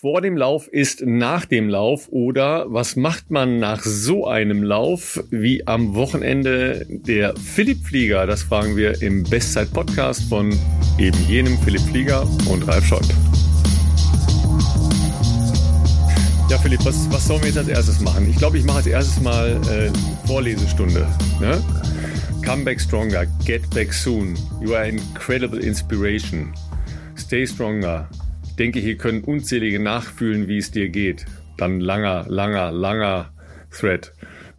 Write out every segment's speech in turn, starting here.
vor dem Lauf ist nach dem Lauf oder was macht man nach so einem Lauf wie am Wochenende der Philipp Flieger? Das fragen wir im Bestzeit-Podcast von eben jenem Philipp Flieger und Ralf Schott. Ja, Philipp, was, was sollen wir jetzt als erstes machen? Ich glaube, ich mache als erstes mal äh, Vorlesestunde. Ne? Come back stronger, get back soon. You are incredible inspiration. Stay stronger. Denke, hier können unzählige nachfühlen, wie es dir geht. Dann langer, langer, langer Thread.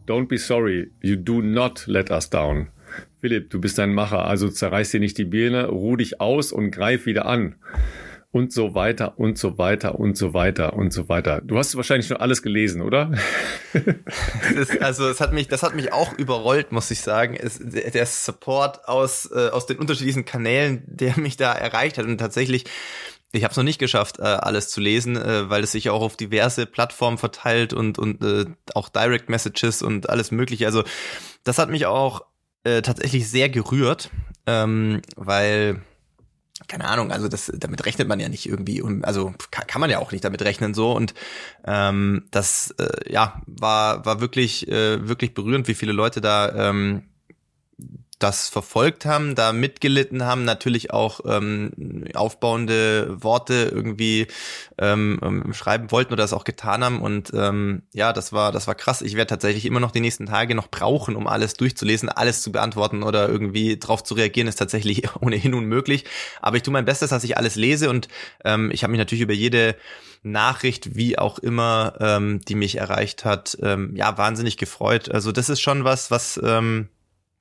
Don't be sorry. You do not let us down. Philipp, du bist ein Macher, also zerreiß dir nicht die Birne, ruh dich aus und greif wieder an und so weiter und so weiter und so weiter und so weiter. Du hast wahrscheinlich schon alles gelesen, oder? das, also es hat mich, das hat mich auch überrollt, muss ich sagen. Es, der Support aus äh, aus den unterschiedlichen Kanälen, der mich da erreicht hat und tatsächlich ich habe es noch nicht geschafft, äh, alles zu lesen, äh, weil es sich auch auf diverse Plattformen verteilt und und äh, auch Direct Messages und alles Mögliche. Also das hat mich auch äh, tatsächlich sehr gerührt, ähm, weil keine Ahnung, also das, damit rechnet man ja nicht irgendwie, und also kann, kann man ja auch nicht damit rechnen so und ähm, das äh, ja war war wirklich äh, wirklich berührend, wie viele Leute da ähm, das verfolgt haben, da mitgelitten haben, natürlich auch ähm, aufbauende Worte irgendwie ähm, ähm, schreiben wollten oder das auch getan haben. Und ähm, ja, das war, das war krass. Ich werde tatsächlich immer noch die nächsten Tage noch brauchen, um alles durchzulesen, alles zu beantworten oder irgendwie drauf zu reagieren, ist tatsächlich ohnehin unmöglich. Aber ich tue mein Bestes, dass ich alles lese und ähm, ich habe mich natürlich über jede Nachricht, wie auch immer, ähm, die mich erreicht hat, ähm, ja, wahnsinnig gefreut. Also das ist schon was, was ähm,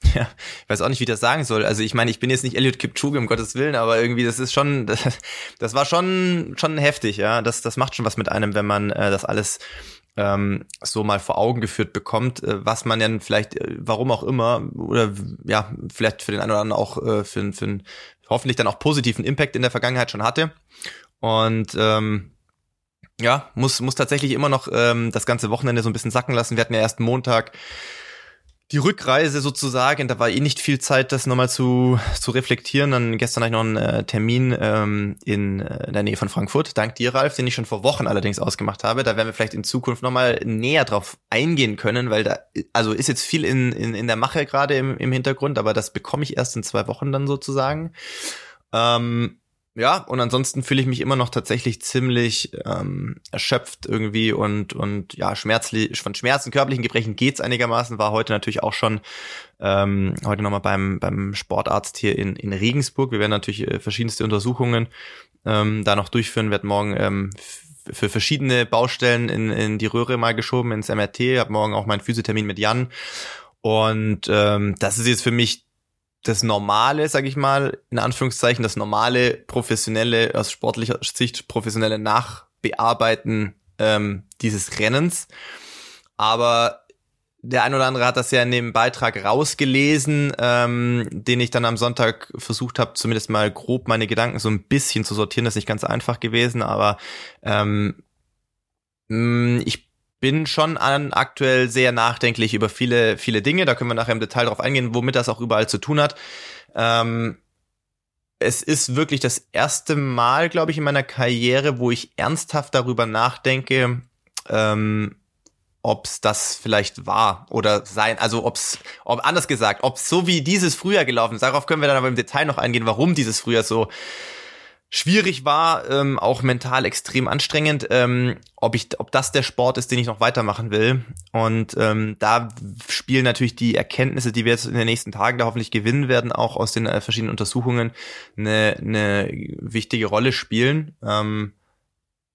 Ja, ich weiß auch nicht, wie ich das sagen soll. Also ich meine, ich bin jetzt nicht Elliot Kipchoge, um Gottes Willen, aber irgendwie, das ist schon, das, das war schon, schon heftig, ja. Das, das macht schon was mit einem, wenn man äh, das alles ähm, so mal vor Augen geführt bekommt, äh, was man dann vielleicht, äh, warum auch immer, oder ja, vielleicht für den einen oder anderen auch äh, für, für einen hoffentlich dann auch positiven Impact in der Vergangenheit schon hatte. Und ähm, ja, muss, muss tatsächlich immer noch ähm, das ganze Wochenende so ein bisschen sacken lassen. Wir hatten ja erst Montag die Rückreise sozusagen, da war eh nicht viel Zeit, das nochmal zu, zu reflektieren. Dann gestern hatte ich noch einen äh, Termin ähm, in, äh, der Nähe von Frankfurt, dank dir, Ralf, den ich schon vor Wochen allerdings ausgemacht habe. Da werden wir vielleicht in Zukunft nochmal näher drauf eingehen können, weil da, also ist jetzt viel in, in, in der Mache gerade im, im Hintergrund, aber das bekomme ich erst in zwei Wochen dann sozusagen. Ähm, ja, und ansonsten fühle ich mich immer noch tatsächlich ziemlich ähm, erschöpft irgendwie und und ja, schmerzlich, von Schmerzen, körperlichen Gebrechen geht's einigermaßen. War heute natürlich auch schon ähm, heute nochmal beim beim Sportarzt hier in in Regensburg. Wir werden natürlich äh, verschiedenste Untersuchungen ähm, da noch durchführen. Werd morgen ähm, für verschiedene Baustellen in, in die Röhre mal geschoben ins MRT. Hab morgen auch meinen Physiothermin mit Jan. Und ähm, das ist jetzt für mich das normale, sag ich mal, in Anführungszeichen, das normale professionelle, aus sportlicher Sicht professionelle Nachbearbeiten ähm, dieses Rennens. Aber der ein oder andere hat das ja in dem Beitrag rausgelesen, ähm, den ich dann am Sonntag versucht habe, zumindest mal grob meine Gedanken so ein bisschen zu sortieren. Das ist nicht ganz einfach gewesen, aber ähm, mm, ich bin schon an aktuell sehr nachdenklich über viele, viele Dinge. Da können wir nachher im Detail drauf eingehen, womit das auch überall zu tun hat. Ähm, es ist wirklich das erste Mal, glaube ich, in meiner Karriere, wo ich ernsthaft darüber nachdenke, ähm, ob es das vielleicht war oder sein, also ob's, ob anders gesagt, ob so wie dieses Frühjahr gelaufen ist. Darauf können wir dann aber im Detail noch eingehen, warum dieses Frühjahr so schwierig war, ähm, auch mental extrem anstrengend, ähm, ob ich, ob das der Sport ist, den ich noch weitermachen will. Und ähm, da spielen natürlich die Erkenntnisse, die wir jetzt in den nächsten Tagen da hoffentlich gewinnen werden, auch aus den äh, verschiedenen Untersuchungen, eine, eine wichtige Rolle spielen. Ähm,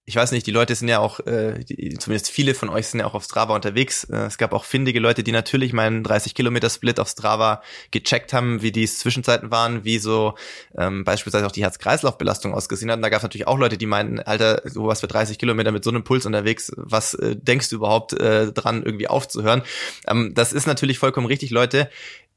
ich weiß nicht, die Leute sind ja auch, äh, die, zumindest viele von euch sind ja auch auf Strava unterwegs. Äh, es gab auch findige Leute, die natürlich meinen 30-Kilometer-Split auf Strava gecheckt haben, wie die Zwischenzeiten waren, wie so ähm, beispielsweise auch die Herz-Kreislauf-Belastung ausgesehen hat. Und da gab es natürlich auch Leute, die meinten, Alter, du warst für 30 Kilometer mit so einem Puls unterwegs, was äh, denkst du überhaupt äh, dran, irgendwie aufzuhören? Ähm, das ist natürlich vollkommen richtig, Leute.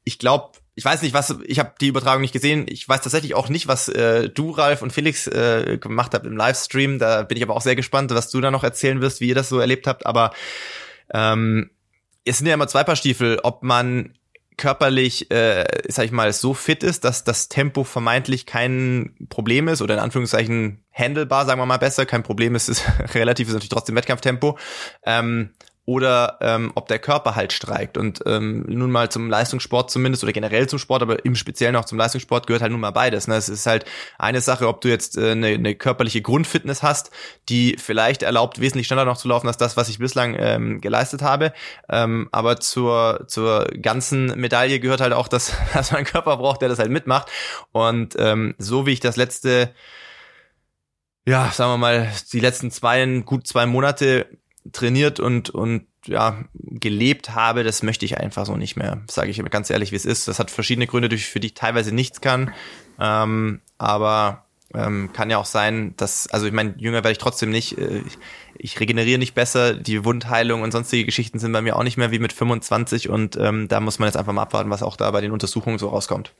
Ich glaube, ich weiß nicht, was, ich habe die Übertragung nicht gesehen. Ich weiß tatsächlich auch nicht, was äh, du, Ralf und Felix äh, gemacht habt im Livestream. Da bin ich aber auch sehr gespannt, was du da noch erzählen wirst, wie ihr das so erlebt habt. Aber ähm, es sind ja immer zwei Paar Stiefel, ob man körperlich, äh, sag ich mal, so fit ist, dass das Tempo vermeintlich kein Problem ist oder in Anführungszeichen handelbar, sagen wir mal besser, kein Problem ist, ist relativ ist natürlich trotzdem Wettkampftempo. Ähm, oder ähm, ob der Körper halt streikt. Und ähm, nun mal zum Leistungssport zumindest oder generell zum Sport, aber im Speziellen auch zum Leistungssport gehört halt nun mal beides. Ne? Es ist halt eine Sache, ob du jetzt äh, eine, eine körperliche Grundfitness hast, die vielleicht erlaubt, wesentlich schneller noch zu laufen als das, was ich bislang ähm, geleistet habe. Ähm, aber zur, zur ganzen Medaille gehört halt auch, dass, dass man einen Körper braucht, der das halt mitmacht. Und ähm, so wie ich das letzte ja, sagen wir mal, die letzten zwei, gut zwei Monate trainiert und, und ja, gelebt habe, das möchte ich einfach so nicht mehr, sage ich ganz ehrlich, wie es ist. Das hat verschiedene Gründe, für die ich teilweise nichts kann. Ähm, aber ähm, kann ja auch sein, dass, also ich meine, jünger werde ich trotzdem nicht. Äh, ich regeneriere nicht besser, die Wundheilung und sonstige Geschichten sind bei mir auch nicht mehr wie mit 25 und ähm, da muss man jetzt einfach mal abwarten, was auch da bei den Untersuchungen so rauskommt.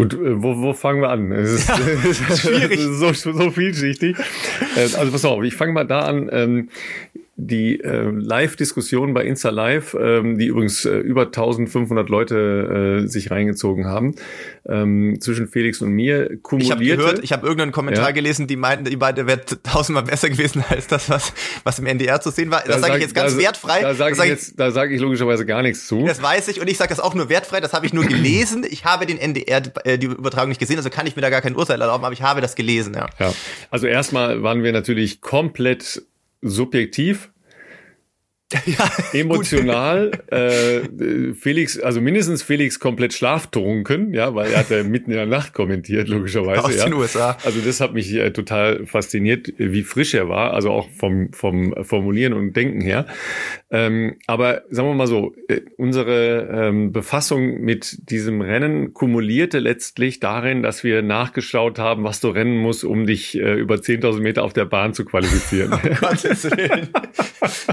Gut, äh, wo, wo fangen wir an? Es ist, ja, ist schwierig. so, so vielschichtig. Äh, also pass auf, ich fange mal da an. Die äh, Live-Diskussion bei Insta Live, ähm, die übrigens äh, über 1500 Leute äh, sich reingezogen haben, ähm, zwischen Felix und mir, kumulierte. Ich habe gehört, ich habe irgendeinen Kommentar ja. gelesen, die meinten, die beide wäre tausendmal besser gewesen als das, was, was im NDR zu sehen war. Das da sage ich jetzt ganz da, wertfrei. Da sage ich, jetzt, da sag ich logischerweise gar nichts zu. Das weiß ich und ich sage das auch nur wertfrei, das habe ich nur gelesen. Ich habe den NDR, äh, die Übertragung nicht gesehen, also kann ich mir da gar kein Urteil erlauben, aber ich habe das gelesen, ja. ja. Also erstmal waren wir natürlich komplett subjektiv ja, emotional. äh, Felix, also mindestens Felix komplett schlaftrunken, ja, weil er hat ja mitten in der Nacht kommentiert, logischerweise. Aus ja. den USA. Also das hat mich äh, total fasziniert, wie frisch er war, also auch vom, vom Formulieren und Denken her. Ähm, aber sagen wir mal so, äh, unsere ähm, Befassung mit diesem Rennen kumulierte letztlich darin, dass wir nachgeschaut haben, was du rennen musst, um dich äh, über 10.000 Meter auf der Bahn zu qualifizieren. Oh, Gottes Willen.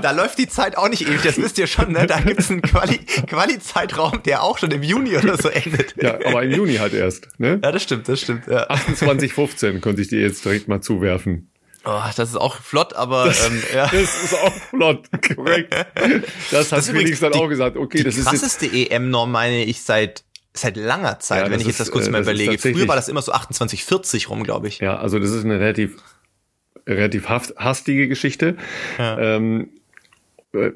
da läuft die Zeit auch nicht ewig, das wisst ihr schon, ne? Da gibt es einen Quali-Zeitraum, Quali der auch schon im Juni oder so endet. Ja, aber im Juni halt erst. Ne? Ja, das stimmt, das stimmt. Ja. 28,15 könnte ich dir jetzt direkt mal zuwerfen. Oh, das ist auch flott, aber das, ähm, ja. das ist auch flott, korrekt. Das hat das Felix dann auch gesagt. Okay, das ist die krasseste EM-Norm meine ich seit seit langer Zeit, ja, wenn ich jetzt das kurz äh, mal überlege. Früher war das immer so 28, 40 rum, glaube ich. Ja, also das ist eine relativ relativ hastige Geschichte. Ja. Ähm, äh,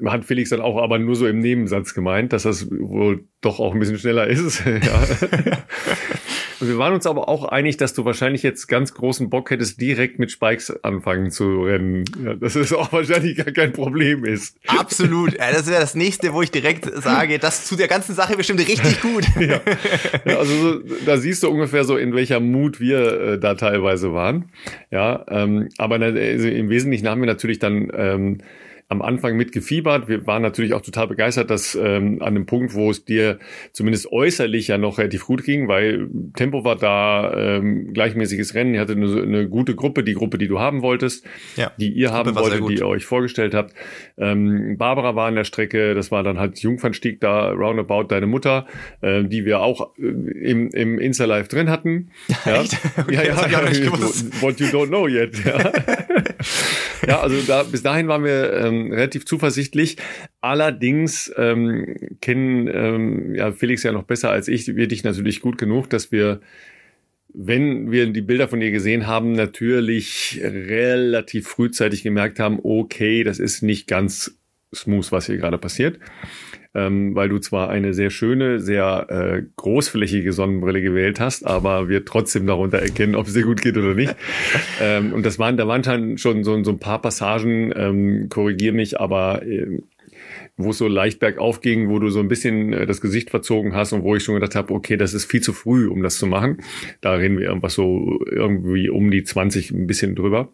hat Felix dann auch aber nur so im Nebensatz gemeint, dass das wohl doch auch ein bisschen schneller ist. ja. wir waren uns aber auch einig, dass du wahrscheinlich jetzt ganz großen Bock hättest, direkt mit Spikes anfangen zu rennen. Ja, dass es auch wahrscheinlich gar kein Problem ist. Absolut. Ja, das wäre das nächste, wo ich direkt sage, das zu der ganzen Sache bestimmt richtig gut. ja. ja also so, da siehst du ungefähr so, in welcher Mut wir äh, da teilweise waren. Ja, ähm, aber also im Wesentlichen haben wir natürlich dann ähm, am Anfang mitgefiebert. Wir waren natürlich auch total begeistert, dass ähm, an dem Punkt, wo es dir zumindest äußerlich ja noch relativ gut ging, weil Tempo war da, ähm, gleichmäßiges Rennen, ihr hattet eine, eine gute Gruppe, die Gruppe, die du haben wolltest, ja, die ihr haben wolltet, die ihr euch vorgestellt habt. Ähm, Barbara war an der Strecke, das war dann halt Jungfernstieg da, roundabout deine Mutter, äh, die wir auch äh, im, im Insta-Live drin hatten. Ja, Echt? Okay, ja, ja, ja, what you don't know yet. Ja, ja also da, bis dahin waren wir ähm, relativ zuversichtlich. Allerdings ähm, kennen ähm, ja, Felix ja noch besser als ich, wir dich natürlich gut genug, dass wir wenn wir die Bilder von dir gesehen haben, natürlich relativ frühzeitig gemerkt haben, okay, das ist nicht ganz smooth, was hier gerade passiert ähm, weil du zwar eine sehr schöne, sehr äh, großflächige Sonnenbrille gewählt hast, aber wir trotzdem darunter erkennen, ob es dir gut geht oder nicht. ähm, und das waren, da waren schon so, so ein paar Passagen, ähm, korrigier mich, aber äh, wo es so leicht bergauf ging, wo du so ein bisschen äh, das Gesicht verzogen hast und wo ich schon gedacht habe, okay, das ist viel zu früh, um das zu machen. Da reden wir irgendwas so irgendwie um die 20 ein bisschen drüber.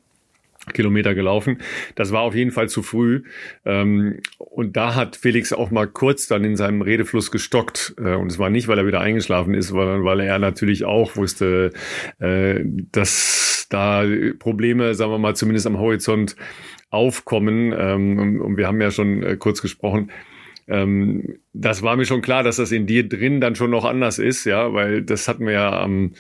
Kilometer gelaufen. Das war auf jeden Fall zu früh. Ähm, und da hat Felix auch mal kurz dann in seinem Redefluss gestockt. Äh, und es war nicht, weil er wieder eingeschlafen ist, sondern weil er natürlich auch wusste, äh, dass da Probleme, sagen wir mal, zumindest am Horizont aufkommen. Ähm, und wir haben ja schon äh, kurz gesprochen, ähm, das war mir schon klar, dass das in dir drin dann schon noch anders ist, ja, weil das hatten wir ja am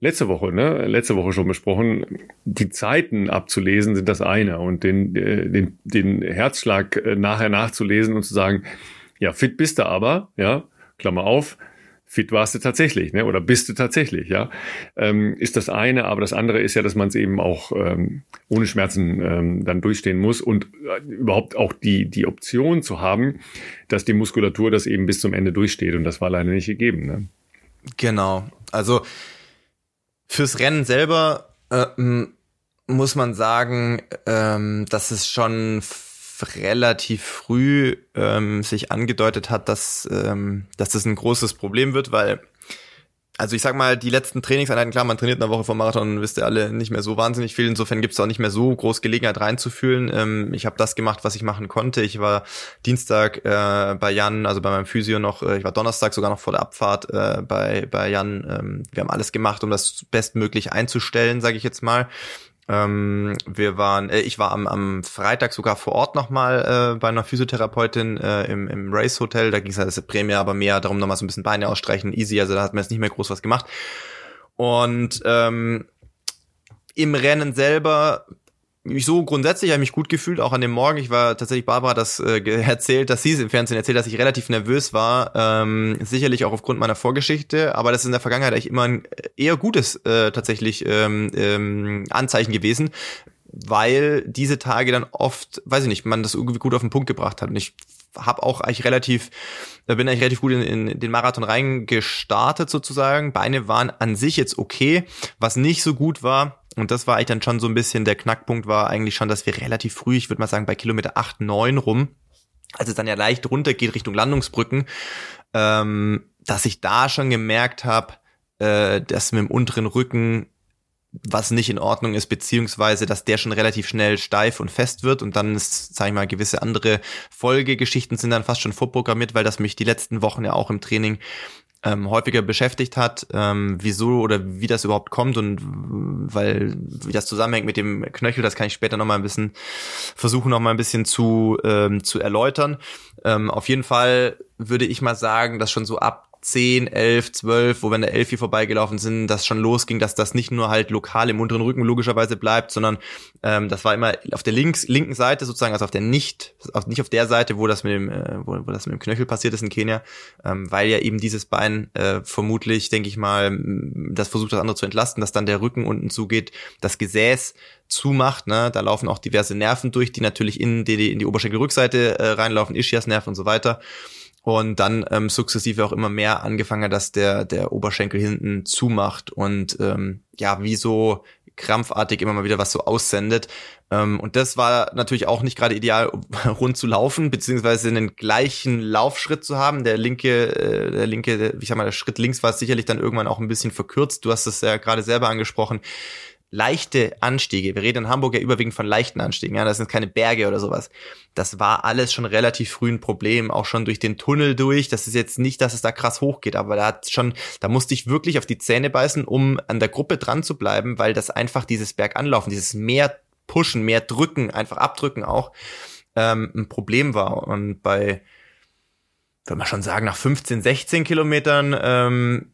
letzte Woche, ne, letzte Woche schon besprochen, die Zeiten abzulesen sind das eine und den, äh, den, den Herzschlag äh, nachher nachzulesen und zu sagen, Ja, fit bist du aber, ja, Klammer auf, fit warst du tatsächlich, ne? oder bist du tatsächlich, ja, ähm, ist das eine, aber das andere ist ja, dass man es eben auch ähm, ohne Schmerzen ähm, dann durchstehen muss und äh, überhaupt auch die, die Option zu haben, dass die Muskulatur das eben bis zum Ende durchsteht und das war leider nicht gegeben. Ne? Genau, also fürs Rennen selber äh, muss man sagen, ähm, dass es schon relativ früh ähm, sich angedeutet hat, dass, ähm, dass das ein großes Problem wird, weil also ich sag mal, die letzten Trainingseinheiten, klar, man trainiert eine Woche vor Marathon, wisst ihr alle, nicht mehr so wahnsinnig viel. Insofern gibt es auch nicht mehr so groß Gelegenheit reinzufühlen. Ähm, ich habe das gemacht, was ich machen konnte. Ich war Dienstag äh, bei Jan, also bei meinem Physio noch, äh, ich war Donnerstag sogar noch vor der Abfahrt äh, bei, bei Jan. Ähm, wir haben alles gemacht, um das bestmöglich einzustellen, sage ich jetzt mal. Ähm, wir waren, äh, ich war am, am Freitag sogar vor Ort nochmal äh, bei einer Physiotherapeutin äh, im, im Race Hotel. Da ging es halt das Prämie aber mehr darum, nochmal so ein bisschen Beine ausstreichen, easy. Also da hat man jetzt nicht mehr groß was gemacht. Und ähm, im Rennen selber mich so grundsätzlich habe ich mich gut gefühlt, auch an dem Morgen. Ich war tatsächlich, Barbara das äh, erzählt, dass sie es im Fernsehen erzählt, dass ich relativ nervös war. Ähm, sicherlich auch aufgrund meiner Vorgeschichte, aber das ist in der Vergangenheit eigentlich immer ein eher gutes äh, tatsächlich ähm, ähm, Anzeichen gewesen, weil diese Tage dann oft, weiß ich nicht, man das irgendwie gut auf den Punkt gebracht hat. Und ich habe auch eigentlich relativ, da bin eigentlich relativ gut in, in den Marathon reingestartet sozusagen. Beine waren an sich jetzt okay. Was nicht so gut war, und das war eigentlich dann schon so ein bisschen der Knackpunkt, war eigentlich schon, dass wir relativ früh, ich würde mal sagen, bei Kilometer 8, 9 rum, als es dann ja leicht runter geht Richtung Landungsbrücken, ähm, dass ich da schon gemerkt habe, äh, dass mit dem unteren Rücken was nicht in Ordnung ist, beziehungsweise dass der schon relativ schnell steif und fest wird. Und dann ist, sag ich mal, gewisse andere Folgegeschichten sind dann fast schon vorprogrammiert, weil das mich die letzten Wochen ja auch im Training ähm, häufiger beschäftigt hat, ähm, wieso oder wie das überhaupt kommt und weil wie das zusammenhängt mit dem Knöchel, das kann ich später noch mal ein bisschen versuchen, noch mal ein bisschen zu ähm, zu erläutern. Ähm, auf jeden Fall würde ich mal sagen, dass schon so ab 10, 11, 12, wo wir an der 11 hier vorbeigelaufen sind, das schon losging, dass das nicht nur halt lokal im unteren Rücken logischerweise bleibt, sondern ähm, das war immer auf der links, linken Seite sozusagen, also auf der nicht, auf, nicht auf der Seite, wo das mit dem, äh, wo, wo das mit dem Knöchel passiert ist in Kenia, ähm, weil ja eben dieses Bein äh, vermutlich, denke ich mal, das versucht das andere zu entlasten, dass dann der Rücken unten zugeht, das Gesäß zumacht, ne, da laufen auch diverse Nerven durch, die natürlich in die, in die Oberschenkelrückseite äh, reinlaufen, Ischiasnerven und so weiter und dann ähm, sukzessive auch immer mehr angefangen, dass der der Oberschenkel hinten zumacht und ähm, ja wie so krampfartig immer mal wieder was so aussendet. Ähm, und das war natürlich auch nicht gerade ideal, rund zu laufen, beziehungsweise einen gleichen Laufschritt zu haben. Der linke, äh, der linke, ich sag mal, der Schritt links war sicherlich dann irgendwann auch ein bisschen verkürzt. Du hast es ja gerade selber angesprochen leichte Anstiege, wir reden in Hamburg ja überwiegend von leichten Anstiegen, ja, das sind keine Berge oder sowas. Das war alles schon relativ früh ein Problem, auch schon durch den Tunnel durch. Das ist jetzt nicht, dass es da krass hochgeht, aber da hat schon, da musste ich wirklich auf die Zähne beißen, um an der Gruppe dran zu bleiben, weil das einfach dieses Berganlaufen, dieses mehr pushen, mehr drücken, einfach abdrücken auch, ähm, ein Problem war. Und bei, würde man schon sagen, nach 15, 16 Kilometern ähm,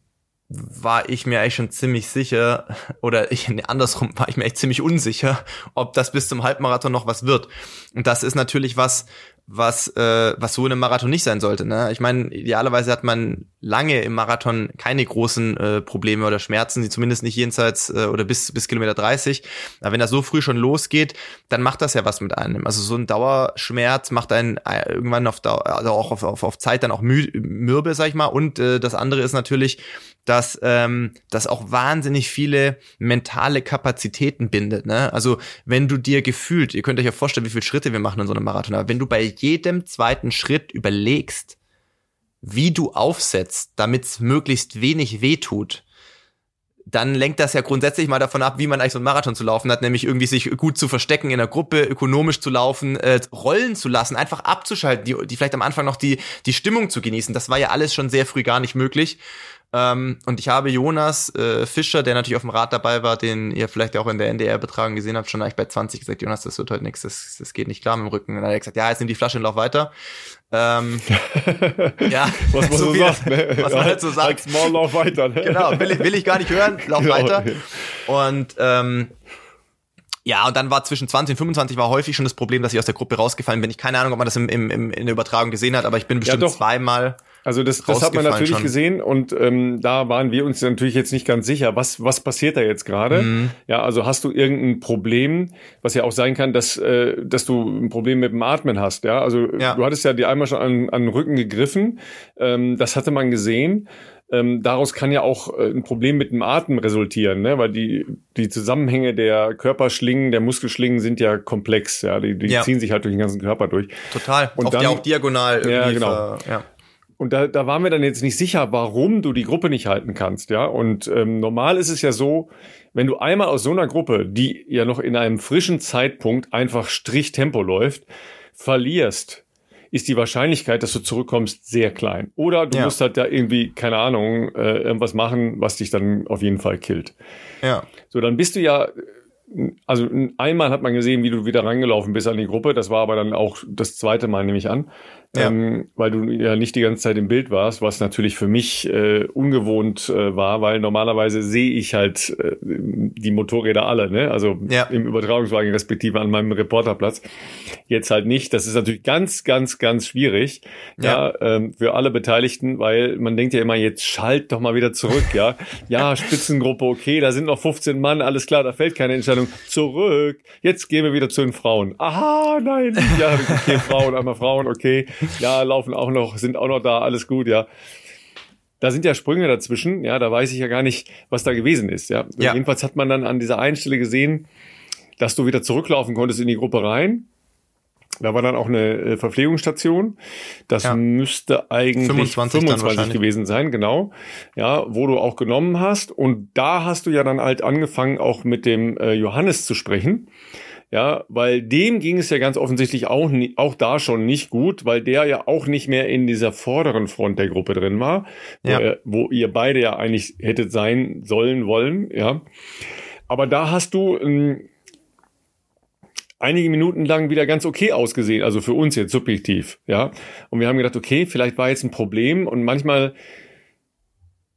war ich mir eigentlich schon ziemlich sicher, oder ich, nee, andersrum war ich mir echt ziemlich unsicher, ob das bis zum Halbmarathon noch was wird. Und das ist natürlich was, was, äh, was so in einem Marathon nicht sein sollte. Ne? Ich meine, idealerweise hat man lange im Marathon keine großen äh, Probleme oder Schmerzen, die zumindest nicht jenseits äh, oder bis, bis Kilometer 30. Aber wenn das so früh schon losgeht, dann macht das ja was mit einem. Also so ein Dauerschmerz macht einen äh, irgendwann auf Dauer, also auch auf, auf, auf Zeit dann auch mü mürbe, sag ich mal. Und äh, das andere ist natürlich, dass ähm, das auch wahnsinnig viele mentale Kapazitäten bindet. Ne? Also wenn du dir gefühlt, ihr könnt euch ja vorstellen, wie viele Schritte wir machen in so einem Marathon, aber wenn du bei jedem zweiten Schritt überlegst, wie du aufsetzt, damit es möglichst wenig wehtut, dann lenkt das ja grundsätzlich mal davon ab, wie man eigentlich so einen Marathon zu laufen hat, nämlich irgendwie sich gut zu verstecken in der Gruppe, ökonomisch zu laufen, äh, rollen zu lassen, einfach abzuschalten, die, die vielleicht am Anfang noch die, die Stimmung zu genießen. Das war ja alles schon sehr früh gar nicht möglich. Ähm, und ich habe Jonas äh, Fischer, der natürlich auf dem Rad dabei war, den ihr vielleicht auch in der NDR-Betragung gesehen habt, schon eigentlich bei 20 gesagt, Jonas, das wird heute nichts, das, das geht nicht klar mit dem Rücken. Und dann hat er gesagt, ja, jetzt nimm die Flasche und lauf weiter. Ähm, ja, was man so, sagt, ne? was man halt so sagt. Maul lauf weiter. Ne? Genau, will ich, will ich gar nicht hören, lauf genau. weiter. Und ähm, Ja, und dann war zwischen 20 und 25 war häufig schon das Problem, dass ich aus der Gruppe rausgefallen bin. Ich keine Ahnung, ob man das im, im, im, in der Übertragung gesehen hat, aber ich bin bestimmt doch. zweimal. Also das, das hat man natürlich schon. gesehen und ähm, da waren wir uns natürlich jetzt nicht ganz sicher, was, was passiert da jetzt gerade. Mhm. Ja, also hast du irgendein Problem, was ja auch sein kann, dass, äh, dass du ein Problem mit dem Atmen hast. Ja, also Ja. du hattest ja dir einmal schon an, an den Rücken gegriffen. Ähm, das hatte man gesehen. Ähm, daraus kann ja auch äh, ein Problem mit dem Atem resultieren, ne? weil die, die Zusammenhänge der Körperschlingen, der Muskelschlingen sind ja komplex. Ja, die, die Ja. ziehen sich halt durch den ganzen Körper durch. Total. Und Oft dann- ja auch diagonal irgendwie. Ja, genau. ver- ja. Und da, da waren wir dann jetzt nicht sicher, warum du die Gruppe nicht halten kannst, ja. Und ähm, normal ist es ja so, wenn du einmal aus so einer Gruppe, die ja noch in einem frischen Zeitpunkt einfach Strichtempo läuft, verlierst, ist die Wahrscheinlichkeit, dass du zurückkommst, sehr klein. Oder du Ja. musst halt da irgendwie, keine Ahnung, äh, irgendwas machen, was dich dann auf jeden Fall killt. ja. So, dann bist du ja, also einmal hat man gesehen, wie du wieder rangelaufen bist an die Gruppe. Das war aber dann auch das zweite Mal, nehme ich an. Ja. Ähm, weil du ja nicht die ganze Zeit im Bild warst, was natürlich für mich äh, ungewohnt äh, war, weil normalerweise sehe ich halt äh, die Motorräder alle, ne? Also Ja. im Übertragungswagen respektive an meinem Reporterplatz. Jetzt halt nicht. Das ist natürlich ganz, ganz, ganz schwierig, ja, ähm, für alle Beteiligten, weil man denkt ja immer, jetzt schalt doch mal wieder zurück, ja. Ja, Spitzengruppe, okay, da sind noch 15 Mann, alles klar, da fällt keine Entscheidung. Zurück. Jetzt gehen wir wieder zu den Frauen. Aha, nein. Ja, okay, Frauen, einmal Frauen, okay. Ja, laufen auch noch, sind auch noch da, alles gut, ja. Da sind ja Sprünge dazwischen, ja, da weiß ich ja gar nicht, was da gewesen ist, ja. Ja. Jedenfalls hat man dann an dieser einen Stelle gesehen, dass du wieder zurücklaufen konntest in die Gruppe rein. Da war dann auch eine äh, Verpflegungsstation. Das Ja. müsste eigentlich 25 dann 25 wahrscheinlich. gewesen sein, genau. Ja, wo du auch genommen hast. Und da hast du ja dann halt angefangen, auch mit dem äh, Johannes zu sprechen. Ja, weil dem ging es ja ganz offensichtlich auch, auch da schon nicht gut, weil der ja auch nicht mehr in dieser vorderen Front der Gruppe drin war, Ja. wo, er, wo ihr beide ja eigentlich hättet sein sollen, wollen, ja. Aber da hast du ähm, einige Minuten lang wieder ganz okay ausgesehen, also für uns jetzt subjektiv, ja. Und wir haben gedacht, okay, vielleicht war jetzt ein Problem und manchmal,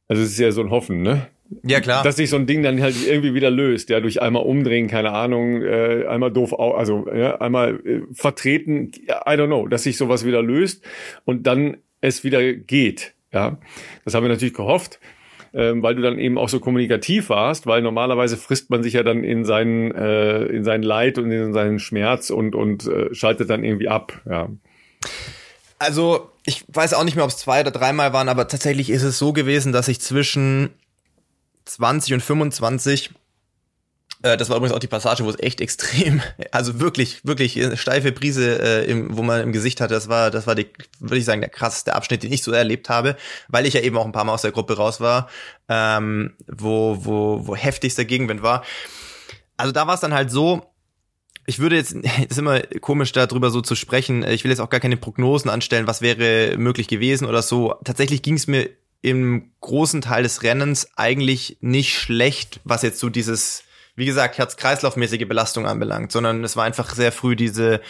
also es ist ja so ein Hoffen, ne? Ja, klar. Dass sich so ein Ding dann halt irgendwie wieder löst, ja, durch einmal umdrehen, keine Ahnung, äh, einmal doof, also ja, einmal äh, vertreten, I don't know, dass sich sowas wieder löst und dann es wieder geht, ja. Das haben wir natürlich gehofft, ähm, weil du dann eben auch so kommunikativ warst, weil normalerweise frisst man sich ja dann in seinen, äh, in sein Leid und in seinen Schmerz und, und äh, schaltet dann irgendwie ab, ja. Also, ich weiß auch nicht mehr, ob es zwei oder dreimal waren, aber tatsächlich ist es so gewesen, dass ich zwischen 20 und 25, äh, das war übrigens auch die Passage, wo es echt extrem, also wirklich, wirklich steife Brise, äh, im, wo man im Gesicht hatte, das war, das war die, würde ich sagen, der krasseste Abschnitt, den ich so erlebt habe, weil ich ja eben auch ein paar Mal aus der Gruppe raus war, ähm, wo, wo, wo heftigster Gegenwind war. Also da war es dann halt so, ich würde jetzt, ist immer komisch darüber so zu sprechen, ich will jetzt auch gar keine Prognosen anstellen, was wäre möglich gewesen oder so. Tatsächlich ging es mir im großen Teil des Rennens eigentlich nicht schlecht, was jetzt so dieses, wie gesagt, Herz-Kreislauf-mäßige Belastung anbelangt, sondern es war einfach sehr früh diese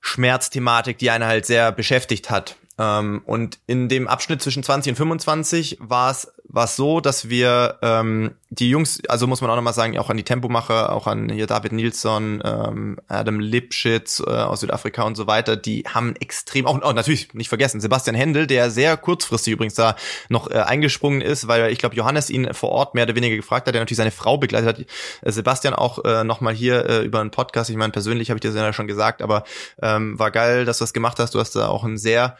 Schmerzthematik, die einen halt sehr beschäftigt hat. Ähm, und in dem Abschnitt zwischen 20 und 25 war es war es so, dass wir ähm, die Jungs, also muss man auch nochmal sagen, auch an die Tempomacher, auch an hier David Nilsson, ähm, Adam Lipschitz äh, aus Südafrika und so weiter, die haben extrem, auch, auch natürlich nicht vergessen, Sebastian Händel, der sehr kurzfristig übrigens da noch äh, eingesprungen ist, weil ich glaube, Johannes ihn vor Ort mehr oder weniger gefragt hat, der natürlich seine Frau begleitet hat. Äh, Sebastian auch äh, nochmal hier äh, über einen Podcast, ich meine, persönlich habe ich das ja schon gesagt, aber ähm, war geil, dass du das gemacht hast. Du hast da auch einen sehr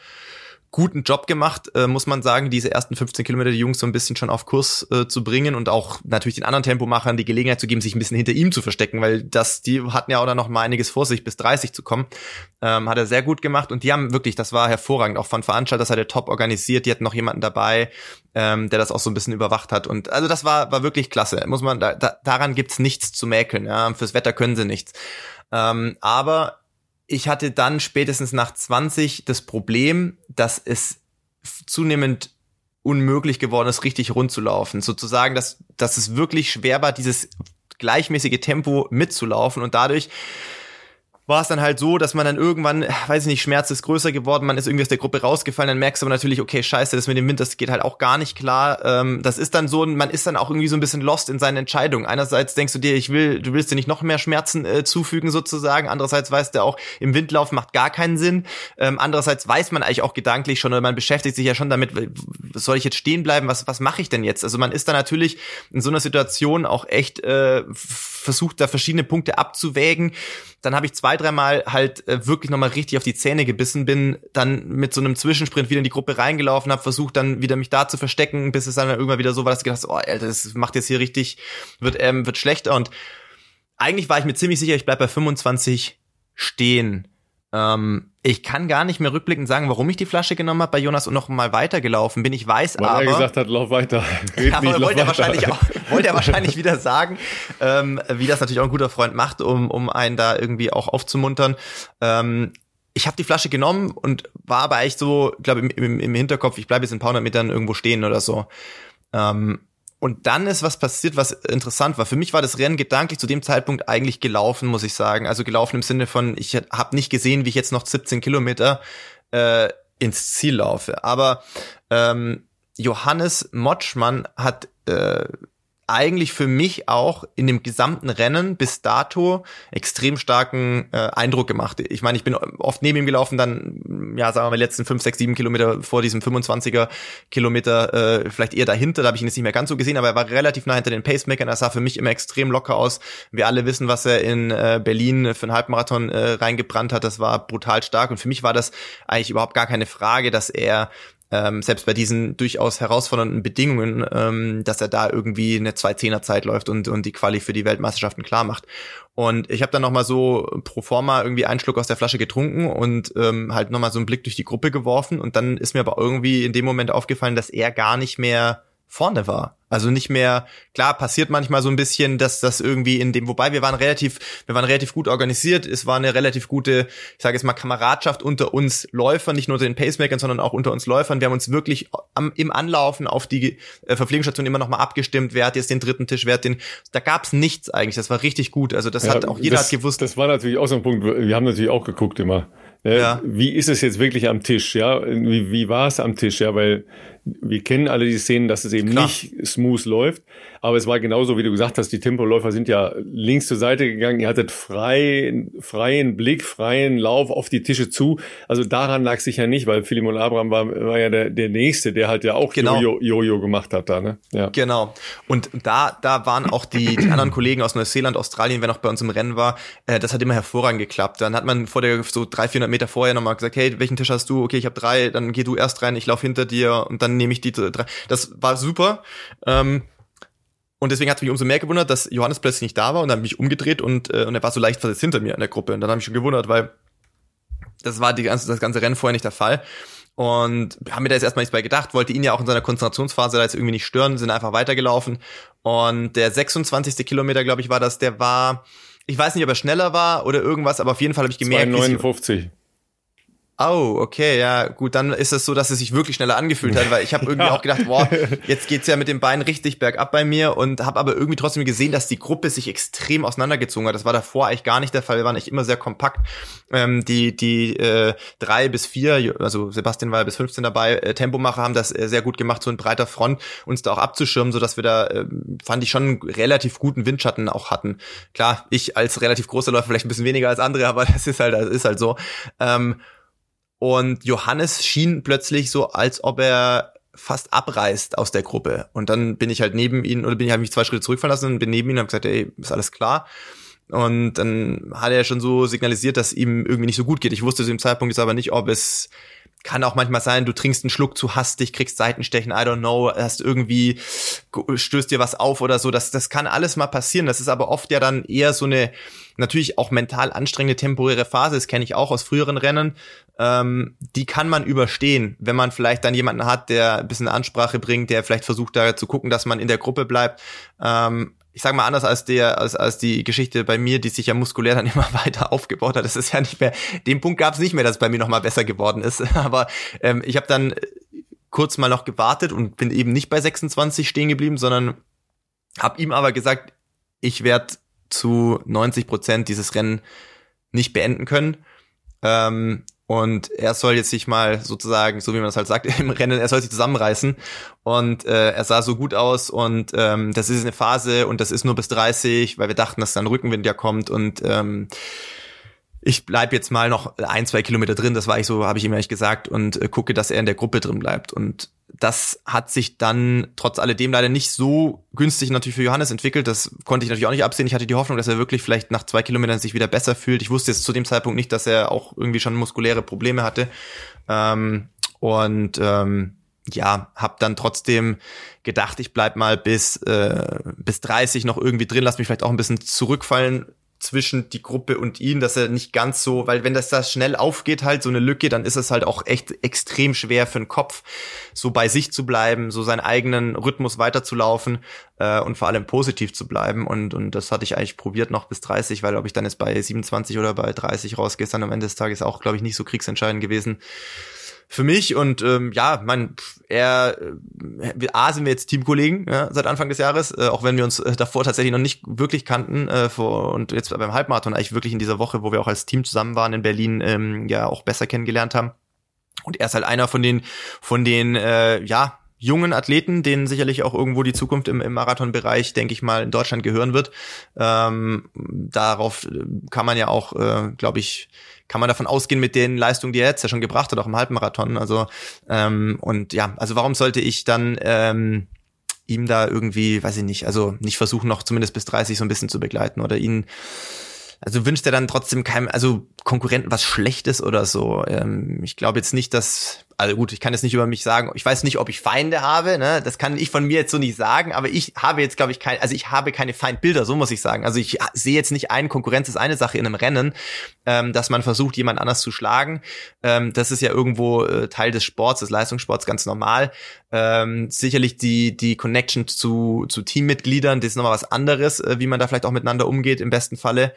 guten Job gemacht, äh, muss man sagen, diese ersten 15 Kilometer die Jungs so ein bisschen schon auf Kurs äh, zu bringen und auch natürlich den anderen Tempomachern die Gelegenheit zu geben, sich ein bisschen hinter ihm zu verstecken, weil das, die hatten ja auch dann noch mal einiges vor sich, bis 30 zu kommen. Ähm, hat er sehr gut gemacht und die haben wirklich, das war hervorragend, auch von Veranstalter, das hat er top organisiert, die hatten noch jemanden dabei, ähm, der das auch so ein bisschen überwacht hat und also das war, war wirklich klasse, muss man, da, da, daran gibt's nichts zu mäkeln, ja, fürs Wetter können sie nichts. Ähm, aber ich hatte dann spätestens nach 20 das Problem, dass es zunehmend unmöglich geworden ist, richtig rund zu laufen. Sozusagen, dass, dass es wirklich schwer war, dieses gleichmäßige Tempo mitzulaufen und dadurch war es dann halt so, dass man dann irgendwann, weiß ich nicht, Schmerz ist größer geworden, man ist irgendwie aus der Gruppe rausgefallen, dann merkst du aber natürlich, okay, scheiße, das mit dem Wind, das geht halt auch gar nicht klar. Ähm, das ist dann so, man ist dann auch irgendwie so ein bisschen lost in seinen Entscheidungen. Einerseits denkst du dir, ich will, du willst dir nicht noch mehr Schmerzen äh, zufügen sozusagen. Andererseits weißt du auch, im Windlauf macht gar keinen Sinn. Ähm, andererseits weiß man eigentlich auch gedanklich schon, oder man beschäftigt sich ja schon damit, soll ich jetzt stehen bleiben, was, was mache ich denn jetzt? Also man ist dann natürlich in so einer Situation auch echt äh, versucht, da verschiedene Punkte abzuwägen dann habe ich zwei, dreimal halt äh, wirklich nochmal richtig auf die Zähne gebissen, bin dann mit so einem Zwischensprint wieder in die Gruppe reingelaufen, habe versucht dann wieder mich da zu verstecken, bis es dann irgendwann wieder so war, dass ich gedacht oh Alter, das macht jetzt hier richtig, wird, ähm, wird schlechter und eigentlich war ich mir ziemlich sicher, ich bleib bei 25 stehen. Ähm, ich kann gar nicht mehr rückblickend sagen, warum ich die Flasche genommen habe bei Jonas und noch mal weitergelaufen bin. Ich weiß Weil aber. er gesagt hat, lauf weiter. ja, aber wollte er wahrscheinlich auch, wollte er wahrscheinlich wieder sagen, ähm, wie das natürlich auch ein guter Freund macht, um, um einen da irgendwie auch aufzumuntern. Ähm, ich habe die Flasche genommen und war aber echt so, glaube im, im, im Hinterkopf, ich bleibe jetzt in ein paar hundert Metern irgendwo stehen oder so. Ähm, und dann ist was passiert, was interessant war. Für mich war das Rennen gedanklich zu dem Zeitpunkt eigentlich gelaufen, muss ich sagen. Also gelaufen im Sinne von, ich habe nicht gesehen, wie ich jetzt noch 17 Kilometer äh, ins Ziel laufe. Aber ähm, Johannes Motschmann hat äh, eigentlich für mich auch in dem gesamten Rennen bis dato extrem starken äh, Eindruck gemacht. Ich meine, ich bin oft neben ihm gelaufen, dann, ja, sagen wir mal, letzten fünf, sechs, sieben Kilometer vor diesem 25er Kilometer, äh, vielleicht eher dahinter, da habe ich ihn jetzt nicht mehr ganz so gesehen, aber er war relativ nah hinter den Pacemakern, er sah für mich immer extrem locker aus. Wir alle wissen, was er in äh, Berlin für einen Halbmarathon äh, reingebrannt hat, das war brutal stark und für mich war das eigentlich überhaupt gar keine Frage, dass er ähm, selbst bei diesen durchaus herausfordernden Bedingungen, ähm, dass er da irgendwie eine 2-10er Zeit läuft und, und die Quali für die Weltmeisterschaften klar macht. Und ich habe dann nochmal so pro forma irgendwie einen Schluck aus der Flasche getrunken und ähm, halt nochmal so einen Blick durch die Gruppe geworfen. Und dann ist mir aber irgendwie in dem Moment aufgefallen, dass er gar nicht mehr vorne war. Also nicht mehr, klar, passiert manchmal so ein bisschen, dass das irgendwie in dem, wobei wir waren relativ, wir waren relativ gut organisiert, es war eine relativ gute, ich sage jetzt mal, Kameradschaft unter uns Läufern, nicht nur unter den Pacemakern, sondern auch unter uns Läufern. Wir haben uns wirklich am, im Anlaufen auf die äh, Verpflegungsstation immer nochmal abgestimmt, wer hat jetzt den dritten Tisch, wer hat den, da gab's nichts eigentlich, das war richtig gut. Also das ja, hat auch jeder das, hat gewusst. Das war natürlich auch so ein Punkt, wir haben natürlich auch geguckt immer. Ja. Wie ist es jetzt wirklich am Tisch, ja? Wie, wie war es am Tisch, ja? Weil wir kennen alle die Szenen, dass es eben Klar. nicht smooth läuft. Aber es war genauso, wie du gesagt hast, die Tempoläufer sind ja links zur Seite gegangen. Ihr hattet frei, freien Blick, freien Lauf auf die Tische zu. Also daran lag es sicher nicht, weil Philemon Abraham war, war ja der, der Nächste, der halt ja auch genau. Jojo, Jojo gemacht hat da, ne? Ja. Genau. Und da, da waren auch die, die anderen Kollegen aus Neuseeland, Australien, wer noch bei uns im Rennen war, äh, das hat immer hervorragend geklappt. Dann hat man vor der, so 300, 400 Meter vorher nochmal gesagt, hey, welchen Tisch hast du? Okay, ich habe drei, dann geh du erst rein, ich lauf hinter dir und dann nehme ich die drei. Das war super. Ähm, und deswegen hat es mich umso mehr gewundert, dass Johannes plötzlich nicht da war und dann mich umgedreht und, äh, und er war so leicht versetzt hinter mir in der Gruppe. Und dann habe ich schon gewundert, weil das war die ganze, das ganze Rennen vorher nicht der Fall. Und haben mir da jetzt erstmal nichts bei gedacht, wollte ihn ja auch in seiner Konzentrationsphase da jetzt irgendwie nicht stören, sind einfach weitergelaufen. Und der 26. Kilometer, glaube ich, war das, der war, ich weiß nicht, ob er schneller war oder irgendwas, aber auf jeden Fall habe ich gemerkt. 259. Oh, okay, ja, gut, dann ist es so, dass es sich wirklich schneller angefühlt hat, weil ich habe irgendwie ja. auch gedacht, boah, jetzt geht's ja mit den Beinen richtig bergab bei mir und habe aber irgendwie trotzdem gesehen, dass die Gruppe sich extrem auseinandergezogen hat. Das war davor eigentlich gar nicht der Fall. Wir waren echt immer sehr kompakt. Ähm, die die äh, drei bis vier, also Sebastian war ja bis 15 dabei, äh, Tempomacher haben das äh, sehr gut gemacht, so in breiter Front uns da auch abzuschirmen, so dass wir da äh, fand ich schon einen relativ guten Windschatten auch hatten. Klar, ich als relativ großer Läufer vielleicht ein bisschen weniger als andere, aber das ist halt das ist halt so. Ähm, und Johannes schien plötzlich so, als ob er fast abreißt aus der Gruppe. Und dann bin ich halt neben ihn, oder bin ich, habe mich zwei Schritte zurückfallen lassen und bin neben ihn und habe gesagt, ey, ist alles klar. Und dann hat er schon so signalisiert, dass ihm irgendwie nicht so gut geht. Ich wusste zu dem Zeitpunkt jetzt aber nicht, ob es kann auch manchmal sein, du trinkst einen Schluck zu hastig, kriegst Seitenstechen, I don't know, hast irgendwie, stößt dir was auf oder so. Das, das kann alles mal passieren. Das ist aber oft ja dann eher so eine, natürlich auch mental anstrengende temporäre Phase. Das kenne ich auch aus früheren Rennen. Ähm, die kann man überstehen, wenn man vielleicht dann jemanden hat, der ein bisschen Ansprache bringt, der vielleicht versucht da zu gucken, dass man in der Gruppe bleibt. Ähm, ich sage mal anders als der als als die Geschichte bei mir, die sich ja muskulär dann immer weiter aufgebaut hat. Das ist ja nicht mehr. Den Punkt gab es nicht mehr, dass es bei mir noch mal besser geworden ist. Aber ähm, ich habe dann kurz mal noch gewartet und bin eben nicht bei 26 stehen geblieben, sondern habe ihm aber gesagt, ich werde zu 90 Prozent dieses Rennen nicht beenden können. Ähm, und er soll jetzt sich mal sozusagen, so wie man das halt sagt im Rennen, er soll sich zusammenreißen. Und äh, er sah so gut aus und ähm, das ist eine Phase und das ist nur bis 30, weil wir dachten, dass dann Rückenwind ja kommt und ähm, ich bleib jetzt mal noch ein, zwei Kilometer drin, das war ich so, habe ich ihm eigentlich gesagt, und äh, gucke, dass er in der Gruppe drin bleibt. Und das hat sich dann trotz alledem leider nicht so günstig natürlich für Johannes entwickelt. Das konnte ich natürlich auch nicht absehen. Ich hatte die Hoffnung, dass er wirklich vielleicht nach zwei Kilometern sich wieder besser fühlt. Ich wusste jetzt zu dem Zeitpunkt nicht, dass er auch irgendwie schon muskuläre Probleme hatte. Ähm, und ähm, ja, hab dann trotzdem gedacht, ich bleib mal bis äh, bis 30 noch irgendwie drin, lass mich vielleicht auch ein bisschen zurückfallen zwischen die Gruppe und ihn, dass er nicht ganz so, weil wenn das da schnell aufgeht, halt so eine Lücke, dann ist es halt auch echt extrem schwer für den Kopf, so bei sich zu bleiben, so seinen eigenen Rhythmus weiterzulaufen äh, und vor allem positiv zu bleiben. Und, und das hatte ich eigentlich probiert noch bis 30, weil ob ich dann jetzt bei 27 oder bei 30 rausgehe, ist dann am Ende des Tages auch, glaube ich, nicht so kriegsentscheidend gewesen für mich und ähm, ja, man, er, äh, A sind wir jetzt Teamkollegen ja, seit Anfang des Jahres, äh, auch wenn wir uns äh, davor tatsächlich noch nicht wirklich kannten äh, vor, und jetzt beim Halbmarathon eigentlich wirklich in dieser Woche, wo wir auch als Team zusammen waren in Berlin, ähm, ja auch besser kennengelernt haben. Und er ist halt einer von den, von den, äh, ja, jungen Athleten, denen sicherlich auch irgendwo die Zukunft im, im Marathonbereich, denke ich mal, in Deutschland gehören wird. Ähm, darauf kann man ja auch, äh, glaube ich, kann man davon ausgehen mit den Leistungen, die er jetzt ja schon gebracht hat, auch im Halbmarathon. Also ähm, und ja, also warum sollte ich dann ähm, ihm da irgendwie, weiß ich nicht, also nicht versuchen, noch zumindest bis 30 so ein bisschen zu begleiten oder ihn also wünscht er dann trotzdem keinem, also Konkurrenten was Schlechtes oder so. Ähm, ich glaube jetzt nicht, dass also gut, ich kann jetzt nicht über mich sagen, ich weiß nicht, ob ich Feinde habe, ne? Das kann ich von mir jetzt so nicht sagen, aber ich habe jetzt, glaube ich, kein, also ich habe keine Feindbilder, so muss ich sagen. Also ich sehe jetzt nicht ein, Konkurrenz ist eine Sache in einem Rennen, ähm, dass man versucht, jemand anders zu schlagen. Ähm, das ist ja irgendwo äh, Teil des Sports, des Leistungssports ganz normal. Ähm, sicherlich die, die Connection zu, zu Teammitgliedern, das ist nochmal was anderes, äh, wie man da vielleicht auch miteinander umgeht, im besten Falle.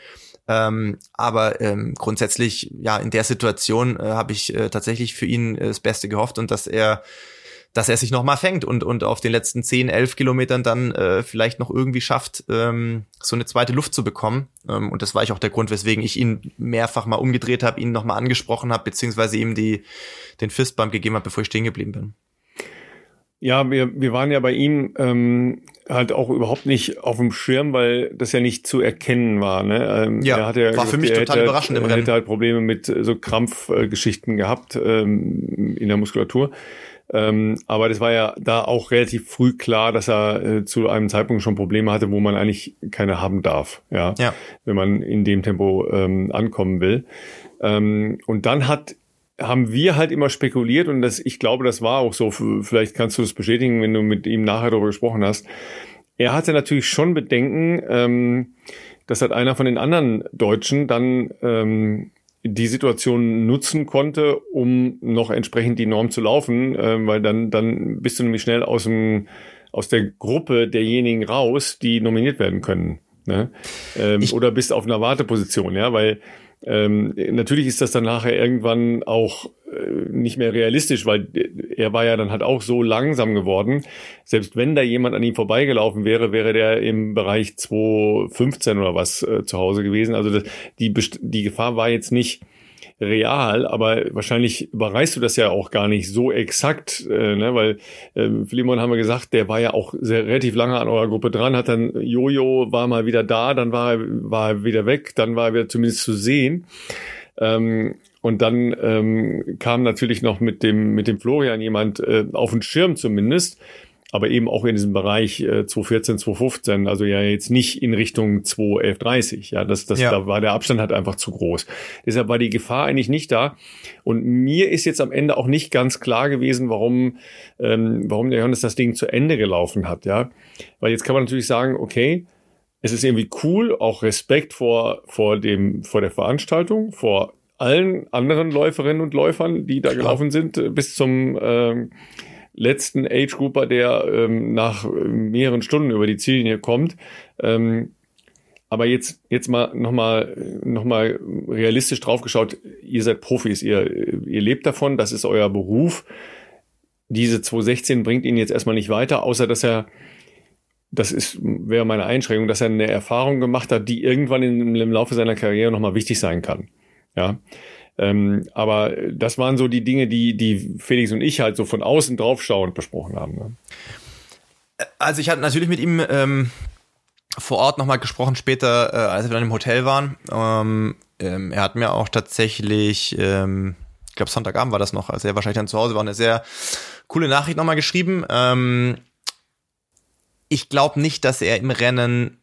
Ähm, aber ähm, grundsätzlich, ja, in der Situation äh, habe ich äh, tatsächlich für ihn äh, das Beste gehofft und dass er dass er sich nochmal fängt und, und auf den letzten 10, 11 Kilometern dann äh, vielleicht noch irgendwie schafft, ähm, so eine zweite Luft zu bekommen. Ähm, und das war ich auch der Grund, weswegen ich ihn mehrfach mal umgedreht habe, ihn nochmal angesprochen habe, beziehungsweise ihm die, den Fistbump gegeben habe, bevor ich stehen geblieben bin. Ja, wir, wir waren ja bei ihm ähm, halt auch überhaupt nicht auf dem Schirm, weil das ja nicht zu erkennen war. Ne? Ähm, ja, er hatte ja war gesagt, für mich total hätte, überraschend im er Rennen. hätte halt Probleme mit so Krampfgeschichten gehabt ähm, in der Muskulatur. Ähm, aber das war ja da auch relativ früh klar, dass er äh, zu einem Zeitpunkt schon Probleme hatte, wo man eigentlich keine haben darf, ja, ja. wenn man in dem Tempo ähm, ankommen will. Ähm, und dann hat haben wir halt immer spekuliert und das, ich glaube, das war auch so. Vielleicht kannst du das bestätigen, wenn du mit ihm nachher darüber gesprochen hast. Er hatte natürlich schon Bedenken, ähm, dass halt einer von den anderen Deutschen dann ähm, die Situation nutzen konnte, um noch entsprechend die Norm zu laufen, äh, weil dann dann bist du nämlich schnell aus dem aus der Gruppe derjenigen raus, die nominiert werden können. Ne? Ähm, oder bist auf einer Warteposition, ja, weil ähm, natürlich ist das dann nachher irgendwann auch äh, nicht mehr realistisch, weil er war ja dann halt auch so langsam geworden. Selbst wenn da jemand an ihm vorbeigelaufen wäre, wäre der im Bereich 215 oder was äh, zu Hause gewesen. Also das, die, die Gefahr war jetzt nicht real, aber wahrscheinlich überreißt du das ja auch gar nicht so exakt, äh, ne? weil äh, Philemon haben wir gesagt, der war ja auch sehr, relativ lange an eurer Gruppe dran, hat dann Jojo war mal wieder da, dann war er, war er wieder weg, dann war er wieder zumindest zu sehen. Ähm, und dann ähm, kam natürlich noch mit dem, mit dem Florian jemand äh, auf den Schirm zumindest, aber eben auch in diesem Bereich äh, 214, 215, also ja jetzt nicht in Richtung 21130. Ja, das, das, ja. da war der Abstand halt einfach zu groß. Deshalb war die Gefahr eigentlich nicht da. Und mir ist jetzt am Ende auch nicht ganz klar gewesen, warum, ähm, warum der Johannes das Ding zu Ende gelaufen hat. Ja, weil jetzt kann man natürlich sagen, okay, es ist irgendwie cool, auch Respekt vor, vor dem, vor der Veranstaltung, vor allen anderen Läuferinnen und Läufern, die da gelaufen sind, äh, bis zum, ähm, letzten Age Grouper, der ähm, nach äh, mehreren Stunden über die Ziellinie kommt. Ähm, aber jetzt, jetzt mal nochmal noch mal realistisch draufgeschaut, ihr seid Profis, ihr, ihr lebt davon, das ist euer Beruf. Diese 216 bringt ihn jetzt erstmal nicht weiter, außer dass er das ist, wäre meine Einschränkung, dass er eine Erfahrung gemacht hat, die irgendwann im, im Laufe seiner Karriere nochmal wichtig sein kann. Ja. Ähm, aber das waren so die Dinge, die, die Felix und ich halt so von außen draufschauend besprochen haben. Ne? Also ich hatte natürlich mit ihm ähm, vor Ort nochmal gesprochen, später, äh, als wir dann im Hotel waren. Ähm, ähm, er hat mir auch tatsächlich, ähm, ich glaube Sonntagabend war das noch, als er wahrscheinlich dann zu Hause war, eine sehr coole Nachricht nochmal geschrieben. Ähm, ich glaube nicht, dass er im Rennen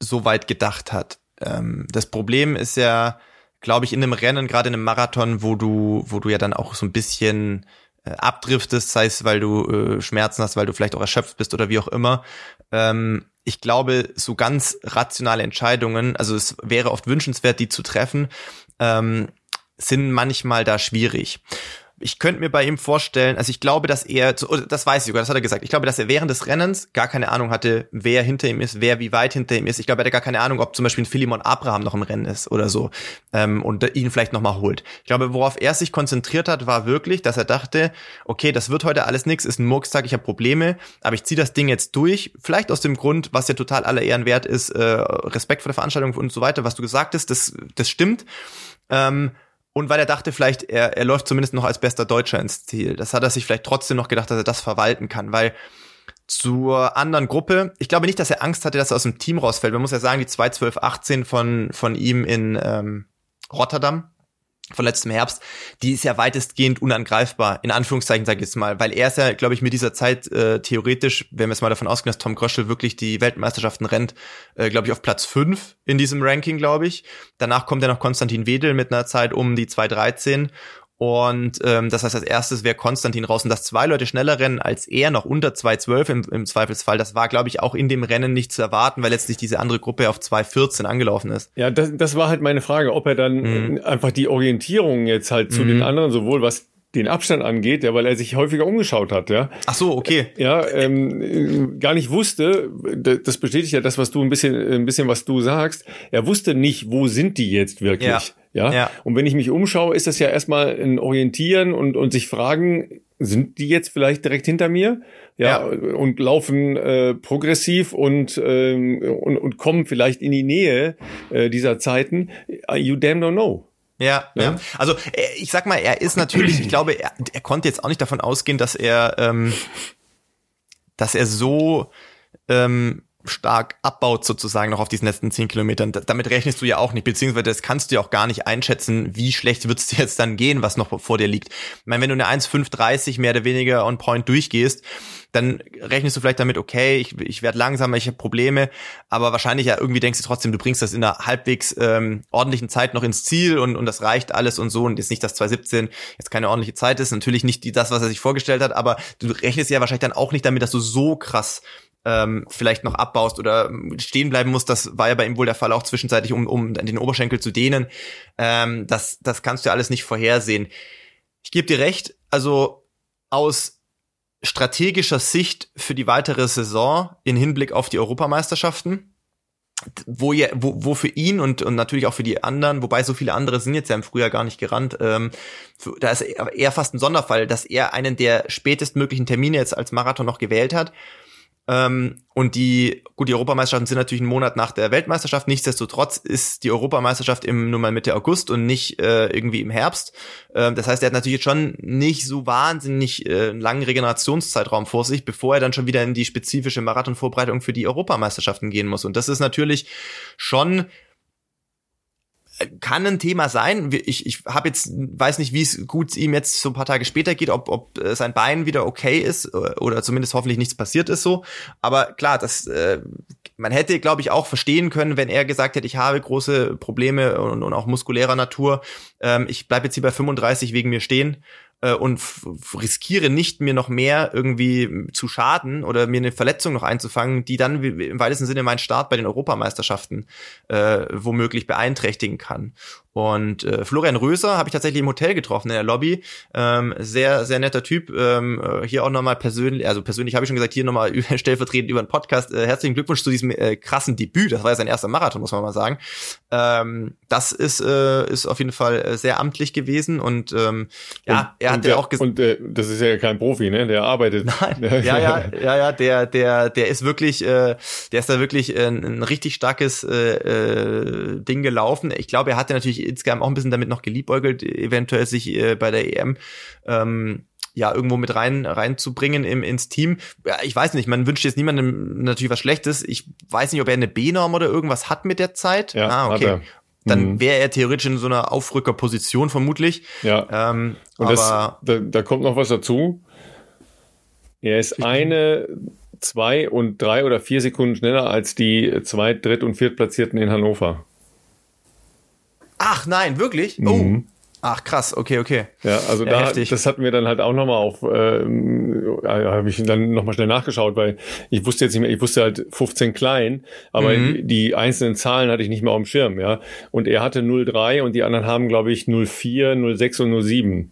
so weit gedacht hat. Ähm, das Problem ist ja, glaube ich, in einem Rennen, gerade in einem Marathon, wo du, wo du ja dann auch so ein bisschen äh, abdriftest, sei es, weil du äh, Schmerzen hast, weil du vielleicht auch erschöpft bist oder wie auch immer. Ähm, ich glaube, so ganz rationale Entscheidungen, also es wäre oft wünschenswert, die zu treffen, ähm, sind manchmal da schwierig ich könnte mir bei ihm vorstellen, also ich glaube, dass er, das weiß ich sogar, das hat er gesagt, ich glaube, dass er während des Rennens gar keine Ahnung hatte, wer hinter ihm ist, wer wie weit hinter ihm ist. Ich glaube, er hatte gar keine Ahnung, ob zum Beispiel ein Philemon Abraham noch im Rennen ist oder so ähm, und ihn vielleicht nochmal holt. Ich glaube, worauf er sich konzentriert hat, war wirklich, dass er dachte, okay, das wird heute alles nix, ist ein Murkstag, ich habe Probleme, aber ich ziehe das Ding jetzt durch, vielleicht aus dem Grund, was ja total aller Ehren wert ist, äh, Respekt vor der Veranstaltung und so weiter, was du gesagt hast, das, das stimmt. Ähm, und weil er dachte vielleicht, er, er läuft zumindest noch als bester Deutscher ins Ziel. Das hat er sich vielleicht trotzdem noch gedacht, dass er das verwalten kann, weil zur anderen Gruppe, ich glaube nicht, dass er Angst hatte, dass er aus dem Team rausfällt. Man muss ja sagen, die 2.12.18 von, von ihm in ähm, Rotterdam, von letztem Herbst, die ist ja weitestgehend unangreifbar, in Anführungszeichen sage ich jetzt mal, weil er ist ja, glaube ich, mit dieser Zeit äh, theoretisch, wenn wir jetzt mal davon ausgehen, dass Tom Gröschel wirklich die Weltmeisterschaften rennt, äh, glaube ich, auf Platz fünf in diesem Ranking, glaube ich. Danach kommt ja noch Konstantin Wedel mit einer Zeit um die 2.13 und ähm, das heißt, als erstes wäre Konstantin raus und dass zwei Leute schneller rennen als er, noch unter 2.12 im, im Zweifelsfall, das war, glaube ich, auch in dem Rennen nicht zu erwarten, weil letztlich diese andere Gruppe auf 2.14 angelaufen ist. Ja, das, das war halt meine Frage, ob er dann mhm. einfach die Orientierung jetzt halt zu mhm. den anderen, sowohl was den Abstand angeht, ja, weil er sich häufiger umgeschaut hat, ja. Ach so, okay. Ja, ähm, gar nicht wusste, das bestätigt ja das, was du ein bisschen, ein bisschen was du sagst. Er wusste nicht, wo sind die jetzt wirklich. Ja. Ja? ja. Und wenn ich mich umschaue, ist das ja erstmal ein Orientieren und, und sich fragen, sind die jetzt vielleicht direkt hinter mir? Ja, ja. und laufen äh, progressiv und, ähm, und, und kommen vielleicht in die Nähe äh, dieser Zeiten. You damn don't know. Ja, ja, ja. Also äh, ich sag mal, er ist natürlich, ich glaube, er, er konnte jetzt auch nicht davon ausgehen, dass er, ähm, dass er so ähm, stark abbaut sozusagen noch auf diesen letzten zehn Kilometern. damit rechnest du ja auch nicht, beziehungsweise das kannst du ja auch gar nicht einschätzen, wie schlecht wird es dir jetzt dann gehen, was noch vor dir liegt. Ich meine, wenn du eine 1,530 mehr oder weniger on point durchgehst, dann rechnest du vielleicht damit, okay, ich, ich werde langsamer, ich habe Probleme, aber wahrscheinlich ja irgendwie denkst du trotzdem, du bringst das in einer halbwegs ähm, ordentlichen Zeit noch ins Ziel und, und das reicht alles und so und ist nicht, dass 2017 jetzt keine ordentliche Zeit ist, natürlich nicht die, das, was er sich vorgestellt hat, aber du rechnest ja wahrscheinlich dann auch nicht damit, dass du so krass ähm, vielleicht noch abbaust oder stehen bleiben musst. Das war ja bei ihm wohl der Fall auch zwischenzeitlich, um, um den Oberschenkel zu dehnen. Ähm, das, das kannst du ja alles nicht vorhersehen. Ich gebe dir recht, also aus strategischer Sicht für die weitere Saison in Hinblick auf die Europameisterschaften, wo, ja, wo, wo für ihn und, und natürlich auch für die anderen, wobei so viele andere sind jetzt ja im Frühjahr gar nicht gerannt, ähm, für, da ist eher fast ein Sonderfall, dass er einen der spätestmöglichen Termine jetzt als Marathon noch gewählt hat ähm, und die, gut, die Europameisterschaften sind natürlich einen Monat nach der Weltmeisterschaft. Nichtsdestotrotz ist die Europameisterschaft im nun mal Mitte August und nicht äh, irgendwie im Herbst. Ähm, das heißt, er hat natürlich jetzt schon nicht so wahnsinnig äh, einen langen Regenerationszeitraum vor sich, bevor er dann schon wieder in die spezifische Marathonvorbereitung für die Europameisterschaften gehen muss. Und das ist natürlich schon kann ein Thema sein. Ich, ich habe jetzt weiß nicht, wie es gut ihm jetzt so ein paar Tage später geht, ob, ob äh, sein Bein wieder okay ist äh, oder zumindest hoffentlich nichts passiert ist so. Aber klar, das äh, man hätte, glaube ich, auch verstehen können, wenn er gesagt hätte, ich habe große Probleme und, und auch muskulärer Natur. Ähm, ich bleibe jetzt hier bei 35 wegen mir stehen äh, und riskiere nicht, mir noch mehr irgendwie zu schaden oder mir eine Verletzung noch einzufangen, die dann im weitesten Sinne meinen Start bei den Europameisterschaften äh, womöglich beeinträchtigen kann. Und äh, Florian Röser habe ich tatsächlich im Hotel getroffen in der Lobby. Ähm, sehr, sehr netter Typ. Ähm, äh, hier auch nochmal persönlich, also persönlich habe ich schon gesagt, hier nochmal stellvertretend über den Podcast. Äh, herzlichen Glückwunsch zu diesem äh, krassen Debüt. Das war ja sein erster Marathon, muss man mal sagen. Ähm, das ist, äh, ist auf jeden Fall äh, sehr amtlich gewesen und ähm, ja, er hat ja auch gesagt. Und äh, das ist ja kein Profi, ne? Der arbeitet. Nein, ja, ja, ja, ja, der, der, der ist wirklich, äh, der ist da wirklich äh, ein richtig starkes äh, äh, Ding gelaufen. Ich glaube, er hatte natürlich insgesamt auch ein bisschen damit noch geliebäugelt, eventuell sich äh, bei der EM ähm, ja irgendwo mit rein reinzubringen im ins Team. Ja, ich weiß nicht, man wünscht jetzt niemandem natürlich was Schlechtes. Ich weiß nicht, ob er eine B-Norm oder irgendwas hat mit der Zeit. Ja, ah, okay. Dann mhm. wäre er theoretisch in so einer Aufrückerposition vermutlich. Ja. Ähm, Und das, da, da kommt noch was dazu. Er ist eine, zwei und drei oder vier Sekunden schneller als die zwei, dritt und viertplatzierten in Hannover. Ach nein, wirklich? Oh. Mhm. Ach krass, okay, okay. Ja, also ja, da, heftig. das hatten wir dann halt auch nochmal auf, ähm, äh, habe ich dann nochmal schnell nachgeschaut, weil ich wusste jetzt nicht mehr, ich wusste halt 15 klein, aber mhm. die einzelnen Zahlen hatte ich nicht mehr auf dem Schirm, ja. Und er hatte 0,3 und die anderen haben, glaube ich, 0,4, 0,6 und 0,7.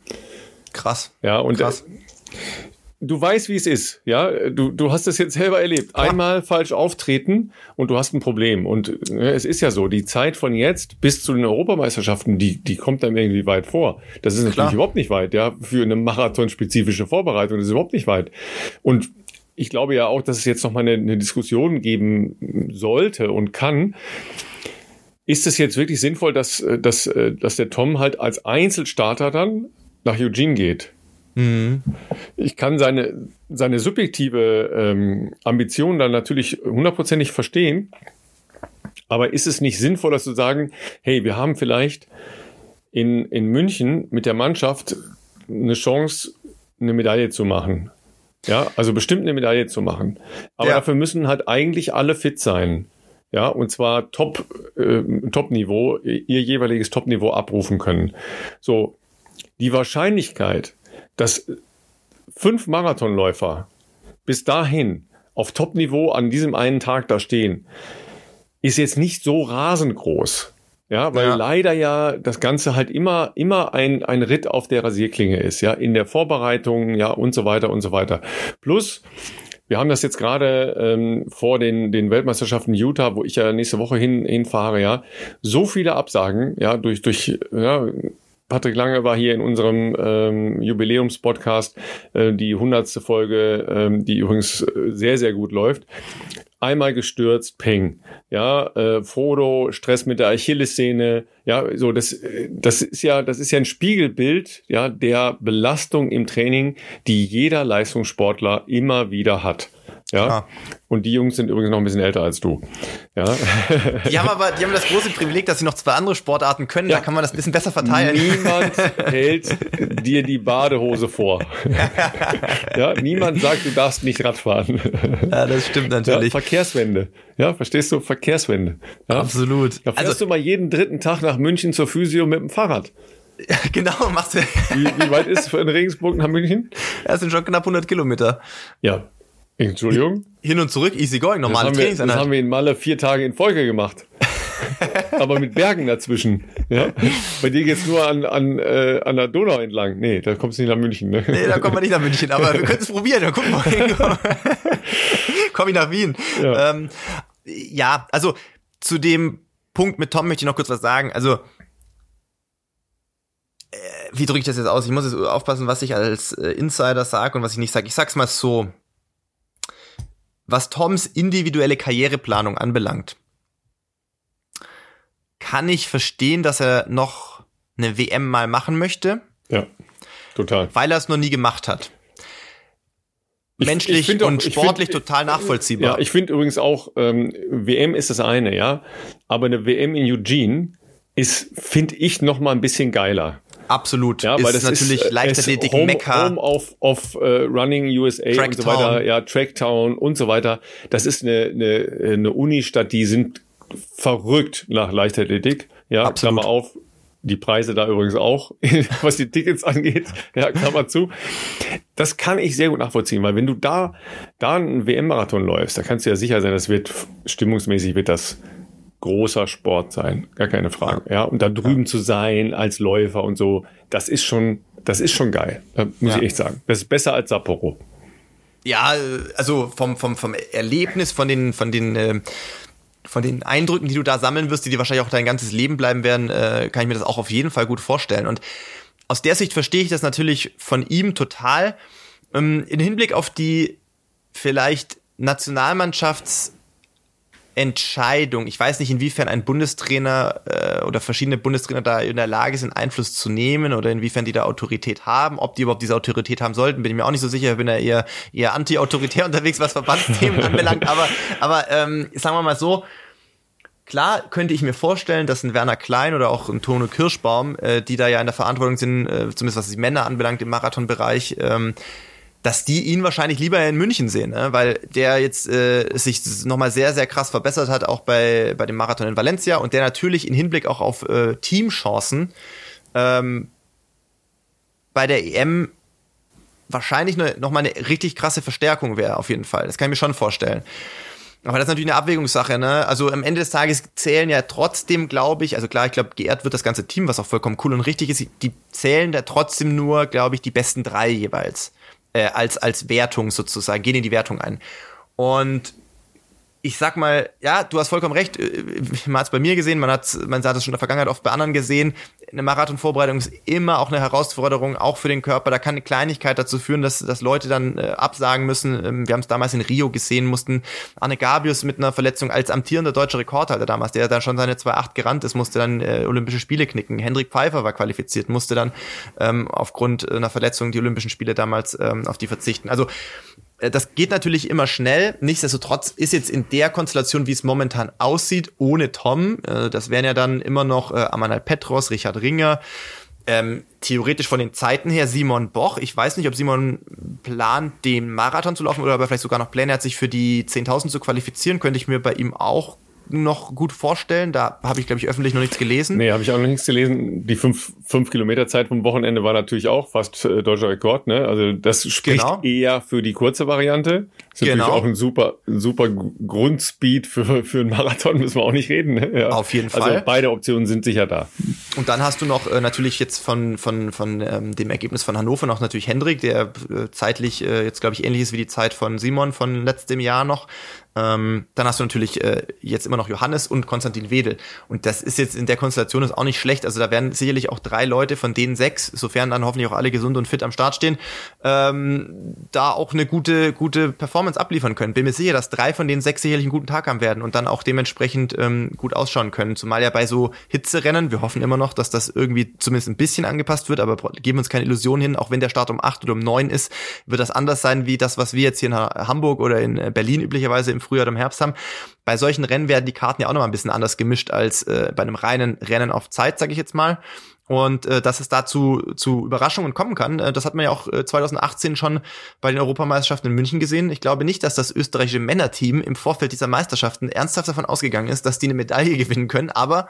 Krass. Ja, und Krass. Äh, du weißt, wie es ist, ja. Du, du hast es jetzt selber erlebt. Einmal falsch auftreten und du hast ein Problem. Und äh, es ist ja so, die Zeit von jetzt bis zu den Europameisterschaften, die, die kommt dann irgendwie weit vor. Das ist natürlich Klar. überhaupt nicht weit, ja. Für eine marathonspezifische Vorbereitung das ist überhaupt nicht weit. Und ich glaube ja auch, dass es jetzt noch mal eine, eine Diskussion geben sollte und kann. Ist es jetzt wirklich sinnvoll, dass, äh, dass, äh, dass der Tom halt als Einzelstarter dann nach Eugene geht? Mhm. Ich kann seine, seine subjektive ähm, Ambition dann natürlich hundertprozentig verstehen. Aber ist es nicht sinnvoller zu sagen, hey, wir haben vielleicht in, in München mit der Mannschaft eine Chance, eine Medaille zu machen? Ja, also bestimmt eine Medaille zu machen. Aber ja. dafür müssen halt eigentlich alle fit sein. Ja, und zwar Top, äh, Top-Niveau, ihr jeweiliges Top-Niveau abrufen können. So, die Wahrscheinlichkeit, dass fünf Marathonläufer bis dahin auf Top-Niveau an diesem einen Tag da stehen, ist jetzt nicht so rasend groß. Ja, weil ja. leider ja das Ganze halt immer, immer ein, ein Ritt auf der Rasierklinge ist, ja, in der Vorbereitung, ja, und so weiter und so weiter. Plus, wir haben das jetzt gerade ähm, vor den, den Weltmeisterschaften Utah, wo ich ja nächste Woche hin, hinfahre, ja, so viele Absagen, ja, durch, durch, ja, Patrick Lange war hier in unserem ähm, Jubiläumspodcast, äh, die hundertste Folge, ähm, die übrigens äh, sehr, sehr gut läuft. Einmal gestürzt, peng. Ja, äh, Frodo, Stress mit der Achillessehne. Ja, so das, äh, das ist ja, das ist ja ein Spiegelbild, ja, der Belastung im Training, die jeder Leistungssportler immer wieder hat. Ja. Ah. Und die Jungs sind übrigens noch ein bisschen älter als du. Ja. Die haben aber, die haben das große Privileg, dass sie noch zwei andere Sportarten können. Ja. Da kann man das ein bisschen besser verteilen. Niemand hält dir die Badehose vor. ja, niemand sagt, du darfst nicht Radfahren. Ja, das stimmt natürlich. Ja, Verkehrswende. Ja, verstehst du? Verkehrswende. Ja? Absolut. Da fährst also, du mal jeden dritten Tag nach München zur Physio mit dem Fahrrad. Ja, genau, machst du. Wie, wie weit ist es von Regensburg nach München? Ja, es sind schon knapp 100 Kilometer. Ja, Entschuldigung? Hin und zurück, easy going, normale das haben wir, Das haben wir in Malle vier Tage in Folge gemacht. Aber mit Bergen dazwischen. Ja? Bei dir geht's nur an, an, äh, an der Donau entlang. Nee, da kommst du nicht nach München. Ne? Nee, da kommt man nicht nach München, aber wir können es probieren. Dann gucken wir mal. Komm ich nach Wien. Ja. Ähm, ja, also zu dem Punkt mit Tom möchte ich noch kurz was sagen. Also äh, wie drücke ich das jetzt aus? Ich muss jetzt aufpassen, was ich als äh, Insider sage und was ich nicht sage. Ich sag's mal so was Toms individuelle Karriereplanung anbelangt, kann ich verstehen, dass er noch eine WM mal machen möchte. Ja, total. Weil er es noch nie gemacht hat. Menschlich ich, ich und auch, sportlich find, total nachvollziehbar. Ja, ich finde übrigens auch, ähm, WM ist das eine, ja. Aber eine WM in Eugene ist, finde ich, noch mal ein bisschen geiler. Absolut. Ja, weil das natürlich ist, äh, Leichtathletik Home, Mekka. Home of, of uh, Running USA Track und so weiter, ja, Tracktown und so weiter. Das ist eine, eine, eine Unistadt, die sind verrückt nach Leichtathletik. Ja, Absolut. Klammer auf, die Preise da übrigens auch, was die Tickets angeht. Ja, Klammer zu. Das kann ich sehr gut nachvollziehen, weil wenn du da, da einen WM-Marathon läufst, da kannst du ja sicher sein, das wird stimmungsmäßig wird das großer Sport sein, gar keine Frage. Ja, und da drüben ja. zu sein als Läufer und so, das ist schon, das ist schon geil, muss ja. ich echt sagen. Das ist besser als Sapporo. Ja, also vom, vom, vom Erlebnis, von den, von den, äh, von den Eindrücken, die du da sammeln wirst, die dir wahrscheinlich auch dein ganzes Leben bleiben werden, äh, kann ich mir das auch auf jeden Fall gut vorstellen. Und aus der Sicht verstehe ich das natürlich von ihm total. Ähm, in Hinblick auf die vielleicht Nationalmannschafts- Entscheidung. Ich weiß nicht, inwiefern ein Bundestrainer äh, oder verschiedene Bundestrainer da in der Lage sind, Einfluss zu nehmen oder inwiefern die da Autorität haben. Ob die überhaupt diese Autorität haben sollten, bin ich mir auch nicht so sicher. Ich bin ja eher, eher anti-autoritär unterwegs, was Verbandsthemen anbelangt. Aber, aber ähm, sagen wir mal so, Klar könnte ich mir vorstellen, dass ein Werner Klein oder auch ein Tono Kirschbaum, äh, die da ja in der Verantwortung sind, äh, zumindest was die Männer anbelangt im Marathonbereich, ähm, dass die ihn wahrscheinlich lieber in München sehen, ne? weil der jetzt äh, sich nochmal sehr, sehr krass verbessert hat, auch bei, bei dem Marathon in Valencia und der natürlich in Hinblick auch auf äh, Teamchancen ähm, bei der EM wahrscheinlich ne, nochmal eine richtig krasse Verstärkung wäre, auf jeden Fall. Das kann ich mir schon vorstellen. Aber das ist natürlich eine Abwägungssache, ne? Also am Ende des Tages zählen ja trotzdem, glaube ich, also klar, ich glaube, geehrt wird das ganze Team, was auch vollkommen cool und richtig ist. Die zählen da trotzdem nur, glaube ich, die besten drei jeweils äh, als, als Wertung sozusagen, gehen in die Wertung ein. Und ich sag mal, ja, du hast vollkommen recht. Äh, man hat es bei mir gesehen, man hat, man hat es schon in der Vergangenheit oft bei anderen gesehen. Eine Marathonvorbereitung ist immer auch eine Herausforderung, auch für den Körper. Da kann eine Kleinigkeit dazu führen, dass, dass Leute dann äh, absagen müssen. Ähm, wir haben es damals in Rio gesehen, mussten Arne Gabius mit einer Verletzung als amtierender deutscher Rekordhalter damals, der da schon seine 2,8 gerannt ist, musste dann äh, Olympische Spiele knicken. Hendrik Pfeiffer war qualifiziert, musste dann ähm, aufgrund einer Verletzung die Olympischen Spiele damals ähm, auf die verzichten. Also das geht natürlich immer schnell. Nichtsdestotrotz ist jetzt in der Konstellation, wie es momentan aussieht, ohne Tom, äh, das wären ja dann immer noch äh, Amanal Petros, Richard Ringer, ähm, theoretisch von den Zeiten her Simon Boch. Ich weiß nicht, ob Simon plant, den Marathon zu laufen oder ob er vielleicht sogar noch Pläne hat, sich für die 10.000 zu qualifizieren. Könnte ich mir bei ihm auch noch gut vorstellen. Da habe ich, glaube ich, öffentlich noch nichts gelesen. Nee, habe ich auch noch nichts gelesen. Die fünf, fünf Kilometer Zeit vom Wochenende war natürlich auch fast äh, deutscher Rekord. Ne? Also das spricht genau. eher für die kurze Variante. Ist genau. natürlich auch ein super, super Grundspeed für, für einen Marathon, müssen wir auch nicht reden. Ne? Ja. Auf jeden also Fall. Also beide Optionen sind sicher da. Und dann hast du noch äh, natürlich jetzt von, von, von ähm, dem Ergebnis von Hannover noch natürlich Hendrik, der äh, zeitlich äh, jetzt, glaube ich, ähnlich ist wie die Zeit von Simon von letztem Jahr noch. Ähm, dann hast du natürlich äh, jetzt immer noch Johannes und Konstantin Wedel. Und das ist jetzt in der Konstellation ist auch nicht schlecht. Also da werden sicherlich auch drei Leute von denen sechs, sofern dann hoffentlich auch alle gesund und fit am Start stehen, ähm, da auch eine gute, gute Performance abliefern können. Bin mir sicher, dass drei von den sechs sicherlich einen guten Tag haben werden und dann auch dementsprechend ähm, gut ausschauen können. Zumal ja bei so Hitzerennen, wir hoffen immer noch, dass das irgendwie zumindest ein bisschen angepasst wird, aber geben uns keine Illusion hin, auch wenn der Start um acht oder um neun ist, wird das anders sein wie das, was wir jetzt hier in Hamburg oder in Berlin üblicherweise im Frühjahr oder im Herbst haben. Bei solchen Rennen werden die Karten ja auch noch mal ein bisschen anders gemischt als äh, bei einem reinen Rennen auf Zeit, sage ich jetzt mal. Und äh, dass es dazu zu Überraschungen kommen kann, äh, das hat man ja auch äh, 2018 schon bei den Europameisterschaften in München gesehen. Ich glaube nicht, dass das österreichische Männerteam im Vorfeld dieser Meisterschaften ernsthaft davon ausgegangen ist, dass die eine Medaille gewinnen können. Aber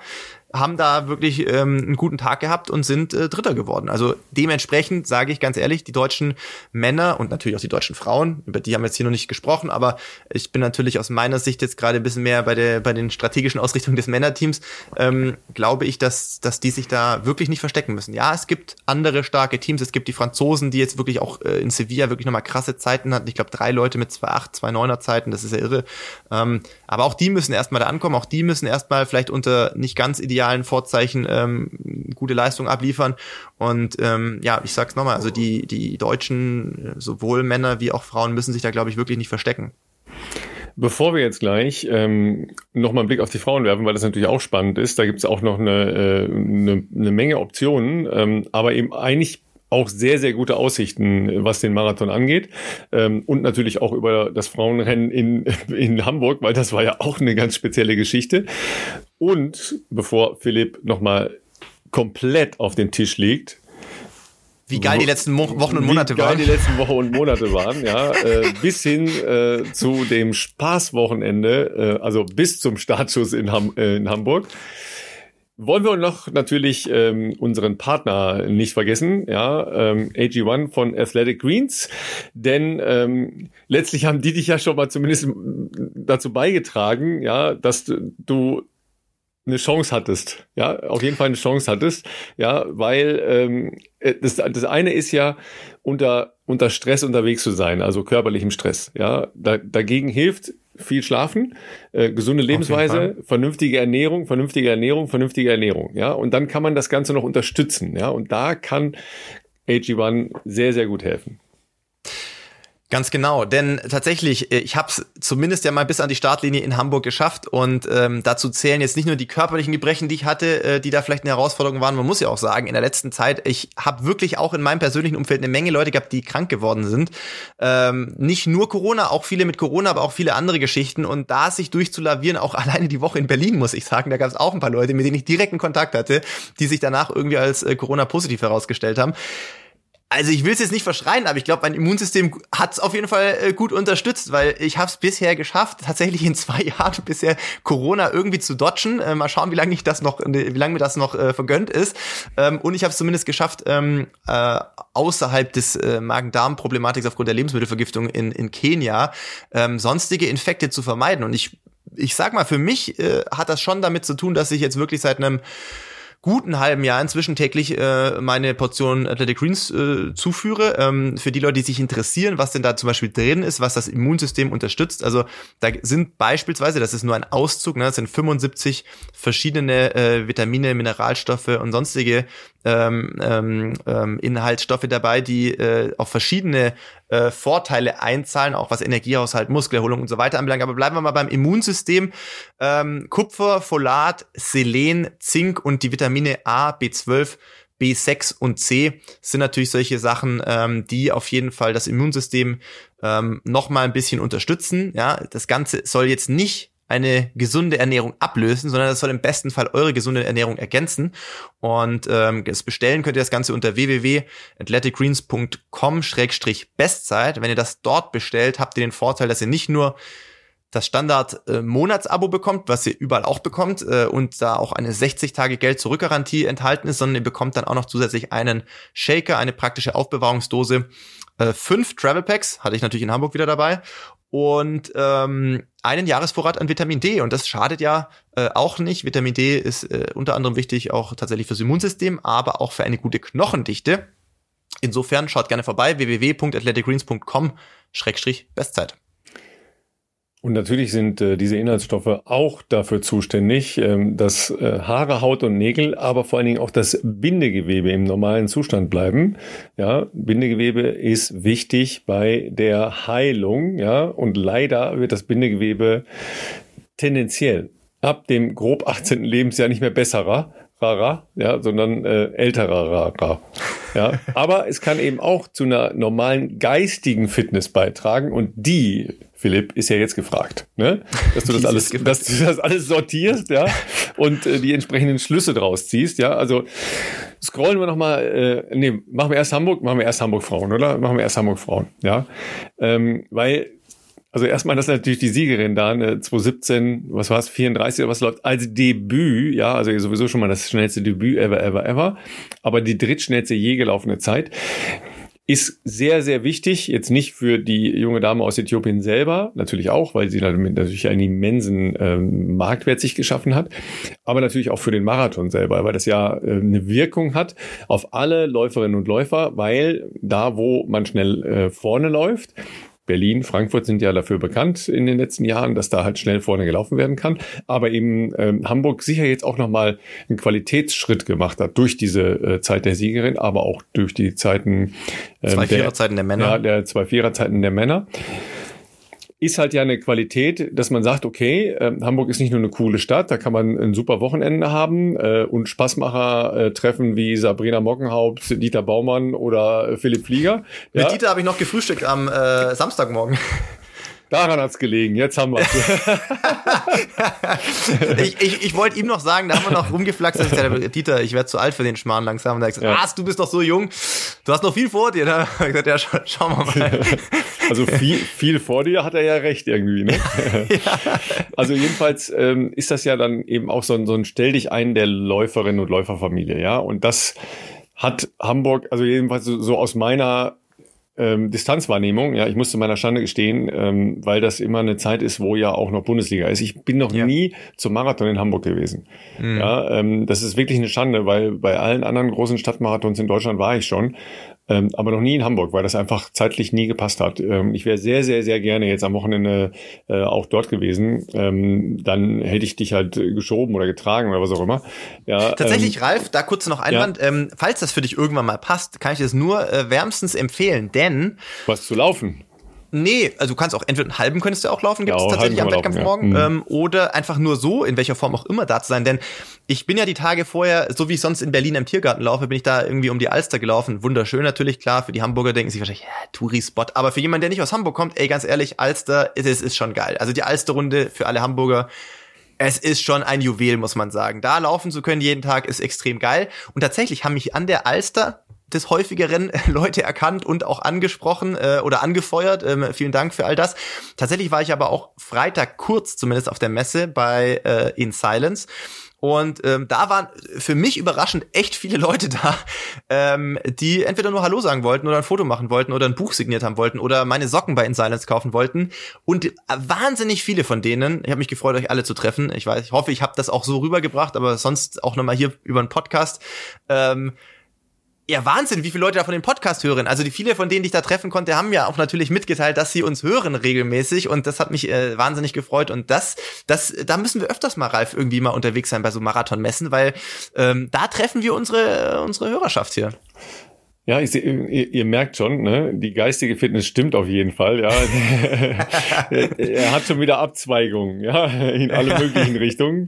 haben da wirklich ähm, einen guten Tag gehabt und sind äh, Dritter geworden. Also dementsprechend sage ich ganz ehrlich, die deutschen Männer und natürlich auch die deutschen Frauen, über die haben wir jetzt hier noch nicht gesprochen, aber ich bin natürlich aus meiner Sicht jetzt gerade ein bisschen mehr bei der bei den strategischen Ausrichtungen des Männerteams, ähm, glaube ich, dass dass die sich da wirklich nicht verstecken müssen. Ja, es gibt andere starke Teams, es gibt die Franzosen, die jetzt wirklich auch äh, in Sevilla wirklich nochmal krasse Zeiten hatten. Ich glaube drei Leute mit 2,8, 2,9er Zeiten, das ist ja irre. Ähm, aber auch die müssen erstmal da ankommen, auch die müssen erstmal vielleicht unter nicht ganz ideal medialen Vorzeichen ähm, gute Leistung abliefern. Und ähm, ja, ich sag's nochmal, also die, die Deutschen, sowohl Männer wie auch Frauen, müssen sich da, glaube ich, wirklich nicht verstecken. Bevor wir jetzt gleich ähm, nochmal einen Blick auf die Frauen werfen, weil das natürlich auch spannend ist, da gibt es auch noch eine, äh, eine, eine Menge Optionen, ähm, aber eben eigentlich auch sehr, sehr gute Aussichten, was den Marathon angeht. Ähm, und natürlich auch über das Frauenrennen in, in Hamburg, weil das war ja auch eine ganz spezielle Geschichte. Und bevor Philipp nochmal komplett auf den Tisch liegt, wie geil die letzten Mo Wochen und Monate waren. Wie geil die letzten Wochen und Monate waren, ja. Äh, bis hin äh, zu dem Spaßwochenende, äh, also bis zum Startschuss in, Ham äh, in Hamburg. Wollen wir noch natürlich ähm, unseren Partner nicht vergessen, ja, ähm, AG1 von Athletic Greens, denn ähm, letztlich haben die dich ja schon mal zumindest dazu beigetragen, ja, dass du eine Chance hattest, ja, auf jeden Fall eine Chance hattest, ja, weil ähm, äh, das, das eine ist ja unter unter Stress unterwegs zu sein, also körperlichem Stress, ja, da, dagegen hilft viel schlafen, äh, gesunde Lebensweise, vernünftige Ernährung, vernünftige Ernährung, vernünftige Ernährung, ja, und dann kann man das Ganze noch unterstützen, ja, und da kann AG1 sehr sehr gut helfen. Ganz genau, denn tatsächlich, äh, ich habe es zumindest ja mal bis an die Startlinie in Hamburg geschafft und ähm, dazu zählen jetzt nicht nur die körperlichen Gebrechen, die ich hatte, äh, die da vielleicht eine Herausforderung waren. Man muss ja auch sagen, in der letzten Zeit, ich habe wirklich auch in meinem persönlichen Umfeld eine Menge Leute gehabt, die krank geworden sind. Ähm, nicht nur Corona, auch viele mit Corona, aber auch viele andere Geschichten. Und da sich durchzulavieren, auch alleine die Woche in Berlin, muss ich sagen, da gab es auch ein paar Leute, mit denen ich direkten Kontakt hatte, die sich danach irgendwie als äh, Corona-positiv herausgestellt haben also ich will es jetzt nicht verschreien, aber ich glaube, mein Immunsystem hat es auf jeden Fall äh, gut unterstützt, weil ich habe es bisher geschafft, tatsächlich in zwei Jahren bisher Corona irgendwie zu dodgen. Äh, mal schauen, wie lange ich das noch, wie lange mir das noch äh, vergönnt ist. Ähm, und ich habe es zumindest geschafft, ähm, äh, außerhalb des äh, Magen-Darm-Problematiks aufgrund der Lebensmittelvergiftung in, in Kenia ähm, sonstige Infekte zu vermeiden. Und ich, ich sag mal, für mich äh, hat das schon damit zu tun, dass ich jetzt wirklich seit einem guten halben Jahr inzwischen täglich äh, meine Portion Athletic Greens äh, zuführe. Ähm, für die Leute, die sich interessieren, was denn da zum Beispiel drin ist, was das Immunsystem unterstützt. Also da sind beispielsweise, das ist nur ein Auszug, ne, das sind 75 verschiedene äh, Vitamine, Mineralstoffe und sonstige ähm, ähm, ähm, Inhaltsstoffe dabei, die äh, auf verschiedene äh, Vorteile einzahlen, auch was Energiehaushalt, Muskelerholung und so weiter anbelangt. Aber bleiben wir mal beim Immunsystem. Ähm, Kupfer, Folat, Selen, Zink und die Vitamine A, B12, B6 und C sind natürlich solche Sachen, ähm, die auf jeden Fall das Immunsystem ähm, noch ein bisschen unterstützen. Ja, das Ganze soll jetzt nicht eine gesunde Ernährung ablösen, sondern das soll im besten Fall eure gesunde Ernährung ergänzen. Und ähm, das bestellen könnt ihr das Ganze unter www.athleticgreens.com-bestzeit. Wenn ihr das dort bestellt, habt ihr den Vorteil, dass ihr nicht nur das Standard-Monatsabo äh, bekommt, was ihr überall auch bekommt äh, und da auch eine 60-Tage-Geld-Zurück-Garantie enthalten ist, sondern ihr bekommt dann auch noch zusätzlich einen Shaker, eine praktische Aufbewahrungsdose, äh, fünf Travel Packs, hatte ich natürlich in Hamburg wieder dabei und ähm, einen Jahresvorrat an Vitamin D. Und das schadet ja äh, auch nicht. Vitamin D ist äh, unter anderem wichtig auch tatsächlich fürs Immunsystem, aber auch für eine gute Knochendichte. Insofern schaut gerne vorbei www.athleticgreens.com-bestzeit. Und natürlich sind äh, diese Inhaltsstoffe auch dafür zuständig, ähm, dass äh, Haare, Haut und Nägel, aber vor allen Dingen auch das Bindegewebe im normalen Zustand bleiben. Ja, Bindegewebe ist wichtig bei der Heilung, ja, und leider wird das Bindegewebe tendenziell ab dem grob 18. Lebensjahr nicht mehr besserer, rarer, ja, sondern äh, älterer rarer. Ja, aber es kann eben auch zu einer normalen geistigen Fitness beitragen und die Philipp, ist ja jetzt gefragt, ne? dass du das alles, dass du das alles sortierst, ja, und äh, die entsprechenden Schlüsse draus ziehst, ja. Also scrollen wir nochmal, äh, nee, machen wir erst Hamburg, machen wir erst Hamburg Frauen, oder? Machen wir erst Hamburg Frauen, ja. Ähm, weil also erstmal, das ist natürlich die Siegerin da, ne, 2017, was war es, 34 oder was läuft, als Debüt, ja, also sowieso schon mal das schnellste Debüt ever, ever, ever, aber die drittschnellste je gelaufene Zeit ist sehr, sehr wichtig. Jetzt nicht für die junge Dame aus Äthiopien selber, natürlich auch, weil sie damit natürlich einen immensen ähm, Marktwert sich geschaffen hat, aber natürlich auch für den Marathon selber, weil das ja äh, eine Wirkung hat auf alle Läuferinnen und Läufer, weil da, wo man schnell äh, vorne läuft, Berlin, Frankfurt sind ja dafür bekannt in den letzten Jahren, dass da halt schnell vorne gelaufen werden kann. Aber eben ähm, Hamburg sicher jetzt auch nochmal einen Qualitätsschritt gemacht hat durch diese äh, Zeit der Siegerin, aber auch durch die Zeiten ähm, zwei Viererzeiten der, der Männer. Ja, der zwei Viererzeiten der Männer ist halt ja eine Qualität, dass man sagt, okay, äh, Hamburg ist nicht nur eine coole Stadt, da kann man ein super Wochenende haben äh, und Spaßmacher äh, treffen wie Sabrina Mockenhaupt, Dieter Baumann oder Philipp Flieger. Ja. Mit Dieter habe ich noch gefrühstückt am äh, Samstagmorgen. Daran hat's gelegen. Jetzt haben wir ich ich, ich wollte ihm noch sagen, da haben wir noch rumgeflaxt. Ich gesagt, Dieter, ich werde zu alt für den Schmarrn langsam. Und er hat gesagt, ja. was, du bist doch so jung. Du hast noch viel vor dir. Da ich gesagt, ja, schau, schauen wir mal. Also viel, viel vor dir hat er ja recht irgendwie. Ne? ja. Also jedenfalls ähm, ist das ja dann eben auch so ein, so ein Stell dich ein der Läuferinnen und Läuferfamilie. Ja, und das hat Hamburg, also jedenfalls so aus meiner ähm, Distanzwahrnehmung, ja, ich musste meiner Schande gestehen, ähm, weil das immer eine Zeit ist, wo ja auch noch Bundesliga ist. Ich bin noch ja. nie zum Marathon in Hamburg gewesen. Mhm. Ja, ähm, das ist wirklich eine Schande, weil bei allen anderen großen Stadtmarathons in Deutschland war ich schon. Ähm, aber noch nie in Hamburg, weil das einfach zeitlich nie gepasst hat. Ähm, ich wäre sehr, sehr, sehr gerne jetzt am Wochenende äh, auch dort gewesen. Ähm, dann hätte ich dich halt geschoben oder getragen oder was auch immer. Ja, Tatsächlich, ähm, Ralf, da kurz noch Einwand. Ja. Ähm, falls das für dich irgendwann mal passt, kann ich das nur äh, wärmstens empfehlen, denn was zu laufen. Nee, also du kannst auch entweder einen halben könntest du auch laufen, gibt es ja, tatsächlich am Wettkampf laufen, morgen, ja. ähm, oder einfach nur so, in welcher Form auch immer da zu sein. Denn ich bin ja die Tage vorher, so wie ich sonst in Berlin im Tiergarten laufe, bin ich da irgendwie um die Alster gelaufen. Wunderschön natürlich, klar, für die Hamburger denken sich wahrscheinlich, ja, Touri-Spot. Aber für jemanden, der nicht aus Hamburg kommt, ey, ganz ehrlich, Alster, es ist, ist schon geil. Also die Alster-Runde für alle Hamburger, es ist schon ein Juwel, muss man sagen. Da laufen zu können jeden Tag ist extrem geil. Und tatsächlich haben mich an der Alster des häufigeren Leute erkannt und auch angesprochen äh, oder angefeuert. Ähm, vielen Dank für all das. Tatsächlich war ich aber auch Freitag kurz zumindest auf der Messe bei äh, In Silence. Und ähm, da waren für mich überraschend echt viele Leute da, ähm, die entweder nur Hallo sagen wollten oder ein Foto machen wollten oder ein Buch signiert haben wollten oder meine Socken bei In Silence kaufen wollten. Und wahnsinnig viele von denen, ich habe mich gefreut, euch alle zu treffen. Ich weiß, ich hoffe, ich habe das auch so rübergebracht, aber sonst auch nochmal hier über einen Podcast. Ähm, ja, Wahnsinn, wie viele Leute da von dem Podcast hören. Also die viele von denen, die ich da treffen konnte, haben ja auch natürlich mitgeteilt, dass sie uns hören regelmäßig und das hat mich äh, wahnsinnig gefreut und das, das, da müssen wir öfters mal, Ralf, irgendwie mal unterwegs sein bei so Marathonmessen, weil ähm, da treffen wir unsere, unsere Hörerschaft hier. Ja, ich ihr, ihr, merkt schon, ne, die geistige Fitness stimmt auf jeden Fall, ja. er hat schon wieder Abzweigungen, ja, in alle möglichen Richtungen.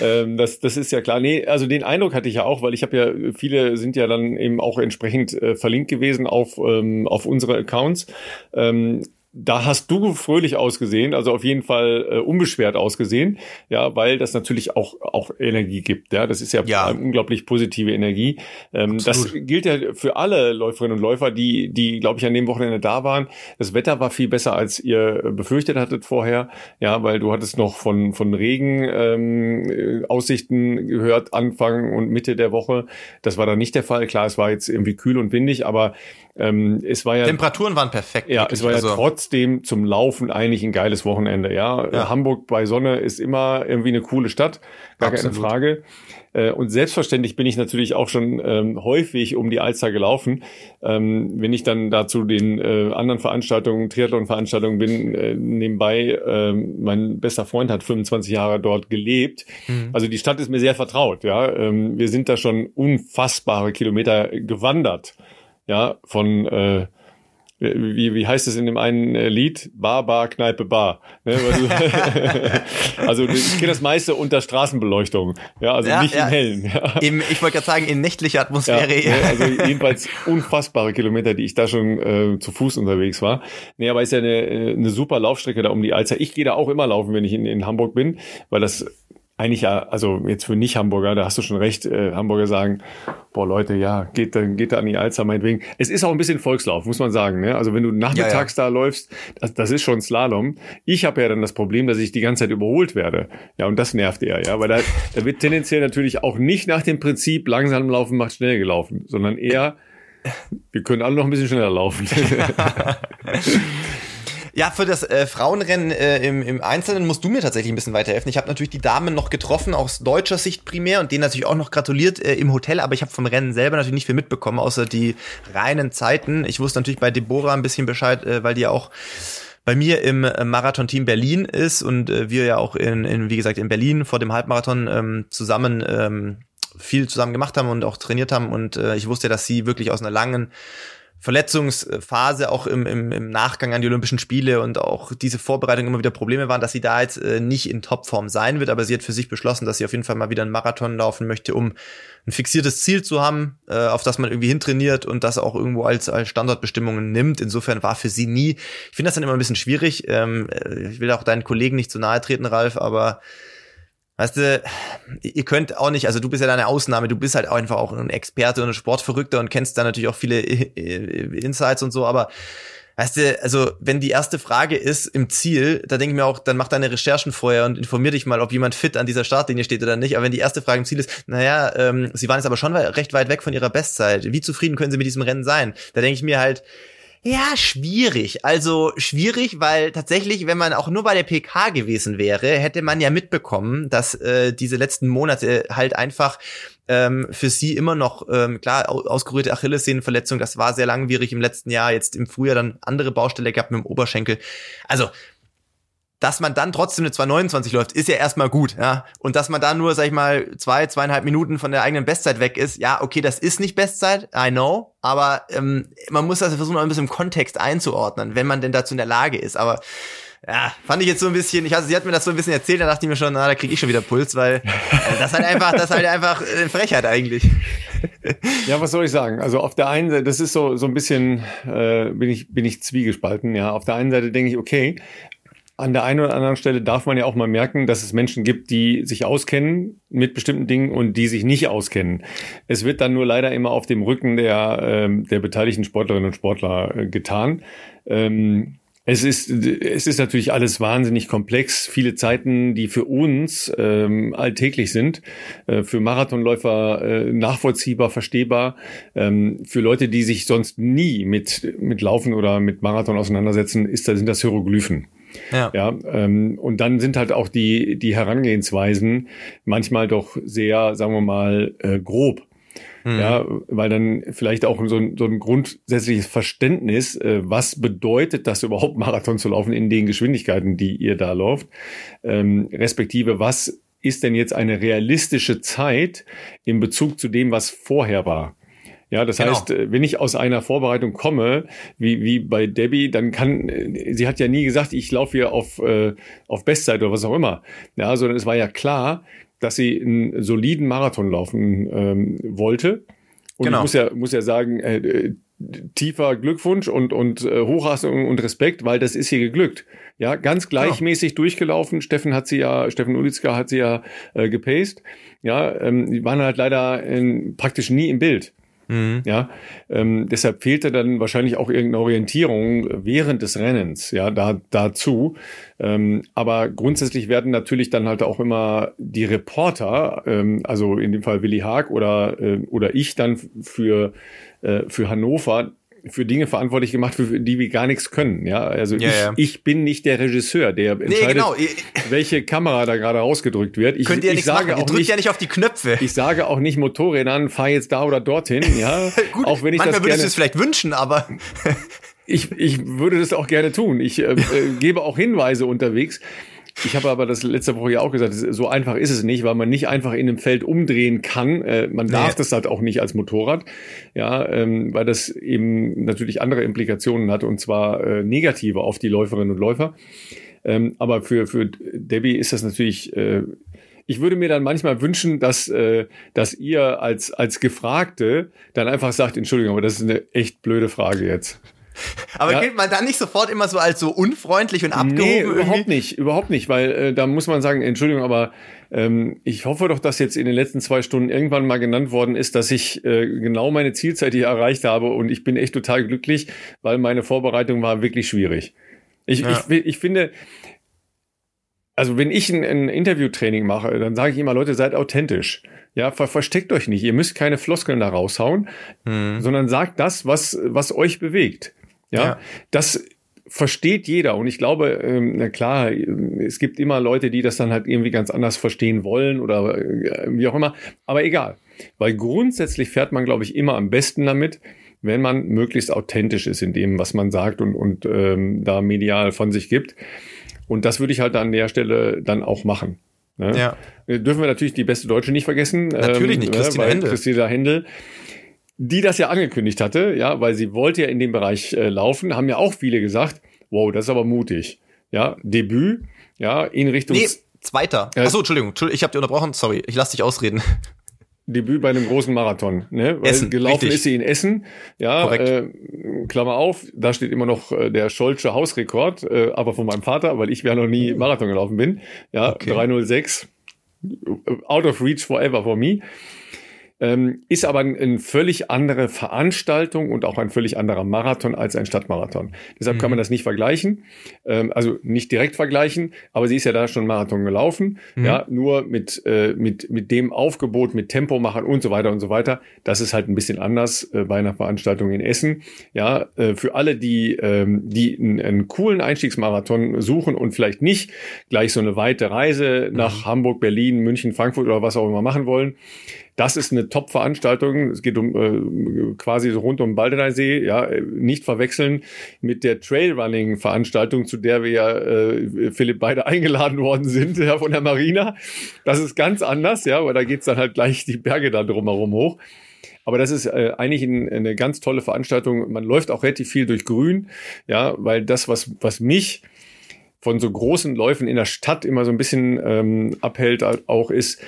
Ähm, das, das ist ja klar. Nee, also den Eindruck hatte ich ja auch, weil ich habe ja, viele sind ja dann eben auch entsprechend äh, verlinkt gewesen auf, ähm, auf unsere Accounts. Ähm, da hast du fröhlich ausgesehen, also auf jeden Fall äh, unbeschwert ausgesehen, ja, weil das natürlich auch auch Energie gibt, ja, das ist ja, ja. unglaublich positive Energie. Ähm, das gilt ja für alle Läuferinnen und Läufer, die die, glaube ich, an dem Wochenende da waren. Das Wetter war viel besser, als ihr befürchtet hattet vorher, ja, weil du hattest noch von von Regen ähm, Aussichten gehört Anfang und Mitte der Woche. Das war dann nicht der Fall. Klar, es war jetzt irgendwie kühl und windig, aber ähm, es war ja Temperaturen waren perfekt. Ja, es war ja also. trotzdem zum Laufen eigentlich ein geiles Wochenende. Ja, ja. Hamburg bei Sonne ist immer irgendwie eine coole Stadt, gar Absolut. keine Frage. Äh, und selbstverständlich bin ich natürlich auch schon ähm, häufig um die Alster gelaufen. Ähm, wenn ich dann da zu den äh, anderen Veranstaltungen, Triathlon-Veranstaltungen bin, äh, nebenbei, äh, mein bester Freund hat 25 Jahre dort gelebt. Mhm. Also die Stadt ist mir sehr vertraut. Ja, ähm, wir sind da schon unfassbare Kilometer gewandert ja, von äh, wie, wie heißt es in dem einen äh, Lied? Bar, Bar, Kneipe, Bar. Ne? also ich kenne das meiste unter Straßenbeleuchtung. Ja, also ja, nicht ja. im Hellen. Ja. Im, ich wollte gerade sagen, in nächtlicher Atmosphäre. Ja, ne? also jedenfalls unfassbare Kilometer, die ich da schon äh, zu Fuß unterwegs war. Nee, aber ist ja eine, eine super Laufstrecke da um die Alster. Ich gehe da auch immer laufen, wenn ich in, in Hamburg bin, weil das eigentlich ja, also jetzt für Nicht-Hamburger, da hast du schon recht, äh, Hamburger sagen, boah Leute, ja, geht, dann geht da an die Alster meinetwegen. Es ist auch ein bisschen Volkslauf, muss man sagen. Ne? Also wenn du nachmittags ja, ja. da läufst, das, das ist schon Slalom. Ich habe ja dann das Problem, dass ich die ganze Zeit überholt werde. Ja, und das nervt eher, ja, weil da, da wird tendenziell natürlich auch nicht nach dem Prinzip langsam laufen macht schnell gelaufen, sondern eher wir können alle noch ein bisschen schneller laufen. Ja, für das äh, Frauenrennen äh, im, im Einzelnen musst du mir tatsächlich ein bisschen weiterhelfen. Ich habe natürlich die Damen noch getroffen, aus deutscher Sicht primär, und denen natürlich auch noch gratuliert äh, im Hotel, aber ich habe vom Rennen selber natürlich nicht viel mitbekommen, außer die reinen Zeiten. Ich wusste natürlich bei Deborah ein bisschen Bescheid, äh, weil die ja auch bei mir im äh, Marathon-Team Berlin ist und äh, wir ja auch in, in, wie gesagt, in Berlin vor dem Halbmarathon ähm, zusammen ähm, viel zusammen gemacht haben und auch trainiert haben und äh, ich wusste, dass sie wirklich aus einer langen Verletzungsphase auch im, im, im Nachgang an die Olympischen Spiele und auch diese Vorbereitung immer wieder Probleme waren, dass sie da jetzt äh, nicht in Topform sein wird, aber sie hat für sich beschlossen, dass sie auf jeden Fall mal wieder einen Marathon laufen möchte, um ein fixiertes Ziel zu haben, äh, auf das man irgendwie hintrainiert und das auch irgendwo als, als Standortbestimmungen nimmt. Insofern war für sie nie, ich finde das dann immer ein bisschen schwierig. Ähm, äh, ich will auch deinen Kollegen nicht zu nahe treten, Ralf, aber Weißt du, ihr könnt auch nicht, also du bist ja deine Ausnahme, du bist halt einfach auch ein Experte und ein Sportverrückter und kennst da natürlich auch viele Insights und so, aber weißt du, also wenn die erste Frage ist im Ziel, da denke ich mir auch, dann mach deine Recherchen vorher und informier dich mal, ob jemand fit an dieser Startlinie steht oder nicht. Aber wenn die erste Frage im Ziel ist, naja, ähm, sie waren jetzt aber schon recht weit weg von ihrer Bestzeit. Wie zufrieden können sie mit diesem Rennen sein? Da denke ich mir halt, Ja, schwierig. Also schwierig, weil tatsächlich, wenn man auch nur bei der PK gewesen wäre, hätte man ja mitbekommen, dass äh, diese letzten Monate halt einfach ähm, für sie immer noch, ähm, klar, ausgerührte Achillessehnenverletzung, das war sehr langwierig im letzten Jahr, jetzt im Frühjahr dann andere Baustelle gehabt mit dem Oberschenkel. Also dass man dann trotzdem eine 229 läuft, ist ja erstmal gut, ja. Und dass man da nur, sag ich mal, zwei, zweieinhalb Minuten von der eigenen Bestzeit weg ist, ja, okay, das ist nicht Bestzeit, I know, aber ähm, man muss das versuchen, ein bisschen im Kontext einzuordnen, wenn man denn dazu in der Lage ist. Aber ja, fand ich jetzt so ein bisschen, ich, also sie hat mir das so ein bisschen erzählt, da dachte ich mir schon, na, da kriege ich schon wieder Puls, weil äh, das halt einfach, das halt einfach äh, Frechheit eigentlich. Ja, was soll ich sagen? Also auf der einen Seite, das ist so so ein bisschen, äh, bin ich bin ich zwiegespalten. Ja, auf der einen Seite denke ich, okay, an der einen oder anderen Stelle darf man ja auch mal merken, dass es Menschen gibt, die sich auskennen mit bestimmten Dingen und die sich nicht auskennen. Es wird dann nur leider immer auf dem Rücken der, äh, der beteiligten Sportlerinnen und Sportler äh, getan. Ähm, es ist, es ist natürlich alles wahnsinnig komplex. Viele Zeiten, die für uns ähm, alltäglich sind, äh, für Marathonläufer äh, nachvollziehbar, verstehbar, ähm, für Leute, die sich sonst nie mit, mit Laufen oder mit Marathon auseinandersetzen, ist, sind das Hieroglyphen. Ja. ja ähm, und dann sind halt auch die, die Herangehensweisen manchmal doch sehr, sagen wir mal, äh, grob. Mhm. Ja, weil dann vielleicht auch so ein, so ein grundsätzliches Verständnis, äh, was bedeutet das überhaupt, Marathon zu laufen in den Geschwindigkeiten, die ihr da lauft, ähm, respektive was ist denn jetzt eine realistische Zeit in Bezug zu dem, was vorher war? Ja, das genau. heißt, äh, wenn ich aus einer Vorbereitung komme, wie, wie bei Debbie, dann kann, äh, sie hat ja nie gesagt, ich laufe hier auf, äh, auf Bestzeit oder was auch immer. Ja, sondern es war ja klar, dass sie einen soliden Marathon laufen ähm, wollte. Und genau. ich muss ja, muss ja sagen, äh, äh tiefer Glückwunsch und, und äh, Hochachtung und Respekt, weil das ist hier geglückt. Ja, ganz genau. gleichmäßig genau. durchgelaufen. Steffen hat sie ja, Steffen Ulitzka hat sie ja äh, gepaced. Ja, ähm, die waren halt leider in, praktisch nie im Bild. Mhm. Ja, ähm, deshalb fehlte dann wahrscheinlich auch irgendeine Orientierung während des Rennens, ja, da, dazu. Ähm, aber grundsätzlich werden natürlich dann halt auch immer die Reporter, ähm, also in dem Fall Willi Haag oder, äh, oder ich dann für, äh, für Hannover, für Dinge verantwortlich gemacht, für die wir gar nichts können. Ja, also ja, ich, ja. ich bin nicht der Regisseur, der entscheidet, nee, genau. welche Kamera da gerade rausgedrückt wird. Ich, Könnt ihr ich sage machen. Ihr auch nicht, ja nicht auf die Knöpfe. Ich sage auch nicht Motorrädern, fahr jetzt da oder dorthin. Ja, Gut, auch wenn ich manchmal das würdest du es vielleicht wünschen, aber ich, ich würde das auch gerne tun. Ich äh, äh, gebe auch Hinweise unterwegs. Ich habe aber das letzte Woche ja auch gesagt, so einfach ist es nicht, weil man nicht einfach in einem Feld umdrehen kann. Äh, man darf nee. das halt auch nicht als Motorrad, ja, ähm, weil das eben natürlich andere Implikationen hat und zwar äh, negative auf die Läuferinnen und Läufer. Ähm, aber für, für Debbie ist das natürlich äh, ich würde mir dann manchmal wünschen, dass, äh, dass ihr als, als Gefragte dann einfach sagt, Entschuldigung, aber das ist eine echt blöde Frage jetzt. Aber ja. gilt man dann nicht sofort immer so als so unfreundlich und abgehoben? Nee, überhaupt nicht, überhaupt nicht, weil äh, da muss man sagen, Entschuldigung, aber ähm, ich hoffe doch, dass jetzt in den letzten zwei Stunden irgendwann mal genannt worden ist, dass ich äh, genau meine Zielzeit hier erreicht habe und ich bin echt total glücklich, weil meine Vorbereitung war wirklich schwierig. Ich, ja. ich, ich finde, also wenn ich ein, ein Interviewtraining mache, dann sage ich immer, Leute, seid authentisch. Ja, ver versteckt euch nicht. Ihr müsst keine Floskeln da raushauen, mhm. sondern sagt das, was, was euch bewegt. Ja, ja. das versteht jeder. Und ich glaube, ähm, na klar, es gibt immer Leute, die das dann halt irgendwie ganz anders verstehen wollen oder äh, wie auch immer. Aber egal. Weil grundsätzlich fährt man, glaube ich, immer am besten damit, wenn man möglichst authentisch ist in dem, was man sagt und, und ähm, da medial von sich gibt. Und das würde ich halt an der Stelle dann auch machen. Ne? Ja. Dürfen wir natürlich die beste Deutsche nicht vergessen. Natürlich ähm, nicht, Christina Händel. Christina Händel die das ja angekündigt hatte, ja, weil sie wollte ja in dem Bereich äh, laufen, haben ja auch viele gesagt, wow, das ist aber mutig. Ja, Debüt, ja, in Richtung. Nee, zweiter. Äh, Achso, Entschuldigung, ich habe dich unterbrochen, sorry, ich lass dich ausreden. Debüt bei einem großen Marathon. Ne? Weil Essen, gelaufen richtig. ist sie in Essen. Ja, äh, Klammer auf, da steht immer noch äh, der Scholzsche Hausrekord, äh, aber von meinem Vater, weil ich ja noch nie Marathon gelaufen bin. Ja, okay. 306. Out of reach forever for me. Ähm, ist aber eine ein völlig andere Veranstaltung und auch ein völlig anderer Marathon als ein Stadtmarathon. Deshalb mhm. kann man das nicht vergleichen, ähm, also nicht direkt vergleichen, aber sie ist ja da schon Marathon gelaufen, mhm. ja, nur mit, äh, mit, mit dem Aufgebot, mit Tempo machen und so weiter und so weiter. Das ist halt ein bisschen anders äh, bei einer Veranstaltung in Essen. Ja, äh, für alle, die, ähm, die einen, einen coolen Einstiegsmarathon suchen und vielleicht nicht gleich so eine weite Reise nach mhm. Hamburg, Berlin, München, Frankfurt oder was auch immer machen wollen, das ist eine Top-Veranstaltung. Es geht um äh, quasi so rund um Baldeneysee, ja, nicht verwechseln mit der Trailrunning-Veranstaltung, zu der wir ja, äh, Philipp, beide eingeladen worden sind, ja, von der Marina. Das ist ganz anders, ja, aber da geht's dann halt gleich die Berge da drumherum hoch. Aber das ist äh, eigentlich ein, eine ganz tolle Veranstaltung. Man läuft auch relativ viel durch Grün, ja, weil das, was, was mich von so großen Läufen in der Stadt immer so ein bisschen ähm, abhält, auch ist,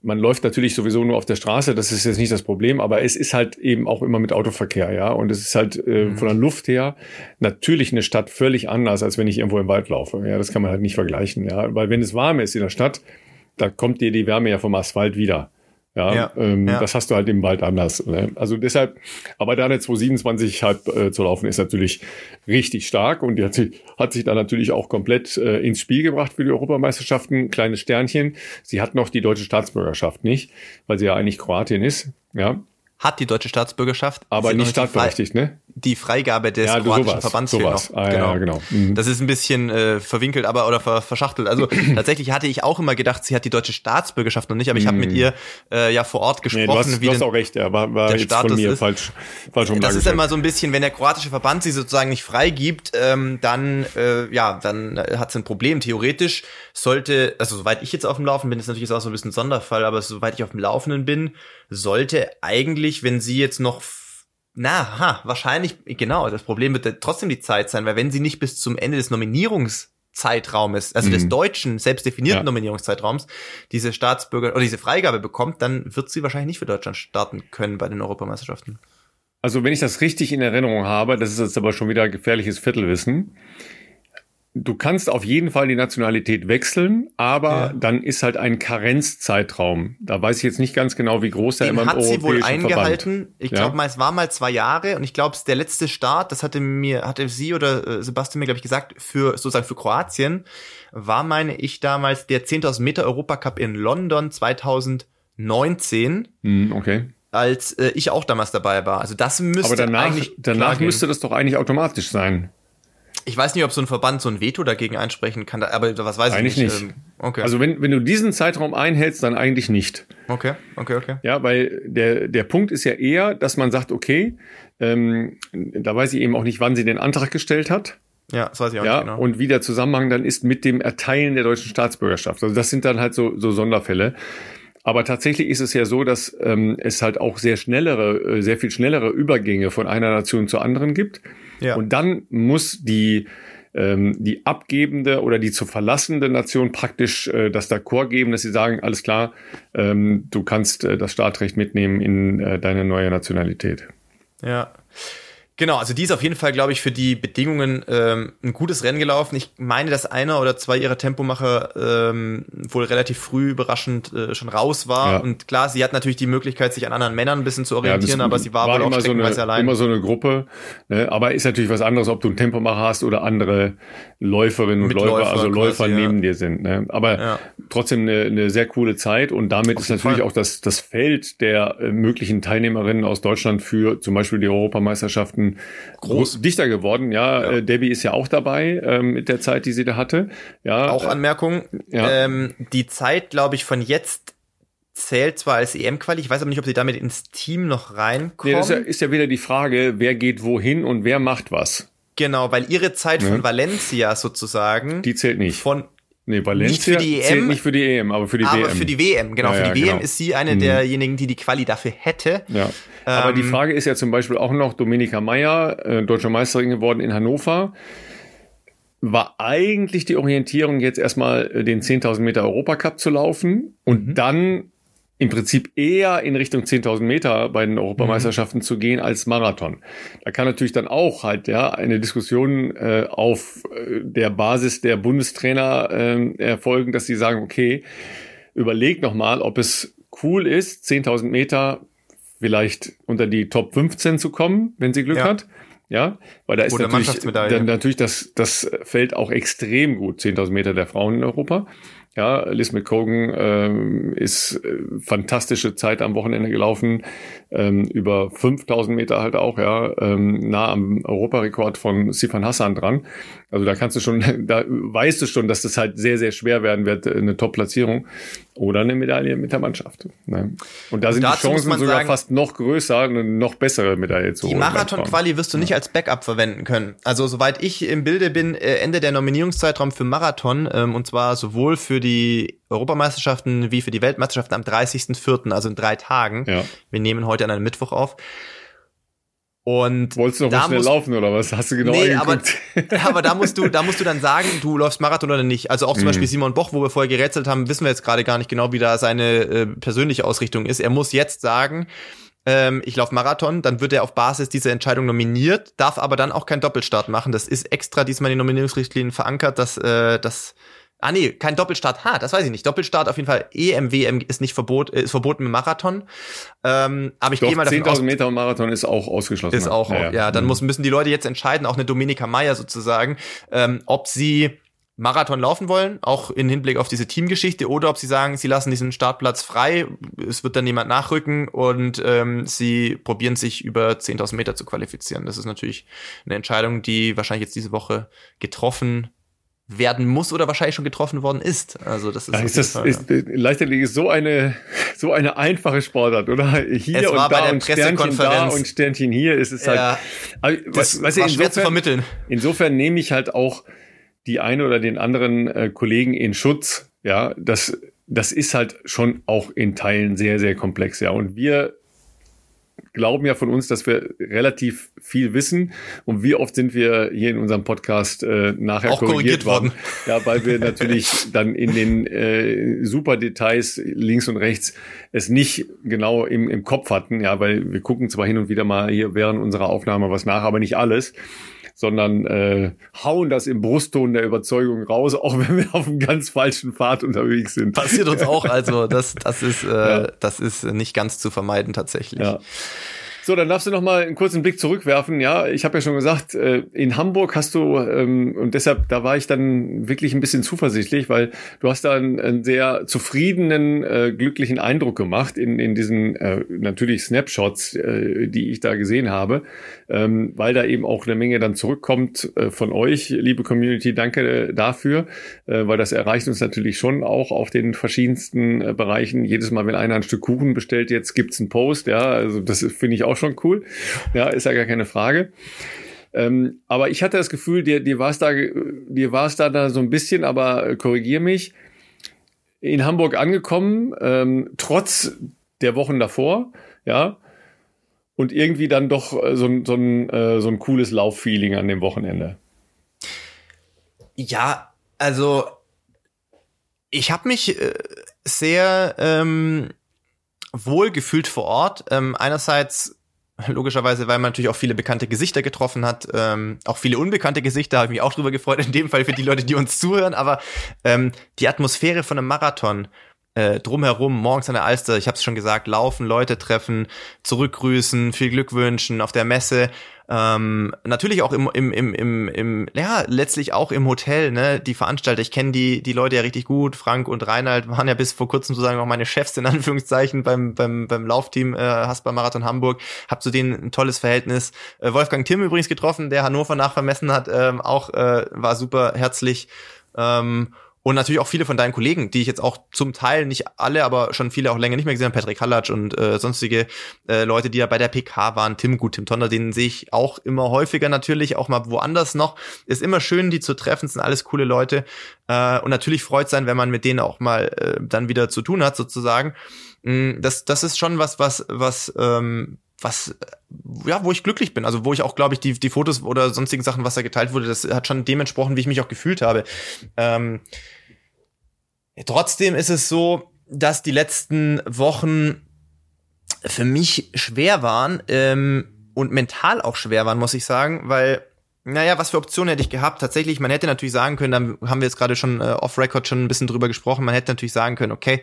man läuft natürlich sowieso nur auf der Straße, das ist jetzt nicht das Problem, aber es ist halt eben auch immer mit Autoverkehr, ja. Und es ist halt äh, mhm. von der Luft her natürlich eine Stadt völlig anders, als wenn ich irgendwo im Wald laufe. Ja, das kann man halt nicht vergleichen, ja. Weil wenn es warm ist in der Stadt, da kommt dir die Wärme ja vom Asphalt wieder. Ja, ja, ähm, ja, das hast du halt im Wald anders. Ne? Also deshalb, aber da eine 227 halb äh, zu laufen, ist natürlich richtig stark und die hat sich, hat sich da natürlich auch komplett äh, ins Spiel gebracht für die Europameisterschaften. Kleines Sternchen. Sie hat noch die deutsche Staatsbürgerschaft nicht, weil sie ja eigentlich Kroatin ist. Ja, hat die deutsche Staatsbürgerschaft. Aber nicht startberechtigt, ne? Die Freigabe des ja, kroatischen sowas, Verbands sowas. Ah, genau. Ja, genau. Mhm. Das ist ein bisschen äh, verwinkelt, aber oder ver, verschachtelt. Also tatsächlich hatte ich auch immer gedacht, sie hat die deutsche Staatsbürgerschaft noch nicht, aber ich habe mit mhm. ihr äh, ja vor Ort gesprochen. Nee, du hast, wie du hast auch recht, ja, war, war jetzt Status von mir ist. falsch, falsch Das ist immer so ein bisschen, wenn der kroatische Verband sie sozusagen nicht freigibt, ähm, dann äh, ja, dann äh, hat sie ein Problem. Theoretisch sollte, also soweit ich jetzt auf dem Laufen bin, ist natürlich auch so ein bisschen ein Sonderfall, aber soweit ich auf dem Laufenden bin, sollte eigentlich, wenn sie jetzt noch na, ha, wahrscheinlich, genau, das Problem wird trotzdem die Zeit sein, weil wenn sie nicht bis zum Ende des Nominierungszeitraumes, also mhm. des deutschen, selbst definierten ja. Nominierungszeitraums, diese Staatsbürger oder diese Freigabe bekommt, dann wird sie wahrscheinlich nicht für Deutschland starten können bei den Europameisterschaften. Also wenn ich das richtig in Erinnerung habe, das ist jetzt aber schon wieder gefährliches Viertelwissen, du kannst auf jeden Fall die Nationalität wechseln, aber ja. dann ist halt ein Karenzzeitraum. Da weiß ich jetzt nicht ganz genau, wie groß der immer im hat sie wohl eingehalten. Verband. Ich glaube, ja? es war mal zwei Jahre und ich glaube, der letzte Start, das hatte mir, hatte sie oder äh, Sebastian mir, glaube ich, gesagt, für sozusagen für Kroatien, war, meine ich, damals der 10.000 Meter Europacup in London 2019. Hm, okay als äh, ich auch damals dabei war. Also das müsste Aber danach, danach müsste das doch eigentlich automatisch sein. Ich weiß nicht, ob so ein Verband so ein Veto dagegen einsprechen kann, aber was weiß eigentlich ich nicht. Eigentlich nicht. Ähm, okay. Also wenn, wenn du diesen Zeitraum einhältst, dann eigentlich nicht. Okay, okay, okay. Ja, weil der, der Punkt ist ja eher, dass man sagt, okay, ähm, da weiß ich eben auch nicht, wann sie den Antrag gestellt hat. Ja, das weiß ich auch ja, nicht genau. Und wie der Zusammenhang dann ist mit dem Erteilen der deutschen Staatsbürgerschaft. Also das sind dann halt so, so Sonderfälle. Aber tatsächlich ist es ja so, dass ähm, es halt auch sehr schnellere, äh, sehr viel schnellere Übergänge von einer Nation zur anderen gibt. Ja. Und dann muss die ähm, die abgebende oder die zu verlassende Nation praktisch äh, das D'accord geben, dass sie sagen, alles klar, ähm, du kannst äh, das Startrecht mitnehmen in äh, deine neue Nationalität. Ja. Genau, also die ist auf jeden Fall, glaube ich, für die Bedingungen ähm, ein gutes Rennen gelaufen. Ich meine, dass einer oder zwei ihrer Tempomacher ähm, wohl relativ früh überraschend äh, schon raus war. Ja. Und klar, sie hat natürlich die Möglichkeit, sich an anderen Männern ein bisschen zu orientieren, ja, aber sie war, war wohl auch so eine, allein. immer so eine Gruppe. Ne? Aber ist natürlich was anderes, ob du einen Tempomacher hast oder andere Läuferinnen und Läufer, also Läufer quasi, neben ja. dir sind. Ne? Aber trotzdem eine, eine sehr coole Zeit und damit ist natürlich Fall. auch das, das Feld der äh, möglichen Teilnehmerinnen aus Deutschland für zum Beispiel die Europameisterschaften groß dichter geworden. Ja, ja. Äh, Debbie ist ja auch dabei ähm, mit der Zeit, die sie da hatte. Ja, auch Anmerkung. Ja. Ähm, die Zeit, glaube ich, von jetzt zählt zwar als EM-Quali, ich weiß aber nicht, ob sie damit ins Team noch reinkommen. Nee, das ist ja, ist ja wieder die Frage, wer geht wohin und wer macht was. Genau, weil ihre Zeit von Valencia sozusagen. Die zählt nicht. Von Nee, Valencia nicht für die EM, zählt nicht für die EM, aber für die aber WM. Aber für die WM, genau. Ja, für die ja, WM genau. ist sie eine mhm. derjenigen, die die Quali dafür hätte. Ja. Aber ähm, die Frage ist ja zum Beispiel auch noch, Dominika Meyer, äh, deutsche Meisterin geworden in Hannover, war eigentlich die Orientierung jetzt erstmal äh, den 10.000 Meter Europacup zu laufen und mhm. dann im Prinzip eher in Richtung 10.000 Meter bei den Europameisterschaften mhm. zu gehen als Marathon. Da kann natürlich dann auch halt ja eine Diskussion äh, auf äh, der Basis der Bundestrainer äh, erfolgen, dass sie sagen, okay, überleg noch mal, ob es cool ist, 10.000 Meter vielleicht unter die Top 15 zu kommen, wenn sie Glück Ja. hat. Ja, weil da ist Oder natürlich, dann natürlich das, das Feld auch extrem gut, 10.000 Meter der Frauen in Europa. Ja, Liz McCogan ähm, ist äh, fantastische Zeit am Wochenende gelaufen, ähm, über 5000 Meter halt auch, ja, ähm, nah am Europarekord von Sifan Hassan dran. Also da kannst du schon, da weißt du schon, dass das halt sehr, sehr schwer werden wird, eine Top-Platzierung oder eine Medaille mit der Mannschaft. Ne? Und da sind die dazu muss Chancen sogar sagen- fast noch größer, eine noch bessere Medaille zu Die holen. Frauen. Marathon-Quali wirst du nicht als Backup verwenden können. Also soweit ich im Bilde bin, äh, Ende der Nominierungszeitraum für Marathon ähm, und zwar sowohl für die Europameisterschaften wie für die Weltmeisterschaften am 30.04., also in drei Tagen. Ja. Wir nehmen heute an einem Mittwoch auf. Und Wolltest du noch mal schnell laufen oder was? Hast du genau nee, aber, aber da musst du, da musst du dann sagen, du läufst Marathon oder nicht. Also auch Mhm. zum Beispiel Simon Boch, wo wir vorher gerätselt haben, wissen wir jetzt gerade gar nicht genau, wie da seine äh, persönliche Ausrichtung ist. Er muss jetzt sagen, ähm, ich laufe Marathon, dann wird er auf Basis dieser Entscheidung nominiert, darf aber dann auch keinen Doppelstart machen. Das ist extra diesmal in den Nominierungsrichtlinien verankert, dass äh, das Ah nee, kein Doppelstart. Ha, das weiß ich nicht. Doppelstart auf jeden Fall. EMWM ist nicht verbot, äh, ist verboten im Marathon. Ähm, aber ich Doch, gehe mal davon aus, 10.000 Meter Marathon ist auch ausgeschlossen. ist auch, ja, ja dann muss, müssen die Leute jetzt entscheiden, auch eine Dominika Meyer sozusagen, ähm, ob sie Marathon laufen wollen, auch in Hinblick auf diese Teamgeschichte, oder ob sie sagen, sie lassen diesen Startplatz frei, es wird dann jemand nachrücken und ähm, sie probieren sich über 10.000 Meter zu qualifizieren. Das ist natürlich eine Entscheidung, die wahrscheinlich jetzt diese Woche getroffen werden muss oder wahrscheinlich schon getroffen worden ist. Also das ist, Ja, ist jeden das, Fall, ist, äh, Leichtathletik ist so eine, so eine einfache Sportart, oder? Hier Es war und bei da der und Sternchen da und Sternchen hier ist es halt. ja, Aber, das weißt du, war schwer zu insofern- vermitteln. Insofern nehme ich halt auch die eine oder den anderen äh, Kollegen in Schutz. Ja, das, das ist halt schon auch in Teilen sehr, sehr komplex. Ja, und wir glauben ja von uns, dass wir relativ viel wissen. Und wie oft sind wir hier in unserem Podcast äh, nachher Auch korrigiert worden. Ja, weil wir natürlich dann in den äh, super Details links und rechts es nicht genau im, im Kopf hatten. Ja, weil wir gucken zwar hin und wieder mal hier während unserer Aufnahme was nach, aber nicht alles sondern äh, hauen das im Brustton der Überzeugung raus, auch wenn wir auf einem ganz falschen Pfad unterwegs sind. Passiert uns auch, also das, das ist, äh, Ja. das ist nicht ganz zu vermeiden tatsächlich. Ja. So, dann darfst du noch mal einen kurzen Blick zurückwerfen. Ja, ich habe ja schon gesagt, äh, in Hamburg hast du ähm, und deshalb da war ich dann wirklich ein bisschen zuversichtlich, weil du hast da einen, sehr zufriedenen, äh, glücklichen Eindruck gemacht in in diesen äh, natürlich Snapshots, die ich da gesehen habe, ähm, weil da eben auch eine Menge dann zurückkommt äh, von euch, liebe Community. Danke äh, dafür, äh, weil das erreicht uns natürlich schon auch auf den verschiedensten äh, Bereichen. Jedes Mal, wenn einer ein Stück Kuchen bestellt, jetzt gibt's einen Post. Ja, also das finde ich auch schon cool. Ja, ist ja gar keine Frage. Ähm, aber ich hatte das Gefühl, dir, dir war es da, dir war da, da so ein bisschen, aber äh, korrigier mich, in Hamburg angekommen, ähm, trotz der Wochen davor, ja, und irgendwie dann doch äh, so, ein- so, ein, äh, so ein cooles Lauffeeling an dem Wochenende. Ja, also ich habe mich äh, sehr ähm, wohl gefühlt vor Ort. Ähm, einerseits logischerweise, weil man natürlich auch viele bekannte Gesichter getroffen hat, ähm, auch viele unbekannte Gesichter, habe ich mich auch drüber gefreut, in dem Fall für die Leute, die uns zuhören, aber ähm, die Atmosphäre von einem Marathon, äh, drumherum, morgens an der Alster, ich habe es schon gesagt, laufen, Leute treffen, zurückgrüßen, viel Glück wünschen auf der Messe. Ähm, natürlich auch im, im, im, im, im, ja, letztlich auch im Hotel, ne, die Veranstalter, ich kenne die, die Leute ja richtig gut, Frank und Reinhard waren ja bis vor kurzem sozusagen noch meine Chefs in Anführungszeichen beim, beim, beim Laufteam äh, Haspa Marathon Hamburg, hab zu denen ein tolles Verhältnis. Äh, Wolfgang Timm übrigens getroffen, der Hannover nachvermessen hat, ähm, auch äh, war super herzlich. Ähm, und natürlich auch viele von deinen Kollegen, die ich jetzt auch zum Teil, nicht alle, aber schon viele auch länger nicht mehr gesehen habe, Patrick Hallatsch und äh, sonstige äh, Leute, die ja bei der PK waren, Tim Gut, Tim Tonner, den sehe ich auch immer häufiger natürlich, auch mal woanders noch. Ist immer schön, die zu treffen, sind alles coole Leute. Äh, und natürlich freut sein, wenn man mit denen auch mal äh, dann wieder zu tun hat, sozusagen. Mm, Das, das ist schon was, was, was, ähm, was, ja, wo ich glücklich bin. Also wo ich auch, glaube ich, die, die Fotos oder sonstigen Sachen, was da geteilt wurde, das hat schon dem entsprochen, wie ich mich auch gefühlt habe. Ähm, trotzdem ist es so, dass die letzten Wochen für mich schwer waren ähm, und mental auch schwer waren, muss ich sagen, weil naja, was für Optionen hätte ich gehabt? Tatsächlich, man hätte natürlich sagen können, da haben wir jetzt gerade schon äh, off-Record schon ein bisschen drüber gesprochen, man hätte natürlich sagen können, okay,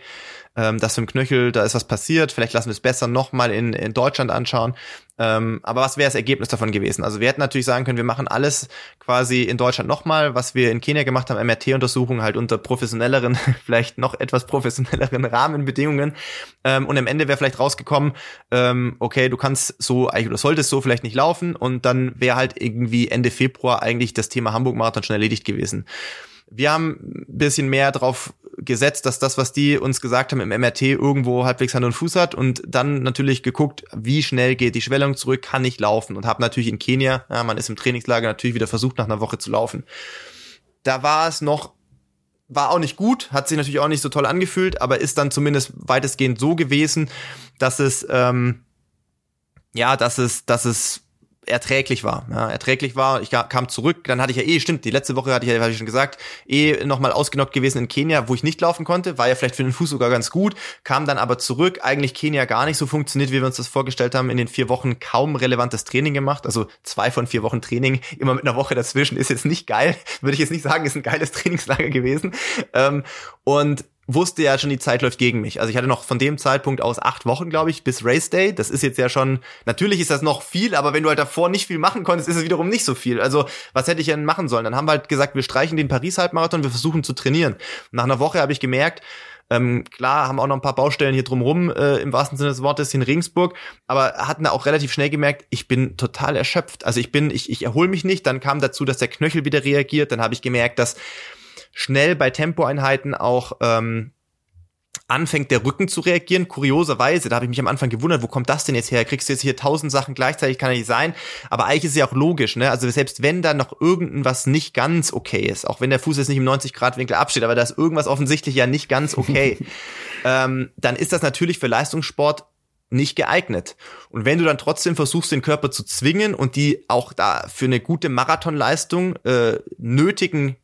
ähm, das im Knöchel, da ist was passiert, vielleicht lassen wir es besser nochmal in, in Deutschland anschauen. Ähm, aber was wäre das Ergebnis davon gewesen? Also wir hätten natürlich sagen können, wir machen alles quasi in Deutschland nochmal, was wir in Kenia gemacht haben, MRT-Untersuchungen halt unter professionelleren, vielleicht noch etwas professionelleren Rahmenbedingungen. Ähm, und am Ende wäre vielleicht rausgekommen, ähm, okay, du kannst so, eigentlich oder solltest so vielleicht nicht laufen und dann wäre halt irgendwie Ende Februar eigentlich das Thema Hamburg-Marathon schon erledigt gewesen. Wir haben ein bisschen mehr drauf gesetzt, dass das, was die uns gesagt haben im MRT, irgendwo halbwegs Hand und Fuß hat und dann natürlich geguckt, wie schnell geht die Schwellung zurück, kann ich laufen und habe natürlich in Kenia, ja, man ist im Trainingslager natürlich wieder versucht, nach einer Woche zu laufen. Da war es noch war auch nicht gut, hat sich natürlich auch nicht so toll angefühlt, aber ist dann zumindest weitestgehend so gewesen, dass es ähm, ja, dass es, dass es erträglich war. Ja, erträglich war. Ich kam zurück, dann hatte ich ja eh, stimmt, die letzte Woche hatte ich ja, hatte ich schon gesagt, eh nochmal ausgenockt gewesen in Kenia, wo ich nicht laufen konnte, war ja vielleicht für den Fuß sogar ganz gut, kam dann aber zurück, eigentlich Kenia gar nicht so funktioniert, wie wir uns das vorgestellt haben, in den vier Wochen kaum relevantes Training gemacht, also zwei von vier Wochen Training, immer mit einer Woche dazwischen, ist jetzt nicht geil, würde ich jetzt nicht sagen, ist ein geiles Trainingslager gewesen. Ähm, und wusste ja schon, die Zeit läuft gegen mich. Also ich hatte noch von dem Zeitpunkt aus acht Wochen, glaube ich, bis Race Day. Das ist jetzt ja schon, natürlich ist das noch viel, aber wenn du halt davor nicht viel machen konntest, ist es wiederum nicht so viel. Also was hätte ich denn machen sollen? Dann haben wir halt gesagt, wir streichen den Paris-Halbmarathon, wir versuchen zu trainieren. Nach einer Woche habe ich gemerkt, ähm, klar, haben auch noch ein paar Baustellen hier drumrum, äh, im wahrsten Sinne des Wortes, in Regensburg, aber hatten da auch relativ schnell gemerkt, ich bin total erschöpft. Also ich bin, ich, ich erhole mich nicht. Dann kam dazu, dass der Knöchel wieder reagiert. Dann habe ich gemerkt, dass schnell bei Tempoeinheiten auch ähm, anfängt der Rücken zu reagieren. Kurioserweise, da habe ich mich am Anfang gewundert, wo kommt das denn jetzt her? Kriegst du jetzt hier tausend Sachen gleichzeitig, kann ja nicht sein. Aber eigentlich ist es ja auch logisch, ne? Also selbst wenn da noch irgendwas nicht ganz okay ist, auch wenn der Fuß jetzt nicht im 90-Grad-Winkel absteht, aber da ist irgendwas offensichtlich ja nicht ganz okay, ähm, dann ist das natürlich für Leistungssport nicht geeignet. Und wenn du dann trotzdem versuchst, den Körper zu zwingen und die auch da für eine gute Marathonleistung äh, nötigen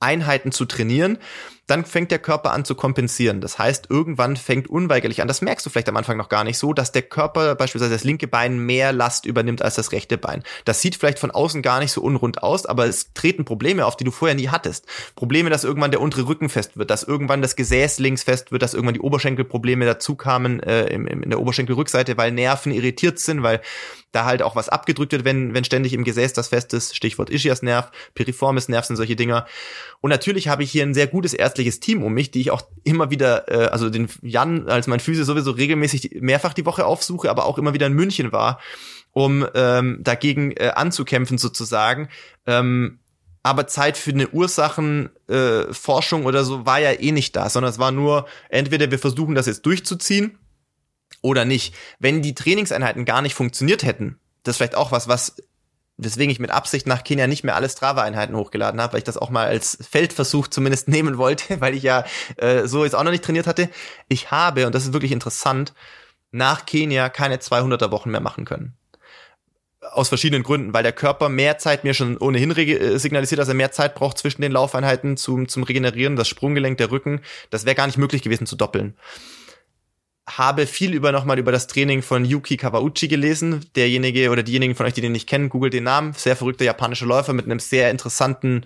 Einheiten zu trainieren, dann fängt der Körper an zu kompensieren. Das heißt, irgendwann fängt unweigerlich an, das merkst du vielleicht am Anfang noch gar nicht so, dass der Körper beispielsweise das linke Bein mehr Last übernimmt als das rechte Bein. Das sieht vielleicht von außen gar nicht so unrund aus, aber es treten Probleme auf, die du vorher nie hattest. Probleme, dass irgendwann der untere Rücken fest wird, dass irgendwann das Gesäß links fest wird, dass irgendwann die Oberschenkelprobleme dazu kamen äh, in, in der Oberschenkelrückseite, weil Nerven irritiert sind, weil da halt auch was abgedrückt wird, wenn, wenn ständig im Gesäß das fest ist. Stichwort Ischiasnerv, Piriformis Nerv sind solche Dinger. Und natürlich habe ich hier ein sehr gutes ärztliches Team um mich, die ich auch immer wieder, äh, also den Jan als mein Physio sowieso regelmäßig mehrfach die Woche aufsuche, aber auch immer wieder in München war, um ähm, dagegen äh, anzukämpfen sozusagen. Ähm, aber Zeit für eine Ursachenforschung äh, oder so war ja eh nicht da, sondern es war nur, entweder wir versuchen das jetzt durchzuziehen oder nicht. Wenn die Trainingseinheiten gar nicht funktioniert hätten, das ist vielleicht auch was, was weswegen ich mit Absicht nach Kenia nicht mehr alle Strava-Einheiten hochgeladen habe, weil ich das auch mal als Feldversuch zumindest nehmen wollte, weil ich ja äh, so jetzt auch noch nicht trainiert hatte. Ich habe, und das ist wirklich interessant, nach Kenia keine 200er Wochen mehr machen können. Aus verschiedenen Gründen, weil der Körper mehr Zeit mir schon ohnehin äh, signalisiert, dass er mehr Zeit braucht zwischen den Laufeinheiten zum, zum Regenerieren, das Sprunggelenk, der Rücken. Das wäre gar nicht möglich gewesen zu doppeln habe viel über nochmal über das Training von Yuki Kawauchi gelesen. Derjenige oder diejenigen von euch, die den nicht kennen, googelt den Namen. Sehr verrückter japanischer Läufer mit einem sehr interessanten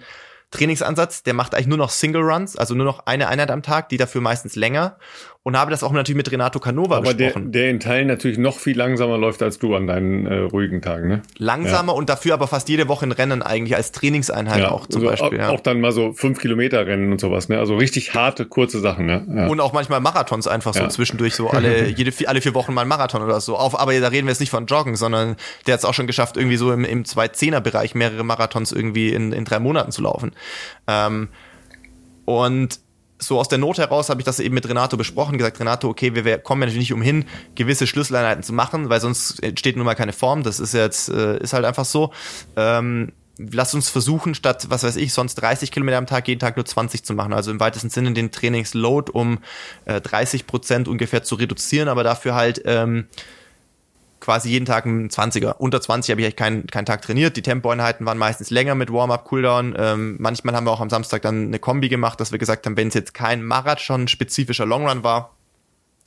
Trainingsansatz. Der macht eigentlich nur noch Single Runs, also nur noch eine Einheit am Tag, die dafür meistens länger und habe das auch natürlich mit Renato Canova Aber besprochen. Der, der in Teilen natürlich noch viel langsamer läuft als du an deinen äh, ruhigen Tagen, ne? Langsamer ja. und dafür aber fast jede Woche ein Rennen eigentlich als Trainingseinheit ja, auch zum also Beispiel. Auch, ja. auch dann mal so fünf Kilometer Rennen und sowas, ne? Also richtig harte, kurze Sachen, ne? Und auch manchmal Marathons einfach so zwischendurch, so alle, jede, alle vier Wochen mal ein Marathon oder so. Auf, aber da reden wir jetzt nicht von Joggen, sondern der hat es auch schon geschafft, irgendwie so im, im Zwei-Zehner-Bereich mehrere Marathons irgendwie in, in drei Monaten zu laufen. Ähm, und so aus der Not heraus habe ich das eben mit Renato besprochen, gesagt, Renato, okay, wir, kommen ja natürlich nicht umhin, gewisse Schlüsseleinheiten zu machen, weil sonst entsteht nun mal keine Form. Das ist jetzt, äh, ist halt einfach so. Ähm, lass uns versuchen, statt, was weiß ich, sonst 30 Kilometer am Tag, jeden Tag nur 20 zu machen. Also im weitesten Sinne den Trainingsload um äh, 30 Prozent ungefähr zu reduzieren, aber dafür halt ähm, quasi jeden Tag ein 20er. Unter 20 habe ich eigentlich keinen, keinen Tag trainiert. Die Tempoeinheiten waren meistens länger mit Warm-up, Cooldown. Ähm, manchmal haben wir auch am Samstag dann eine Kombi gemacht, dass wir gesagt haben, wenn es jetzt kein Marathon-spezifischer Longrun war,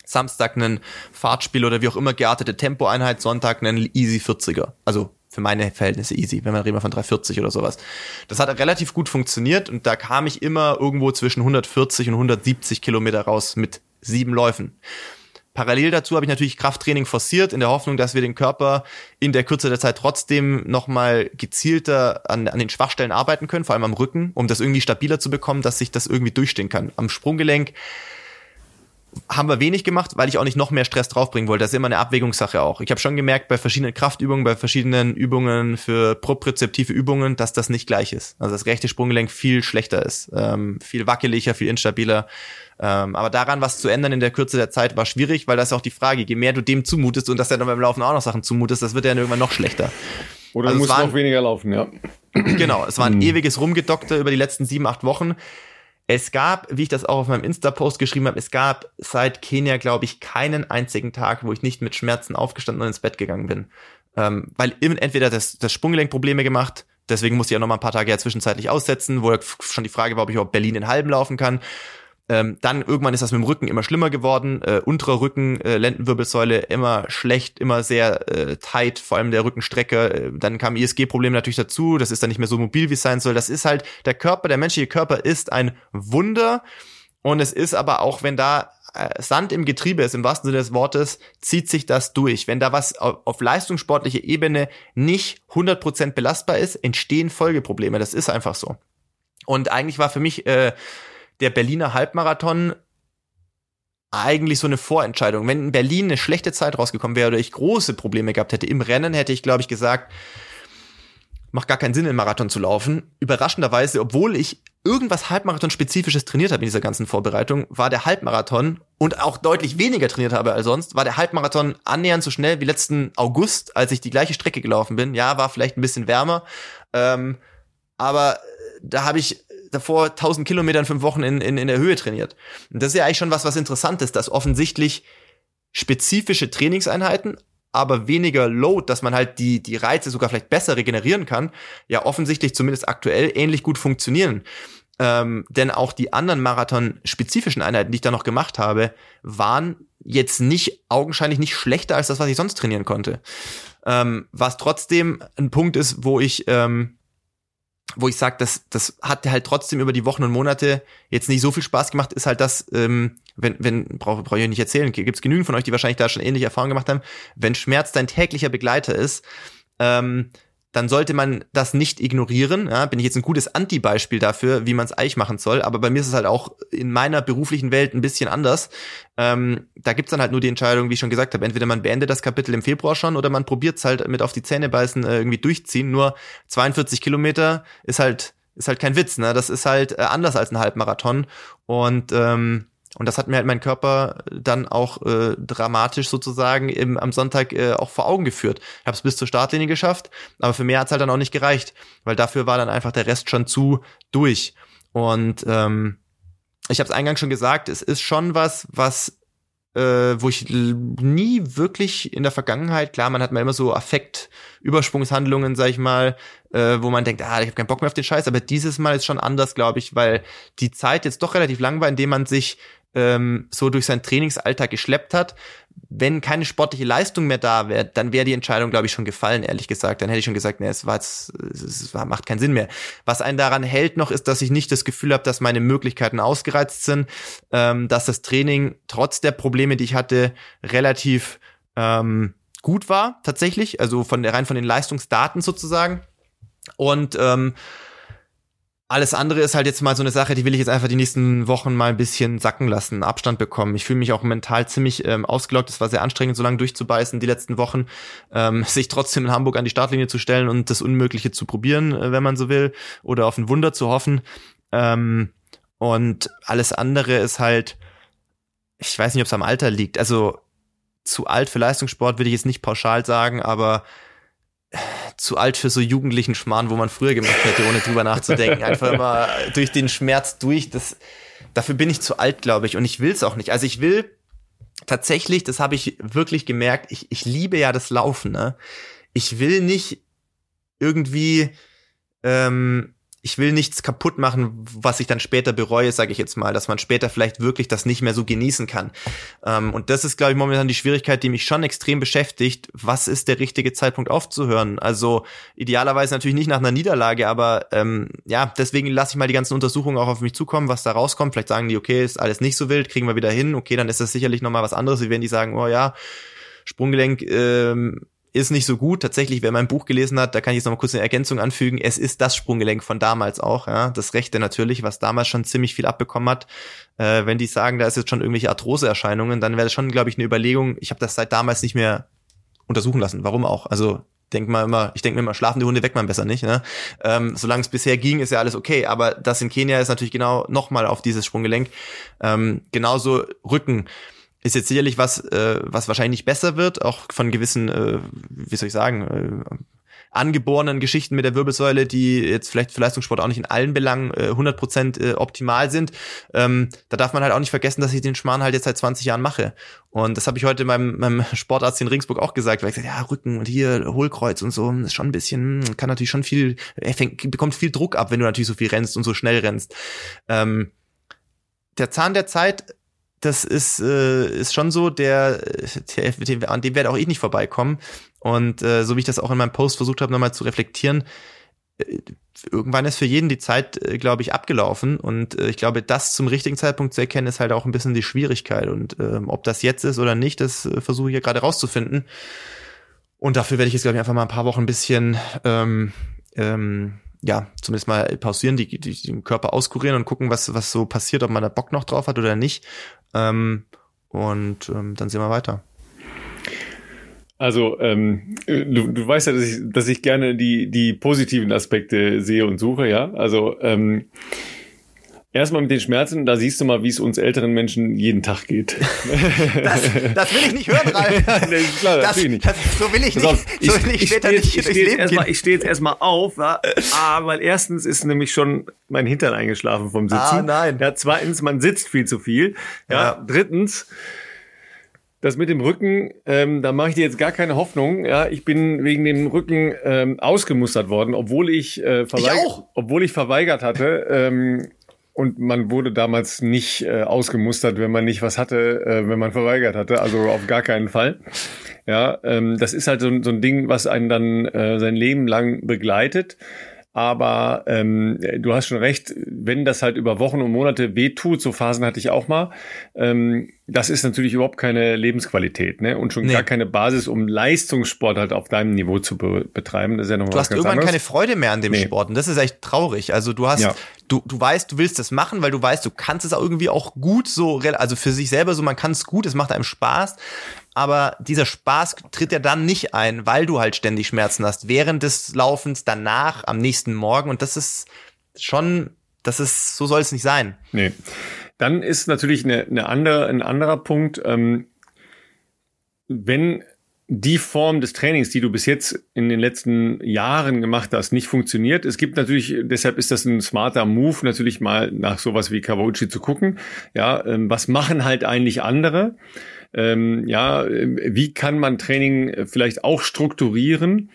Samstag ein Fahrtspiel oder wie auch immer geartete Tempoeinheit, Sonntag einen Easy 40er. Also für meine Verhältnisse easy, wenn man reden wir von 340 oder sowas. Das hat relativ gut funktioniert und da kam ich immer irgendwo zwischen 140 und 170 Kilometer raus mit sieben Läufen. Parallel dazu habe ich natürlich Krafttraining forciert, in der Hoffnung, dass wir den Körper in der Kürze der Zeit trotzdem nochmal gezielter an, an den Schwachstellen arbeiten können, vor allem am Rücken, um das irgendwie stabiler zu bekommen, dass sich das irgendwie durchstehen kann. Am Sprunggelenk haben wir wenig gemacht, weil ich auch nicht noch mehr Stress draufbringen wollte. Das ist immer eine Abwägungssache auch. Ich habe schon gemerkt bei verschiedenen Kraftübungen, bei verschiedenen Übungen für propriozeptive Übungen, dass das nicht gleich ist. Also das rechte Sprunggelenk viel schlechter ist, ähm, viel wackeliger, viel instabiler. Ähm, aber daran was zu ändern in der Kürze der Zeit war schwierig, weil das ist auch die Frage, je mehr du dem zumutest und dass er dann beim Laufen auch noch Sachen zumutest, das wird ja dann irgendwann noch schlechter. Oder also du musst noch weniger laufen, ja. Genau, es war ein hm. ewiges Rumgedokter über die letzten sieben, acht Wochen. Es gab, wie ich das auch auf meinem Insta-Post geschrieben habe, es gab seit Kenia, glaube ich, keinen einzigen Tag, wo ich nicht mit Schmerzen aufgestanden und ins Bett gegangen bin. Ähm, weil entweder das, das Sprunggelenk Probleme gemacht, deswegen musste ich ja noch mal ein paar Tage ja zwischenzeitlich aussetzen, wo schon die Frage war, ob ich überhaupt Berlin in halben laufen kann. Ähm, dann irgendwann ist das mit dem Rücken immer schlimmer geworden. Äh, unterer Rücken, äh, Lendenwirbelsäule immer schlecht, immer sehr äh, tight, vor allem der Rückenstrecke. Äh, dann kam ISG-Problem natürlich dazu. Das ist dann nicht mehr so mobil, wie es sein soll. Das ist halt, der Körper, der menschliche Körper ist ein Wunder. Und es ist aber auch, wenn da äh, Sand im Getriebe ist, im wahrsten Sinne des Wortes, zieht sich das durch. Wenn da was auf, leistungssportlicher Ebene nicht 100% belastbar ist, entstehen Folgeprobleme. Das ist einfach so. Und eigentlich war für mich äh, der Berliner Halbmarathon eigentlich so eine Vorentscheidung. Wenn in Berlin eine schlechte Zeit rausgekommen wäre oder ich große Probleme gehabt hätte im Rennen, hätte ich, glaube ich, gesagt, macht gar keinen Sinn, einen Marathon zu laufen. Überraschenderweise, obwohl ich irgendwas Halbmarathon-spezifisches trainiert habe in dieser ganzen Vorbereitung, war der Halbmarathon und auch deutlich weniger trainiert habe als sonst, war der Halbmarathon annähernd so schnell wie letzten August, als ich die gleiche Strecke gelaufen bin. Ja, war vielleicht ein bisschen wärmer, ähm, aber da habe ich davor 1000 Kilometer in fünf Wochen in, in, in der Höhe trainiert. Und das ist ja eigentlich schon was, was interessant ist, dass offensichtlich spezifische Trainingseinheiten, aber weniger Load, dass man halt die, die Reize sogar vielleicht besser regenerieren kann, ja offensichtlich zumindest aktuell ähnlich gut funktionieren. Ähm, denn auch die anderen Marathon-spezifischen Einheiten, die ich da noch gemacht habe, waren jetzt nicht augenscheinlich nicht schlechter als das, was ich sonst trainieren konnte. Ähm, was trotzdem ein Punkt ist, wo ich ähm, wo ich sage, das, das hat halt trotzdem über die Wochen und Monate jetzt nicht so viel Spaß gemacht, ist halt das, ähm, wenn, wenn, brauche brauch ich nicht erzählen, gibt es genügend von euch, die wahrscheinlich da schon ähnliche Erfahrungen gemacht haben, wenn Schmerz dein täglicher Begleiter ist, ähm, dann sollte man das nicht ignorieren. Ja, bin ich jetzt ein gutes Anti-Beispiel dafür, wie man es eigentlich machen soll. Aber bei mir ist es halt auch in meiner beruflichen Welt ein bisschen anders. Ähm, da gibt's dann halt nur die Entscheidung, wie ich schon gesagt habe, entweder man beendet das Kapitel im Februar schon oder man probiert's halt mit auf die Zähne beißen äh, irgendwie durchziehen. Nur 42 Kilometer ist halt ist halt kein Witz. Ne? Das ist halt äh, anders als ein Halbmarathon. Und ähm, und das hat mir halt mein Körper dann auch äh, dramatisch sozusagen im, am Sonntag äh, auch vor Augen geführt. Ich habe es bis zur Startlinie geschafft, aber für mehr hat's halt dann auch nicht gereicht, weil dafür war dann einfach der Rest schon zu durch. Und ähm, ich habe es eingangs schon gesagt, es ist schon was, was äh, wo ich nie wirklich in der Vergangenheit, klar, man hat mal immer so Affekt-Übersprungshandlungen, sag ich mal, äh, wo man denkt, ah, ich habe keinen Bock mehr auf den Scheiß, aber dieses Mal ist schon anders, glaube ich, weil die Zeit jetzt doch relativ lang war, indem man sich ähm, so durch seinen Trainingsalltag geschleppt hat. Wenn keine sportliche Leistung mehr da wäre, dann wäre die Entscheidung, glaube ich, schon gefallen, ehrlich gesagt. Dann hätte ich schon gesagt, nee, es war jetzt, es macht keinen Sinn mehr. Was einen daran hält noch, ist, dass ich nicht das Gefühl habe, dass meine Möglichkeiten ausgereizt sind, ähm, dass das Training trotz der Probleme, die ich hatte, relativ ähm, gut war, tatsächlich. Also von der rein von den Leistungsdaten sozusagen. Und ähm, alles andere ist halt jetzt mal so eine Sache, die will ich jetzt einfach die nächsten Wochen mal ein bisschen sacken lassen, Abstand bekommen. Ich fühle mich auch mental ziemlich ähm, ausgelockt. Es war sehr anstrengend, so lange durchzubeißen die letzten Wochen, ähm, sich trotzdem in Hamburg an die Startlinie zu stellen und das Unmögliche zu probieren, äh, wenn man so will, oder auf ein Wunder zu hoffen. Ähm, und alles andere ist halt, ich weiß nicht, ob es am Alter liegt. Also zu alt für Leistungssport würde ich jetzt nicht pauschal sagen, aber zu alt für so jugendlichen Schmarrn, wo man früher gemacht hätte, ohne drüber nachzudenken. Einfach immer durch den Schmerz durch. Das, dafür bin ich zu alt, glaube ich. Und ich will es auch nicht. Also ich will tatsächlich, das habe ich wirklich gemerkt, ich, ich liebe ja das Laufen. Ne? Ich will nicht irgendwie, ähm, ich will nichts kaputt machen, was ich dann später bereue, sage ich jetzt mal, dass man später vielleicht wirklich das nicht mehr so genießen kann. Ähm, und das ist, glaube ich, momentan die Schwierigkeit, die mich schon extrem beschäftigt. Was ist der richtige Zeitpunkt aufzuhören? Also idealerweise natürlich nicht nach einer Niederlage, aber ähm, ja, deswegen lasse ich mal die ganzen Untersuchungen auch auf mich zukommen, was da rauskommt. Vielleicht sagen die, okay, ist alles nicht so wild, kriegen wir wieder hin. Okay, dann ist das sicherlich nochmal was anderes, wie wenn die sagen, oh ja, Sprunggelenk ähm, ist nicht so gut. Tatsächlich, wer mein Buch gelesen hat, da kann ich jetzt noch mal kurz eine Ergänzung anfügen. Es ist das Sprunggelenk von damals auch, ja, das rechte natürlich, was damals schon ziemlich viel abbekommen hat. Äh, wenn die sagen, da ist jetzt schon irgendwelche Arthroseerscheinungen, dann wäre das schon, glaube ich, eine Überlegung. Ich habe das seit damals nicht mehr untersuchen lassen. Warum auch? Also denk mal immer, ich denke mir immer, schlafende Hunde weckt man besser nicht. Ne? Ähm, Solange es bisher ging, ist ja alles okay. Aber das in Kenia ist natürlich genau nochmal auf dieses Sprunggelenk. Ähm, genauso Rücken ist jetzt sicherlich was, äh, was wahrscheinlich besser wird, auch von gewissen, äh, wie soll ich sagen, äh, angeborenen Geschichten mit der Wirbelsäule, die jetzt vielleicht für Leistungssport auch nicht in allen Belangen äh, 100% äh, optimal sind. Ähm, da darf man halt auch nicht vergessen, dass ich den Schmarrn halt jetzt seit 20 Jahren mache. Und das habe ich heute meinem, meinem Sportarzt in Ringsburg auch gesagt, weil ich gesagt, ja, Rücken und hier Hohlkreuz und so, ist schon ein bisschen, kann natürlich schon viel, er fängt, bekommt viel Druck ab, wenn du natürlich so viel rennst und so schnell rennst. Ähm, der Zahn der Zeit das ist, äh, ist schon so, der, der, an dem werde auch ich nicht vorbeikommen. Und äh, so wie ich das auch in meinem Post versucht habe, nochmal zu reflektieren, äh, irgendwann ist für jeden die Zeit, äh, glaube ich, abgelaufen. Und äh, ich glaube, das zum richtigen Zeitpunkt zu erkennen, ist halt auch ein bisschen die Schwierigkeit. Und äh, ob das jetzt ist oder nicht, das äh, versuche ich ja gerade rauszufinden. Und dafür werde ich jetzt, glaube ich, einfach mal ein paar Wochen ein bisschen ähm, ähm, ja, zumindest mal pausieren, die, die, den Körper auskurieren und gucken, was, was so passiert, ob man da Bock noch drauf hat oder nicht. Ähm, und ähm, dann sehen wir weiter. Also ähm, du, du weißt ja, dass ich, dass ich gerne die, die positiven Aspekte sehe und suche, ja. Also ähm, Erstmal mit den Schmerzen, da siehst du mal, wie es uns älteren Menschen jeden Tag geht. Das, das will ich nicht hören, Ralf. nee, klar, das, nicht. Das, so will ich nicht. Auf, so will ich, ich später nicht ich stehe jetzt, ich steh jetzt erstmal auf, ja, ah, weil erstens ist nämlich schon mein Hintern eingeschlafen vom Sitzen. Ah, nein. Ja, zweitens, man sitzt viel zu viel. Ja, ja. drittens, das mit dem Rücken, ähm, da mache ich dir jetzt gar keine Hoffnung. Ja, ich bin wegen dem Rücken ähm, ausgemustert worden, obwohl ich, äh, verweigert, ich obwohl ich verweigert hatte. Ähm, und man wurde damals nicht äh, ausgemustert, wenn man nicht was hatte, äh, wenn man verweigert hatte. Also auf gar keinen Fall. Ja, ähm, das ist halt so, so ein Ding, was einen dann äh, sein Leben lang begleitet. Aber ähm, du hast schon recht, wenn das halt über Wochen und Monate wehtut, so Phasen hatte ich auch mal, ähm, das ist natürlich überhaupt keine Lebensqualität, ne? Und schon nee. gar keine Basis, um Leistungssport halt auf deinem Niveau zu be betreiben. Das ist ja noch Du hast irgendwann anderes. keine Freude mehr an dem nee. Sport und das ist echt traurig. Also du hast, ja. du, du weißt, du willst das machen, weil du weißt, du kannst es auch irgendwie auch gut so, also für sich selber so, man kann es gut, es macht einem Spaß. Aber dieser Spaß tritt ja dann nicht ein, weil du halt ständig Schmerzen hast. Während des Laufens, danach, am nächsten Morgen. Und das ist schon, das ist, so soll es nicht sein. Nee. Dann ist natürlich eine, eine andere, ein anderer Punkt, ähm, wenn die Form des Trainings, die du bis jetzt in den letzten Jahren gemacht hast, nicht funktioniert. Es gibt natürlich, deshalb ist das ein smarter Move, natürlich mal nach sowas wie Kawauchi zu gucken. Ja, ähm, was machen halt eigentlich andere? Ähm, ja, wie kann man Training vielleicht auch strukturieren,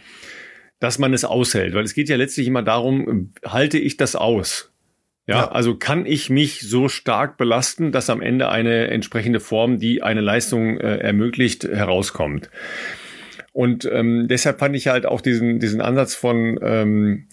dass man es aushält? Weil es geht ja letztlich immer darum, halte ich das aus? Ja, ja, also kann ich mich so stark belasten, dass am Ende eine entsprechende Form, die eine Leistung äh, ermöglicht, herauskommt. Und ähm, deshalb fand ich halt auch diesen, diesen Ansatz von ähm,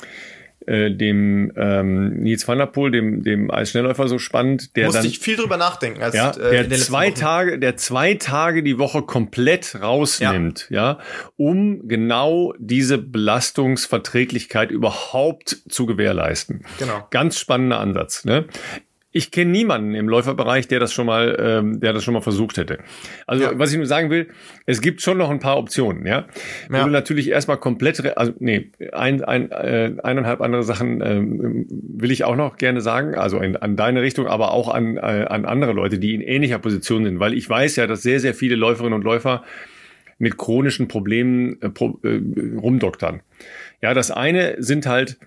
äh, dem ähm, Nils van der Poel, dem, dem als Schnellläufer so spannend. Der Musste dann, ich viel drüber nachdenken. Als, ja, äh, der zwei Tage, der zwei Tage die Woche komplett rausnimmt, ja. ja, um genau diese Belastungsverträglichkeit überhaupt zu gewährleisten. Genau. Ganz spannender Ansatz. Ne? Ich kenne niemanden im Läuferbereich, der das schon mal, ähm, der das schon mal versucht hätte. Also ja. was ich nur sagen will, es gibt schon noch ein paar Optionen, ja. Wenn ja. du natürlich erstmal komplett, also nee, ein, ein, äh, eineinhalb andere Sachen ähm, will ich auch noch gerne sagen, also in, an deine Richtung, aber auch an, äh, an andere Leute, die in ähnlicher Position sind, weil ich weiß ja, dass sehr, sehr viele Läuferinnen und Läufer mit chronischen Problemen äh, pro, äh, rumdoktern. Ja, das eine sind halt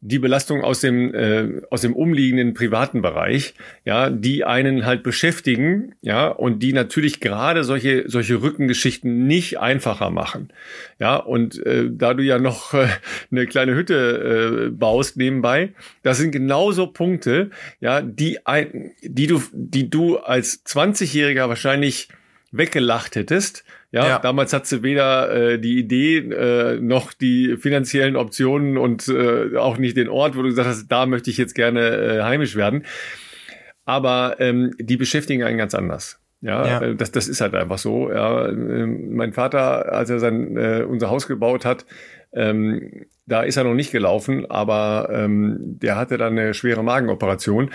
die Belastung aus dem äh, aus dem umliegenden privaten Bereich, ja, die einen halt beschäftigen, ja, und die natürlich gerade solche solche Rückengeschichten nicht einfacher machen, ja, und äh, da du ja noch äh, eine kleine Hütte äh, baust nebenbei, das sind genauso Punkte, ja, die ein, die du die du als 20-Jähriger wahrscheinlich weggelacht hättest, ja, ja, damals hat sie weder äh, die Idee äh, noch die finanziellen Optionen und äh, auch nicht den Ort, wo du gesagt hast, da möchte ich jetzt gerne äh, heimisch werden. Aber ähm, die beschäftigen einen ganz anders. Ja, ja. Äh, das, das ist halt einfach so. Ja, ähm, mein Vater, als er sein äh, unser Haus gebaut hat, ähm, da ist er noch nicht gelaufen, aber ähm, der hatte dann eine schwere Magenoperation.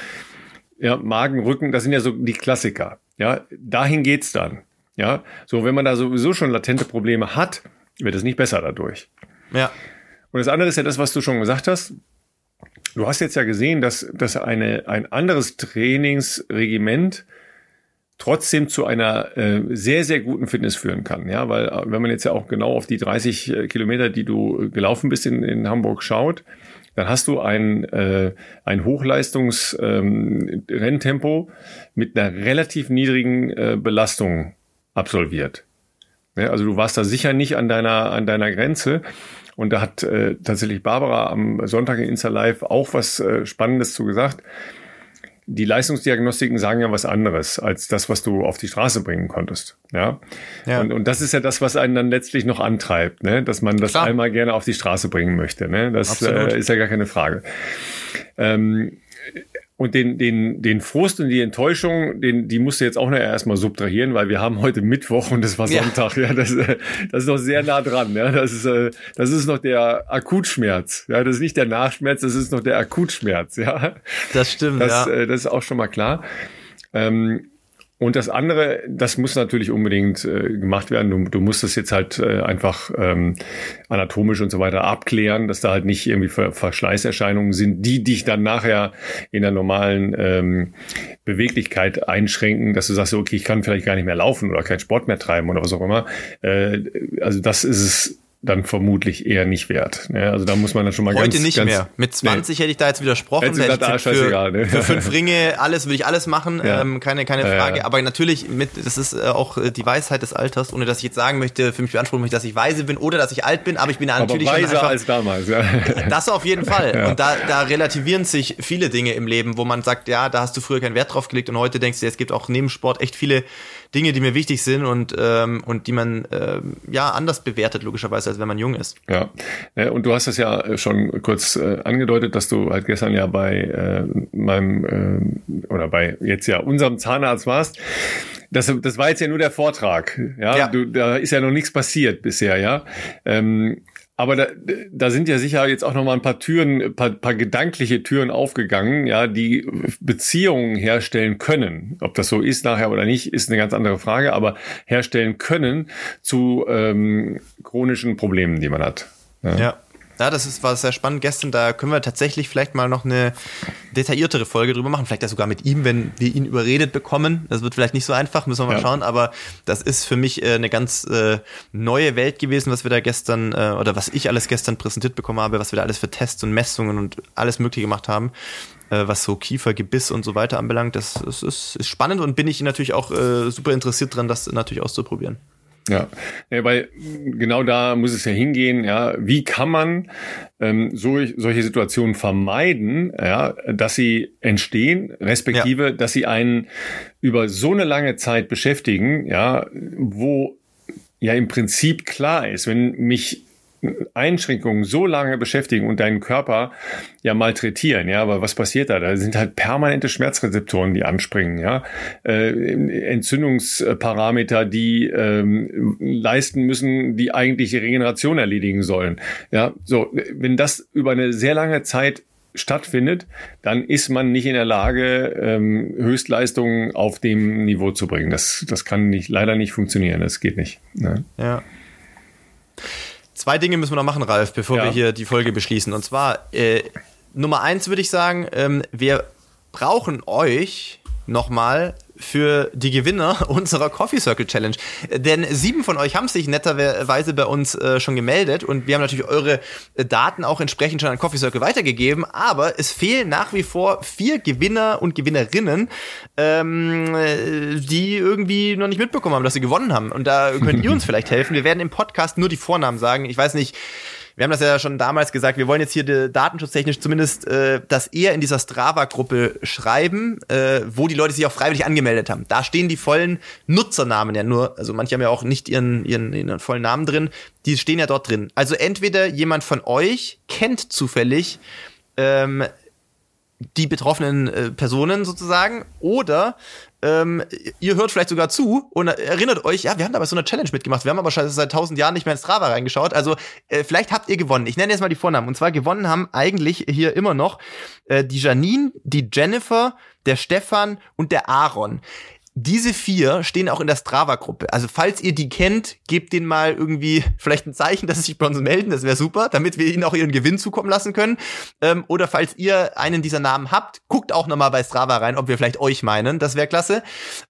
Ja, Magen, Rücken, das sind ja so die Klassiker. Ja, dahin geht's dann. Ja, so wenn man da sowieso schon latente Probleme hat, wird es nicht besser dadurch. Ja. Und das andere ist ja das, was du schon gesagt hast. Du hast jetzt ja gesehen, dass, dass eine, ein anderes Trainingsregiment trotzdem zu einer äh, sehr, sehr guten Fitness führen kann. Ja, weil äh, wenn man jetzt ja auch genau auf die 30 äh, Kilometer, die du gelaufen bist in, in Hamburg schaut, dann hast du ein, äh, ein Hochleistungs-Renntempo ähm, mit einer relativ niedrigen äh, Belastung absolviert. Ja, also du warst da sicher nicht an deiner, an deiner Grenze. Und da hat äh, tatsächlich Barbara am Sonntag in Insta Live auch was äh, Spannendes zu gesagt. Die Leistungsdiagnostiken sagen ja was anderes als das, was du auf die Straße bringen konntest. Ja. ja. Und, und das ist ja das, was einen dann letztlich noch antreibt, ne? dass man das Klar. einmal gerne auf die Straße bringen möchte. Ne? Das äh, ist ja gar keine Frage. Ähm, und den, den, den Frust und die Enttäuschung, den, die musst du jetzt auch noch erstmal subtrahieren, weil wir haben heute Mittwoch und es war Sonntag. Ja, ja das, das ist noch sehr nah dran. Ja, das ist, äh, das ist noch der Akutschmerz. Ja, das ist nicht der Nachschmerz, das ist noch der Akutschmerz. Ja, das stimmt. Das, ja. Äh, das ist auch schon mal klar. Ähm, und das andere, das muss natürlich unbedingt äh, gemacht werden. Du, du musst das jetzt halt äh, einfach ähm, anatomisch und so weiter abklären, dass da halt nicht irgendwie Ver Verschleißerscheinungen sind, die dich dann nachher in der normalen ähm, Beweglichkeit einschränken, dass du sagst, okay, ich kann vielleicht gar nicht mehr laufen oder keinen Sport mehr treiben oder was auch immer. Äh, also das ist es dann vermutlich eher nicht wert. Ne? Also da muss man dann schon mal Heute ganz, nicht ganz, mehr. Mit 20 nee. hätte ich da jetzt widersprochen. Hätte gesagt, ah, scheißegal, ne? für fünf Ringe, alles würde ich alles machen, ja. ähm, keine, keine Frage. Ja, ja. Aber natürlich, mit, das ist äh, auch äh, die Weisheit des Alters, ohne dass ich jetzt sagen möchte, für mich beanspruchen möchte, dass ich weise bin oder dass ich alt bin, aber ich bin aber natürlich weiser schon einfach, als damals. Ja. Das auf jeden Fall. Und da, da relativieren sich viele Dinge im Leben, wo man sagt, ja, da hast du früher keinen Wert drauf gelegt und heute denkst du, es gibt auch neben Sport echt viele Dinge, die mir wichtig sind und, ähm, und die man ähm, ja anders bewertet, logischerweise, als wenn man jung ist. Ja, äh, und du hast es ja schon kurz äh, angedeutet, dass du halt gestern ja bei äh, meinem äh, oder bei jetzt ja unserem Zahnarzt warst. Das, das war jetzt ja nur der Vortrag. Ja, ja. Du, da ist ja noch nichts passiert bisher, ja. Ähm, aber da, da sind ja sicher jetzt auch noch mal ein paar Türen, paar, paar gedankliche Türen aufgegangen, ja, die Beziehungen herstellen können. Ob das so ist nachher oder nicht, ist eine ganz andere Frage, aber herstellen können zu ähm, chronischen Problemen, die man hat. ja. ja. Ja, das ist, war sehr spannend gestern. Da können wir tatsächlich vielleicht mal noch eine detailliertere Folge drüber machen. Vielleicht ja sogar mit ihm, wenn wir ihn überredet bekommen. Das wird vielleicht nicht so einfach, müssen wir mal ja. schauen. Aber das ist für mich äh, eine ganz äh, neue Welt gewesen, was wir da gestern äh, oder was ich alles gestern präsentiert bekommen habe, was wir da alles für Tests und Messungen und alles Mögliche gemacht haben was so Kiefer, Gebiss und so weiter anbelangt. Das, das ist, ist, spannend und bin ich natürlich auch äh, super interessiert dran, das natürlich auszuprobieren. Ja, ja, weil genau da muss es ja hingehen, ja, wie kann man ähm, so, solche Situationen vermeiden, ja, dass sie entstehen, respektive, ja. dass sie einen über so eine lange Zeit beschäftigen, ja, wo ja im Prinzip klar ist, wenn mich Einschränkungen so lange beschäftigen und deinen Körper ja malträtieren, ja, aber was passiert da? Da sind halt permanente Schmerzrezeptoren, die anspringen, ja, äh, Entzündungsparameter, die ähm, leisten müssen, die eigentlich Regeneration erledigen sollen, ja, so, wenn das über eine sehr lange Zeit stattfindet, dann ist man nicht in der Lage, ähm, Höchstleistungen auf dem Niveau zu bringen. Das, das kann nicht, leider nicht funktionieren. Das geht nicht. Ne? Ja. Zwei Dinge müssen wir noch machen, Ralf, bevor ja. wir hier die Folge beschließen. Und zwar, äh, Nummer eins würde ich sagen, ähm, wir brauchen euch nochmal für die Gewinner unserer Coffee Circle Challenge. Denn sieben von euch haben sich netterweise bei uns äh, schon gemeldet und wir haben natürlich eure äh, Daten auch entsprechend schon an Coffee Circle weitergegeben. Aber es fehlen nach wie vor vier Gewinner und Gewinnerinnen, ähm, äh, die irgendwie noch nicht mitbekommen haben, dass sie gewonnen haben. Und da könnt ihr uns vielleicht helfen. Wir werden im Podcast nur die Vornamen sagen. Ich weiß nicht, wir haben das ja schon damals gesagt, wir wollen jetzt hier datenschutztechnisch zumindest äh, das eher in dieser Strava-Gruppe schreiben, äh, wo die Leute sich auch freiwillig angemeldet haben. Da stehen die vollen Nutzernamen ja nur, also manche haben ja auch nicht ihren, ihren, ihren vollen Namen drin, die stehen ja dort drin. Also entweder jemand von euch kennt zufällig ähm, die betroffenen äh, Personen sozusagen oder ähm, ihr hört vielleicht sogar zu und erinnert euch, ja, wir haben da bei so einer Challenge mitgemacht. Wir haben aber schon seit tausend Jahren nicht mehr in Strava reingeschaut. Also äh, vielleicht habt ihr gewonnen. Ich nenne jetzt mal die Vornamen. Und zwar gewonnen haben eigentlich hier immer noch äh, die Janine, die Jennifer, der Stefan und der Aaron diese vier stehen auch in der Strava-Gruppe. Also falls ihr die kennt, gebt denen mal irgendwie vielleicht ein Zeichen, dass sie sich bei uns melden. Das wäre super, damit wir ihnen auch ihren Gewinn zukommen lassen können. Ähm, oder falls ihr einen dieser Namen habt, guckt auch nochmal bei Strava rein, ob wir vielleicht euch meinen. Das wäre klasse.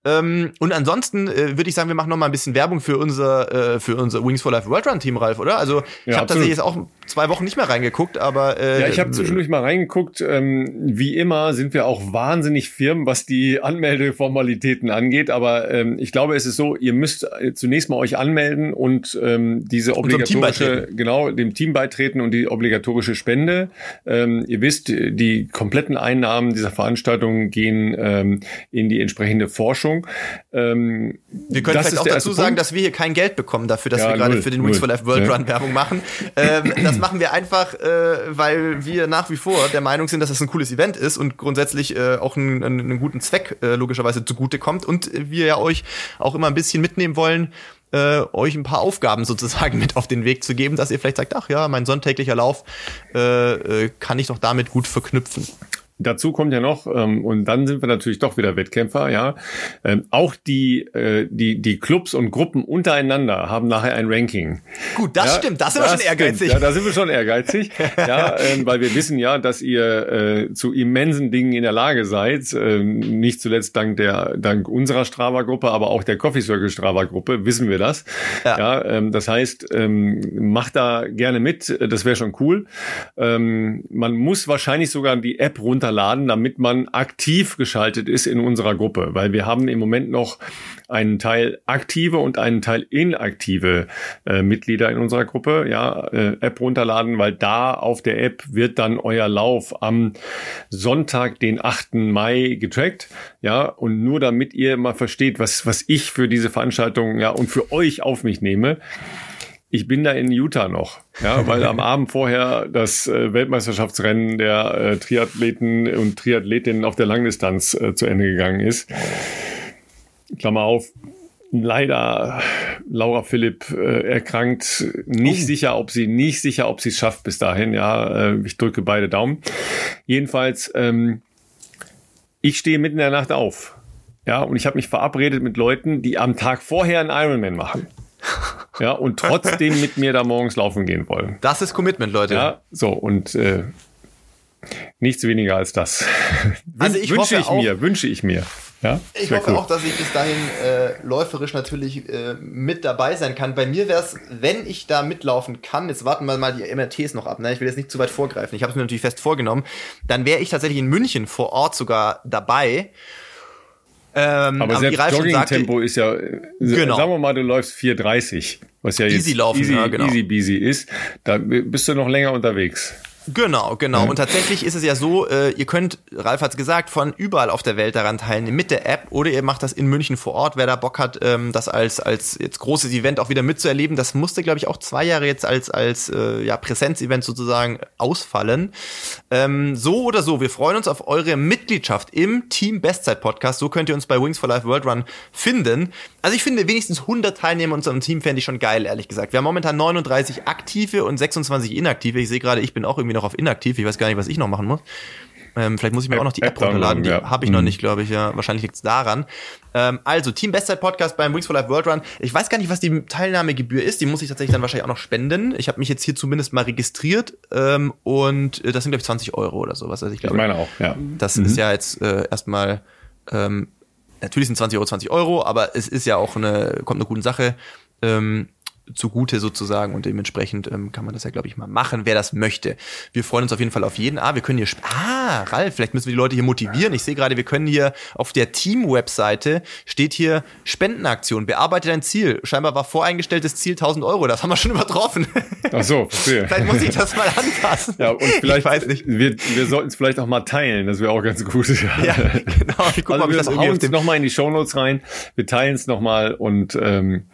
Ähm, und ansonsten äh, würde ich sagen, wir machen nochmal ein bisschen Werbung für unser äh, für unser Wings for Life World Run Team, Ralf, oder? Also ich ja, habe tatsächlich jetzt auch zwei Wochen nicht mehr reingeguckt, aber äh, ja, ich habe zwischendurch mal reingeguckt. Ähm, wie immer sind wir auch wahnsinnig firm, was die Anmeldeformalitäten angeht. Aber ähm, ich glaube, es ist so, ihr müsst äh, zunächst mal euch anmelden und ähm, diese obligatorische, genau, dem Team beitreten und die obligatorische Spende. Ähm, ihr wisst, die kompletten Einnahmen dieser Veranstaltung gehen ähm, in die entsprechende Forschung. Ähm, wir können vielleicht auch dazu sagen, dass wir hier kein Geld bekommen dafür, dass ja, wir gerade für den Wings for Life World ja. Run Werbung machen. Ähm, das machen wir einfach, äh, weil wir nach wie vor der Meinung sind, dass es das ein cooles Event ist und grundsätzlich äh, auch einen, einen guten Zweck äh, logischerweise zugute kommt und wir ja euch auch immer ein bisschen mitnehmen wollen, äh, euch ein paar Aufgaben sozusagen mit auf den Weg zu geben, dass ihr vielleicht sagt, ach ja, mein sonntäglicher Lauf äh, äh, kann ich doch damit gut verknüpfen. Dazu kommt ja noch, ähm, und dann sind wir natürlich doch wieder Wettkämpfer, ja. Ähm, auch die, äh, die, die Clubs und Gruppen untereinander haben nachher ein Ranking. Gut, das ja, stimmt, das sind das wir schon ehrgeizig. Stimmt. Ja, da sind wir schon ehrgeizig, ja, ähm, weil wir wissen ja, dass ihr äh, zu immensen Dingen in der Lage seid, ähm, nicht zuletzt dank der, dank unserer Strava-Gruppe, aber auch der Coffee Circle Strava-Gruppe, wissen wir das. Ja, ja ähm, das heißt, ähm, macht da gerne mit, das wäre schon cool. Ähm, man muss wahrscheinlich sogar die App runter runterladen, damit man aktiv geschaltet ist in unserer Gruppe, weil wir haben im Moment noch einen Teil aktive und einen Teil inaktive äh, Mitglieder in unserer Gruppe. Ja, äh, App runterladen, weil da auf der App wird dann euer Lauf am Sonntag, den 8. Mai getrackt. Ja, und nur damit ihr mal versteht, was, was ich für diese Veranstaltung ja und für euch auf mich nehme ich bin da in Utah noch, ja, weil am Abend vorher das äh, Weltmeisterschaftsrennen der äh, Triathleten und Triathletinnen auf der Langdistanz äh, zu Ende gegangen ist. Klammer auf, leider Laura Philipp äh, erkrankt, nicht oh. sicher, ob sie nicht sicher, ob sie es schafft bis dahin. Ja, ich drücke beide Daumen. Jedenfalls, ähm, ich stehe mitten in der Nacht auf. Ja, und ich habe mich verabredet mit Leuten, die am Tag vorher einen Ironman machen ja, und trotzdem mit mir da morgens laufen gehen wollen. Das ist Commitment, Leute. Ja, so, und äh, nichts weniger als das. Also ich wünsche ich auch, mir, wünsche ich mir. Ja, ich hoffe cool. auch, dass ich bis dahin äh, läuferisch natürlich äh, mit dabei sein kann. Bei mir wäre es, wenn ich da mitlaufen kann, jetzt warten wir mal die MRTs noch ab, ne? ich will jetzt nicht zu weit vorgreifen, ich habe es mir natürlich fest vorgenommen, dann wäre ich tatsächlich in München vor Ort sogar dabei ähm, aber, aber selbst Jogging-Tempo ist ja, genau. sagen wir mal, du läufst 4,30, was ja easy jetzt laufen, easy, ja, genau. easy busy ist, da bist du noch länger unterwegs. Genau, genau. Und tatsächlich ist es ja so, äh, ihr könnt, Ralf hat es gesagt, von überall auf der Welt daran teilnehmen mit der App oder ihr macht das in München vor Ort, wer da Bock hat, ähm, das als, als jetzt großes Event auch wieder mitzuerleben. Das musste, glaube ich, auch zwei Jahre jetzt als, als äh, ja, Präsenzevent sozusagen ausfallen. Ähm, so oder so, wir freuen uns auf eure Mitgliedschaft im Team Bestzeit Podcast. So könnt ihr uns bei Wings for Life World Run finden. Also ich finde, wenigstens 100 Teilnehmer in unserem Team fände ich schon geil, ehrlich gesagt. Wir haben momentan 39 aktive und 26 inaktive. Ich sehe gerade, ich bin auch irgendwie noch auf inaktiv. Ich weiß gar nicht, was ich noch machen muss. Ähm, vielleicht muss ich mir App, auch noch die App, App runterladen. Die ja. habe ich noch mhm. nicht, glaube ich. Ja, wahrscheinlich liegt es daran. Ähm, also, Team Bestzeit Podcast beim Wings for Life World Run. Ich weiß gar nicht, was die Teilnahmegebühr ist. Die muss ich tatsächlich dann wahrscheinlich auch noch spenden. Ich habe mich jetzt hier zumindest mal registriert. Ähm, und äh, das sind, glaube ich, 20 Euro oder sowas. Also ich, glaube, ich meine auch, ja. Das mhm. ist ja jetzt äh, erstmal ähm, natürlich sind 20 Euro 20 Euro, aber es ist ja auch eine, kommt eine gute Sache. Ähm, zugute sozusagen und dementsprechend ähm, kann man das ja, glaube ich, mal machen, wer das möchte. Wir freuen uns auf jeden Fall auf jeden. Ah, wir können hier, ah, Ralf, vielleicht müssen wir die Leute hier motivieren. Ich sehe gerade, wir können hier auf der Team-Webseite steht hier Spendenaktion, bearbeite dein Ziel. Scheinbar war voreingestelltes Ziel 1000 Euro, das haben wir schon übertroffen. Ach so, verstehe. vielleicht muss ich das mal anpassen. Ja, und vielleicht, ich weiß nicht. Wir, wir sollten es vielleicht auch mal teilen, das wäre auch ganz gut. Ja, genau. Ich guck also mal, wir das hauen es nochmal in die Shownotes rein, wir teilen es nochmal und ähm,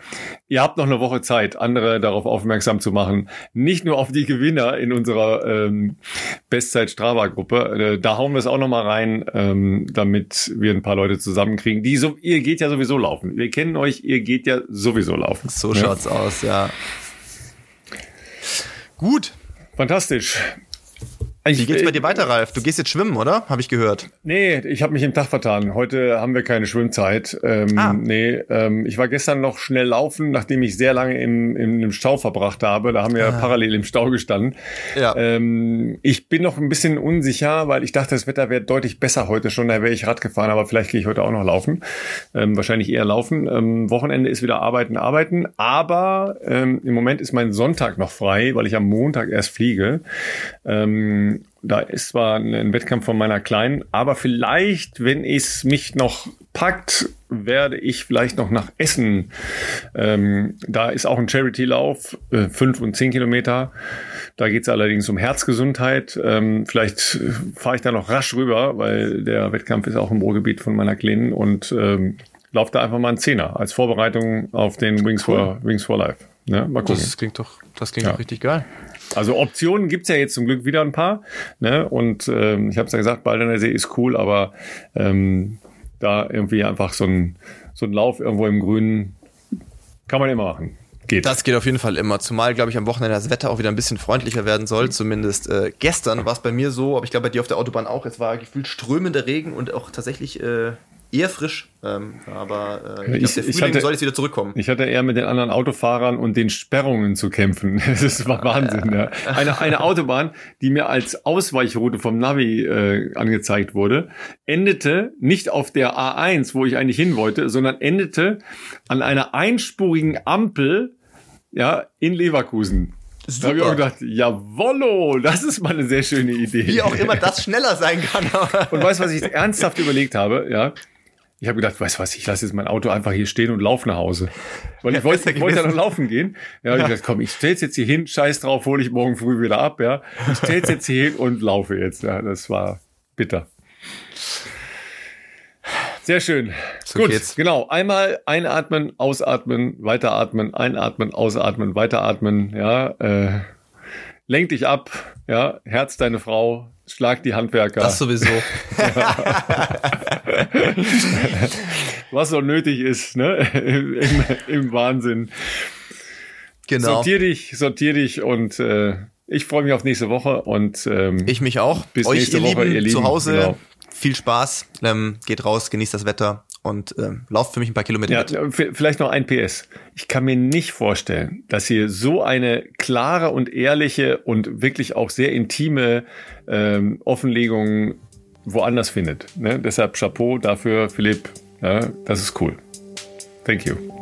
ihr habt noch eine Woche Zeit, Zeit, andere darauf aufmerksam zu machen. Nicht nur auf die Gewinner in unserer ähm, Bestzeit Strava-Gruppe. Äh, da hauen wir es auch nochmal rein, ähm, damit wir ein paar Leute zusammenkriegen. Die so, ihr geht ja sowieso laufen. Wir kennen euch, ihr geht ja sowieso laufen. So ja? schaut's aus, ja. Gut. Fantastisch. Wie geht's bei dir weiter, Ralf? Du gehst jetzt schwimmen, oder? Habe ich gehört. Nee, ich habe mich im Tag vertan. Heute haben wir keine Schwimmzeit. Ähm, ah. Nee, ähm, ich war gestern noch schnell laufen, nachdem ich sehr lange im, im, im Stau verbracht habe. Da haben wir ah. parallel im Stau gestanden. Ja. Ähm, ich bin noch ein bisschen unsicher, weil ich dachte, das Wetter wäre deutlich besser heute schon. Da wäre ich Rad gefahren, aber vielleicht gehe ich heute auch noch laufen. Ähm, wahrscheinlich eher laufen. Ähm, Wochenende ist wieder arbeiten, arbeiten. Aber ähm, im Moment ist mein Sonntag noch frei, weil ich am Montag erst fliege. Ähm, da ist zwar ein Wettkampf von meiner Kleinen, aber vielleicht, wenn es mich noch packt, werde ich vielleicht noch nach Essen. Ähm, da ist auch ein Charity-Lauf, äh, fünf und zehn Kilometer. Da geht es allerdings um Herzgesundheit. Ähm, vielleicht fahre ich da noch rasch rüber, weil der Wettkampf ist auch im Ruhrgebiet von meiner Kleinen und ähm, laufe da einfach mal einen Zehner als Vorbereitung auf den Wings, cool. for, Wings for Life. Ja, mal gucken. Das klingt doch, das klingt ja. doch richtig geil. Also Optionen gibt's ja jetzt zum Glück wieder ein paar. Ne? Und ähm, ich habe es ja gesagt, Baldener See ist cool, aber ähm, da irgendwie einfach so ein, so ein Lauf irgendwo im Grünen kann man immer machen. Geht. Das geht auf jeden Fall immer. Zumal, glaube ich, am Wochenende das Wetter auch wieder ein bisschen freundlicher werden soll. Zumindest äh, gestern war es bei mir so, aber ich glaube bei dir auf der Autobahn auch. Es war gefühlt strömender Regen und auch tatsächlich äh, eher frisch, ähm, aber äh, ich, ich, glaub, der ich hatte, soll jetzt wieder zurückkommen. Ich hatte eher mit den anderen Autofahrern und den Sperrungen zu kämpfen. Das war Wahnsinn. Ja. Eine, eine Autobahn, die mir als Ausweichroute vom Navi äh, angezeigt wurde, endete nicht auf der A1, wo ich eigentlich hin wollte, sondern endete an einer einspurigen Ampel ja, in Leverkusen. Super. Da habe ich auch gedacht, jawollo, das ist mal eine sehr schöne Idee. Wie auch immer das schneller sein kann. und weißt du, was ich ernsthaft überlegt habe? Ja, ich habe gedacht, weißt du was, ich lasse jetzt mein Auto einfach hier stehen und laufe nach Hause. Weil ich wollte ich wollte ja noch laufen gehen. Ja, ja. ich dachte, komm, ich stell's jetzt hier hin, scheiß drauf, hole ich morgen früh wieder ab, ja. Ich stell's jetzt hier hin und laufe jetzt. Ja, das war bitter. Sehr schön. So Gut, geht's. genau. Einmal einatmen, ausatmen, weiteratmen, einatmen, ausatmen, weiteratmen, ja. Äh, lenk dich ab, ja, Herz deine Frau, schlag die Handwerker. Das sowieso. Was so nötig ist, ne? Im, im Wahnsinn. Genau. Sortier dich, sortier dich und äh, ich freue mich auf nächste Woche und ähm, ich mich auch. Bis Euch, nächste ihr Woche, Lieben, ihr Lieben. Zu Hause genau. viel Spaß, ähm, geht raus, genießt das Wetter und ähm, lauft für mich ein paar Kilometer ja, mit. Vielleicht noch ein PS. Ich kann mir nicht vorstellen, dass ihr so eine klare und ehrliche und wirklich auch sehr intime ähm, Offenlegung woanders findet. Ne? Deshalb Chapeau dafür, Philipp. Ja, das ist cool. Thank you.